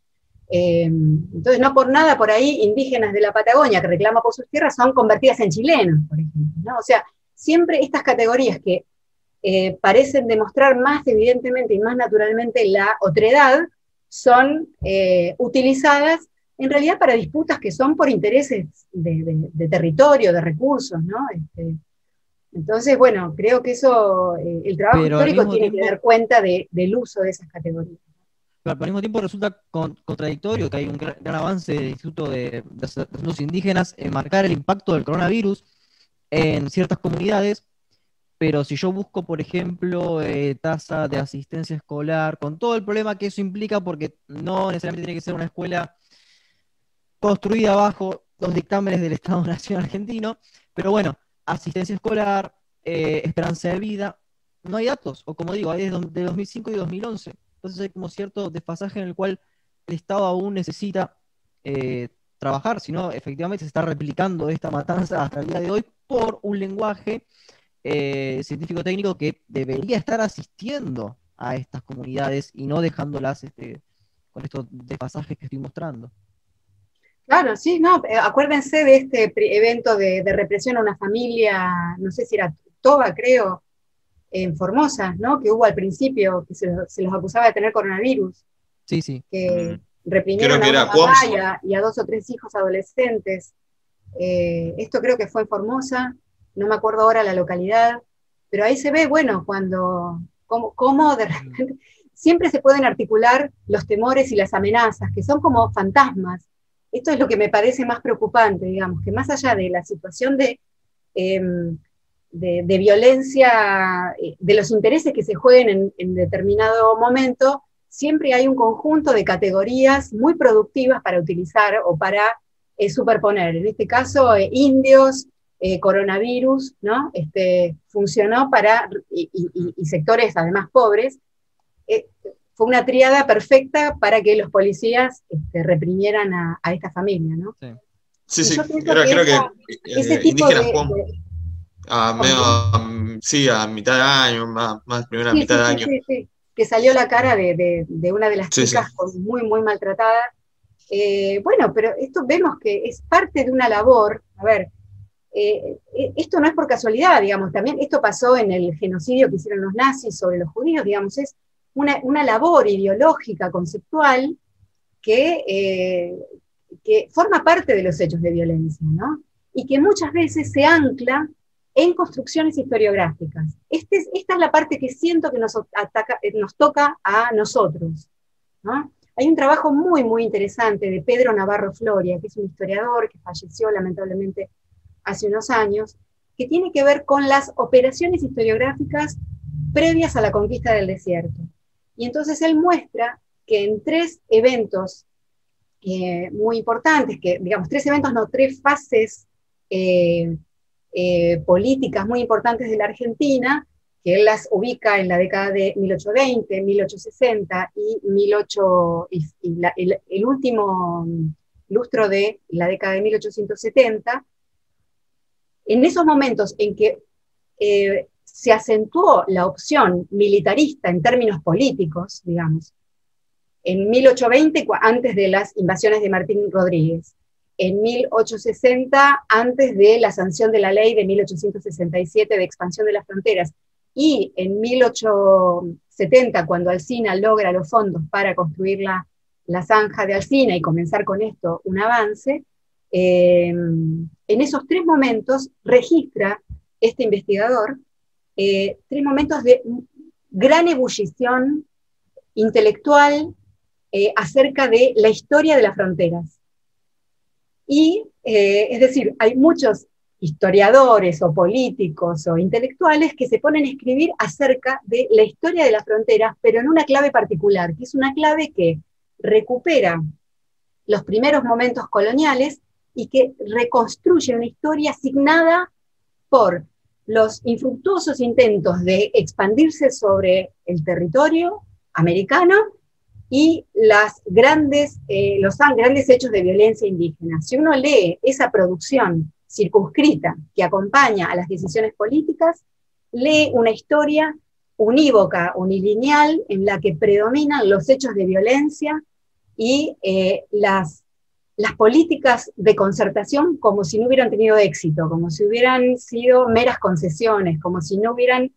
Eh, entonces, no por nada por ahí indígenas de la Patagonia que reclaman por sus tierras son convertidas en chilenos, por ejemplo, ¿no? O sea, siempre estas categorías que eh, parecen demostrar más evidentemente y más naturalmente la otredad, son eh, utilizadas en realidad para disputas que son por intereses de, territorio, de recursos, ¿no? Este, entonces, bueno, creo que eso, eh, el trabajo histórico tiene que dar cuenta del uso de esas categorías. Pero al mismo tiempo resulta contradictorio que hay un gran, avance del Instituto de, Asuntos Indígenas en marcar el impacto del coronavirus en ciertas comunidades, pero si yo busco, por ejemplo, eh, tasa de asistencia escolar, con todo el problema que eso implica, porque no necesariamente tiene que ser una escuela construida bajo los dictámenes del Estado Nacional Argentino, pero bueno, asistencia escolar, eh, esperanza de vida, no hay datos, o como digo, hay de 2005 y 2011. Entonces hay como cierto desfasaje en el cual el Estado aún necesita eh, trabajar, si no, efectivamente se está replicando esta matanza hasta el día de hoy por un lenguaje eh, científico-técnico que debería estar asistiendo a estas comunidades y no dejándolas este, con estos desfasajes que estoy mostrando. Claro, sí, no, eh, acuérdense de este evento de, represión a una familia, no sé si era Toba, creo, en Formosa, ¿no? Que hubo al principio, que se, los acusaba de tener coronavirus. Sí, sí. Que mm. reprimieron a una mamá y a, dos o tres hijos adolescentes. Eh, esto creo que fue en Formosa, no me acuerdo ahora la localidad, pero ahí se ve, bueno, cuando, cómo, cómo de repente, siempre se pueden articular los temores y las amenazas, que son como fantasmas esto es lo que me parece más preocupante, digamos, que más allá de la situación de, em, de, violencia, eh, de los intereses que se jueguen en, determinado momento, siempre hay un conjunto de categorías muy productivas para utilizar o para eh, superponer. En este caso, eh, indios, coronavirus, ¿no? Este, funcionó para, y, y, sectores además pobres, fue una triada perfecta para que los policías este, reprimieran a, esta familia, ¿no? Sí, sí, creo, que, ese eh, tipo de, a sí, a mitad de año, más, más primera mitad de año. Sí, que salió la cara de, una de las chicas muy, muy maltratada. Eh, bueno, pero esto vemos que es parte de una labor, a ver, eh, esto no es por casualidad, digamos, también esto pasó en el genocidio que hicieron los nazis sobre los judíos, digamos, es una, labor ideológica, conceptual, que, eh, que forma parte de los hechos de violencia, ¿no? Y que muchas veces se ancla en construcciones historiográficas. Este esta es la parte que siento que nos, ataca, eh, nos toca a nosotros. ¿no? Hay un trabajo muy, muy interesante de Pedro Navarro Floria, que es un historiador que falleció lamentablemente hace unos años, que tiene que ver con las operaciones historiográficas previas a la conquista del desierto. Y entonces él muestra que en tres eventos eh, muy importantes, que digamos tres eventos, no, tres fases eh, eh, políticas muy importantes de la Argentina, que él las ubica en la década de 1820, 1860 y, 18, y, el, último lustro de la década de 1870, en esos momentos en que se acentuó la opción militarista en términos políticos, digamos, en 1820, antes de las invasiones de Martín Rodríguez, en 1860, antes de la sanción de la ley de 1867 de expansión de las fronteras, y en 1870, cuando Alcina logra los fondos para construir la, zanja de Alcina y comenzar con esto un avance, eh, en esos tres momentos registra este investigador eh, tres momentos de gran ebullición intelectual eh, acerca de la historia de las fronteras. Y, eh, es decir, hay muchos historiadores o políticos o intelectuales que se ponen a escribir acerca de la historia de las fronteras, pero en una clave particular, que es una clave que recupera los primeros momentos coloniales y que reconstruye una historia asignada por los infructuosos intentos de expandirse sobre el territorio americano y las grandes, eh, los grandes hechos de violencia indígena. Si uno lee esa producción circunscrita que acompaña a las decisiones políticas, lee una historia unívoca, unilineal, en la que predominan los hechos de violencia y eh, las, las políticas de concertación como si no hubieran tenido éxito, como si hubieran sido meras concesiones, como si no hubieran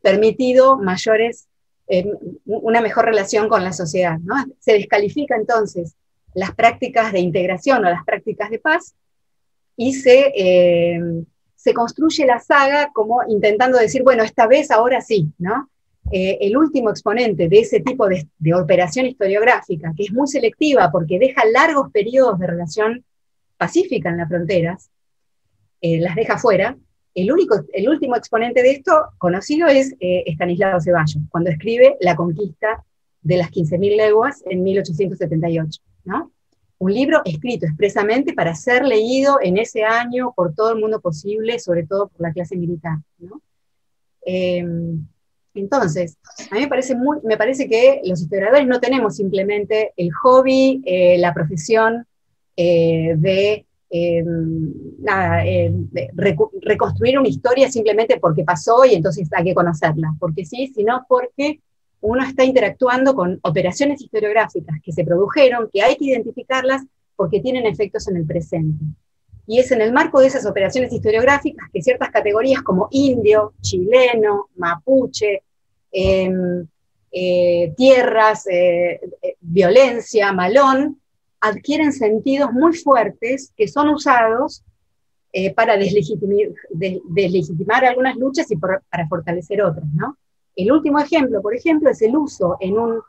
permitido mayores una mejor relación con la sociedad. ¿no? Se descalifica entonces las prácticas de integración o las prácticas de paz y se, eh, se construye la saga como intentando decir, bueno, esta vez ahora sí, ¿no? Eh, el último exponente de ese tipo de, operación historiográfica, que es muy selectiva porque deja largos periodos de relación pacífica en las fronteras, eh, las deja fuera, el, único, el último exponente de esto conocido es eh, Estanislao Ceballos, cuando escribe La conquista de las 15.000 leguas en 1878. ¿no? Un libro escrito expresamente para ser leído en ese año por todo el mundo posible, sobre todo por la clase militar. Em, entonces, a mí me parece, muy, parece que los historiadores no tenemos simplemente el hobby, eh, la profesión eh, de eh, reconstruir una historia simplemente porque pasó y entonces hay que conocerla, porque sí, sino porque uno está interactuando con operaciones historiográficas que se produjeron, que hay que identificarlas porque tienen efectos en el presente. Y es en el marco de esas operaciones historiográficas que ciertas categorías como indio, chileno, mapuche, em, eh, tierras, violencia, malón, adquieren sentidos muy fuertes que son usados eh, para deslegitimar, algunas luchas y para fortalecer otras. ¿no? El último ejemplo, por ejemplo, es el uso en un,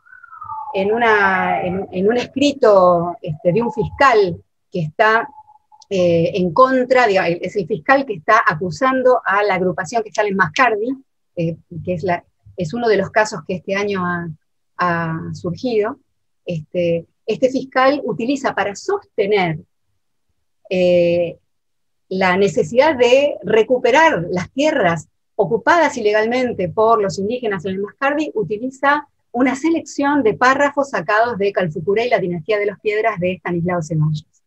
en una, en, un escrito este, de un fiscal que está eh, en contra, es el fiscal que está acusando a la agrupación que sale en Mascardi, eh, que es, uno de los casos que este año ha, surgido. Este, este fiscal utiliza para sostener eh, la necesidad de recuperar las tierras ocupadas ilegalmente por los indígenas en el Mascardi, utiliza una selección de párrafos sacados de Calfucuré y la dinastía de las piedras de Stanislao Ceballos.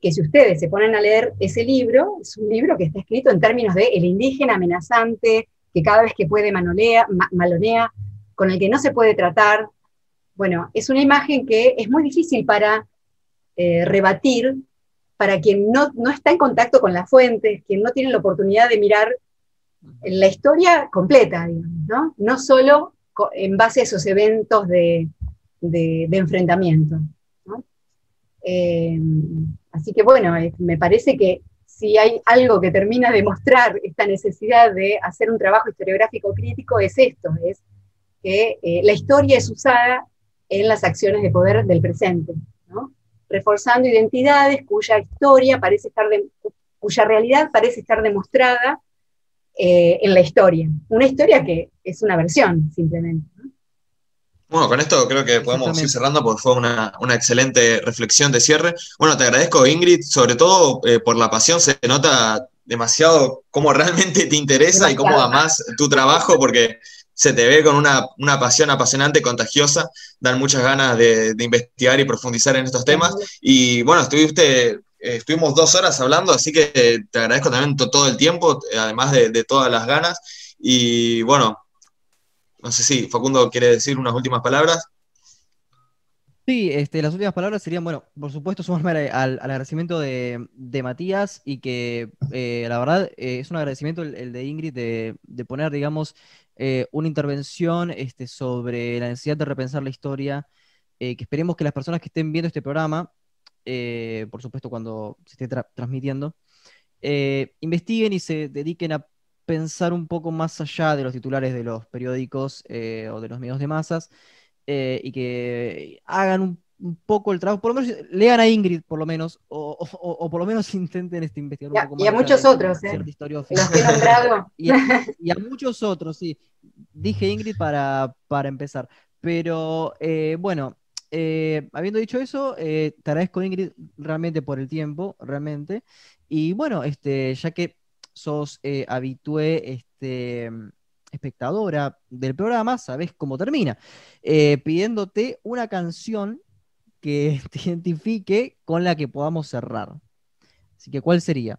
Que si ustedes se ponen a leer ese libro, es un libro que está escrito en términos de el indígena amenazante, que cada vez que puede manolea, malonea, con el que no se puede tratar, bueno, es una imagen que es muy difícil para eh, rebatir para quien no, está en contacto con las fuentes, quien no tiene la oportunidad de mirar la historia completa, ¿no? No solo en base a esos eventos de, enfrentamiento. Eh, así que bueno, me parece que si hay algo que termina de mostrar esta necesidad de hacer un trabajo historiográfico crítico, es esto, es que eh, la historia es usada en las acciones de poder del presente, reforzando identidades cuya historia parece estar cuya realidad parece estar demostrada eh, en la historia. Una historia que es una versión, simplemente. Bueno, con esto creo que podemos ir cerrando porque fue una, excelente reflexión de cierre. Bueno, te agradezco, Ingrid, sobre todo eh, por la pasión. Se nota demasiado cómo realmente te interesa y cómo amas tu trabajo, porque se te ve con una, pasión apasionante, contagiosa, dan muchas ganas de, investigar y profundizar en estos temas. Y bueno, estuviste, eh, estuvimos dos horas hablando, así que te agradezco también todo el tiempo, además de, todas las ganas. Y bueno, no sé si Facundo quiere decir unas últimas palabras. Sí, este, las últimas palabras serían, bueno, por supuesto, sumarme al, agradecimiento de, Matías y que eh, la verdad eh, es un agradecimiento el, de Ingrid de, de, poner, digamos, eh, una intervención este, sobre la necesidad de repensar la historia, que esperemos que las personas que estén viendo este programa, por supuesto cuando se esté transmitiendo, investiguen y se dediquen a pensar un poco más allá de los titulares de los periódicos o de los medios de masas y que hagan un un poco el trabajo, por lo menos lean a Ingrid, por lo menos, o, por lo menos intenten este, investigar un poco más. Y a muchos otros, ¿eh? Los que y, a, y, a, muchos otros, sí. Dije Ingrid para, para empezar. Pero eh, bueno, eh, habiendo dicho eso, te agradezco Ingrid realmente por el tiempo, realmente. Y bueno, este, ya que sos habitué este, espectadora del programa, sabes cómo termina, eh, pidiéndote una canción que te identifique con la que podamos cerrar. Así que, ¿cuál sería?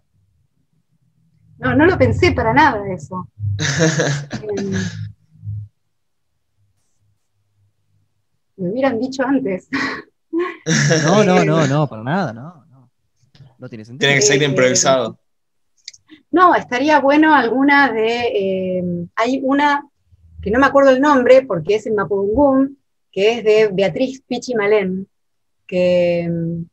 No, no lo pensé para nada eso. Em, me hubieran dicho antes. No, no, no, no, para nada, no, no. No tiene sentido. Tiene que ser Eh, improvisado. No, estaría bueno alguna de. eh, hay una que no me acuerdo el nombre porque es en Mapudungún, que es de Beatriz Pichi Malén, que mm,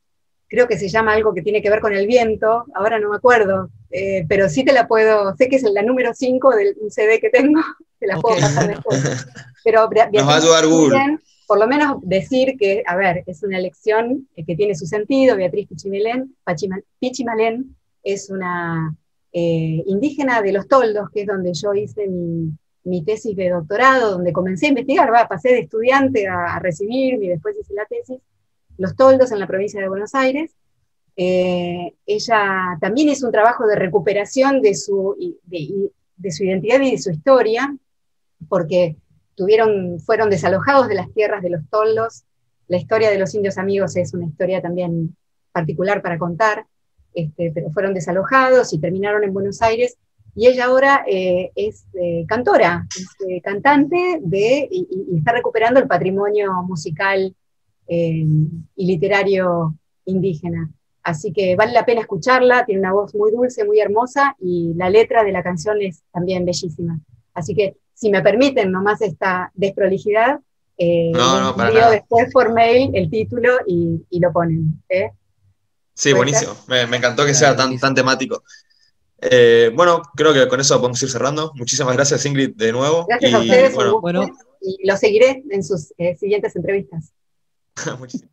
creo que se llama algo que tiene que ver con el viento, ahora no me acuerdo, eh, pero sí te la puedo. Sé que es la número 5 del CD que tengo, te la puedo pasar después. Pero Nos va a ayudar por lo menos decir que, a ver, es una elección que tiene su sentido. Beatriz Pichimalén, Pichimalén es una eh, indígena de los toldos, que es donde yo hice mi, tesis de doctorado, donde comencé a investigar, pasé de estudiante a, a recibirme y después hice la tesis, los toldos en la provincia de Buenos Aires. Eh, ella también hizo un trabajo de recuperación de su, identidad y de su historia, porque fueron desalojados de las tierras de los toldos. La historia de los indios amigos es una historia también particular para contar, este, pero fueron desalojados y terminaron en Buenos Aires. Y ella ahora eh, es eh, cantora, es eh, cantante de, y, y- está recuperando el patrimonio musical eh, y literario indígena. Así que vale la pena escucharla, tiene una voz muy dulce, muy hermosa y la letra de la canción es también bellísima. Así que si me permiten nomás esta desprolijidad, eh, No, no, para después por mail el título y, y lo ponen. ¿eh? Sí, ¿Puede buenísimo. Me, me encantó que sea tan, tan temático. Eh, bueno, creo que con eso podemos ir cerrando. Muchísimas gracias, Ingrid, de nuevo. Gracias a Y, ustedes, bueno, gusto, bueno. y lo seguiré en sus eh, siguientes entrevistas. muchísimas-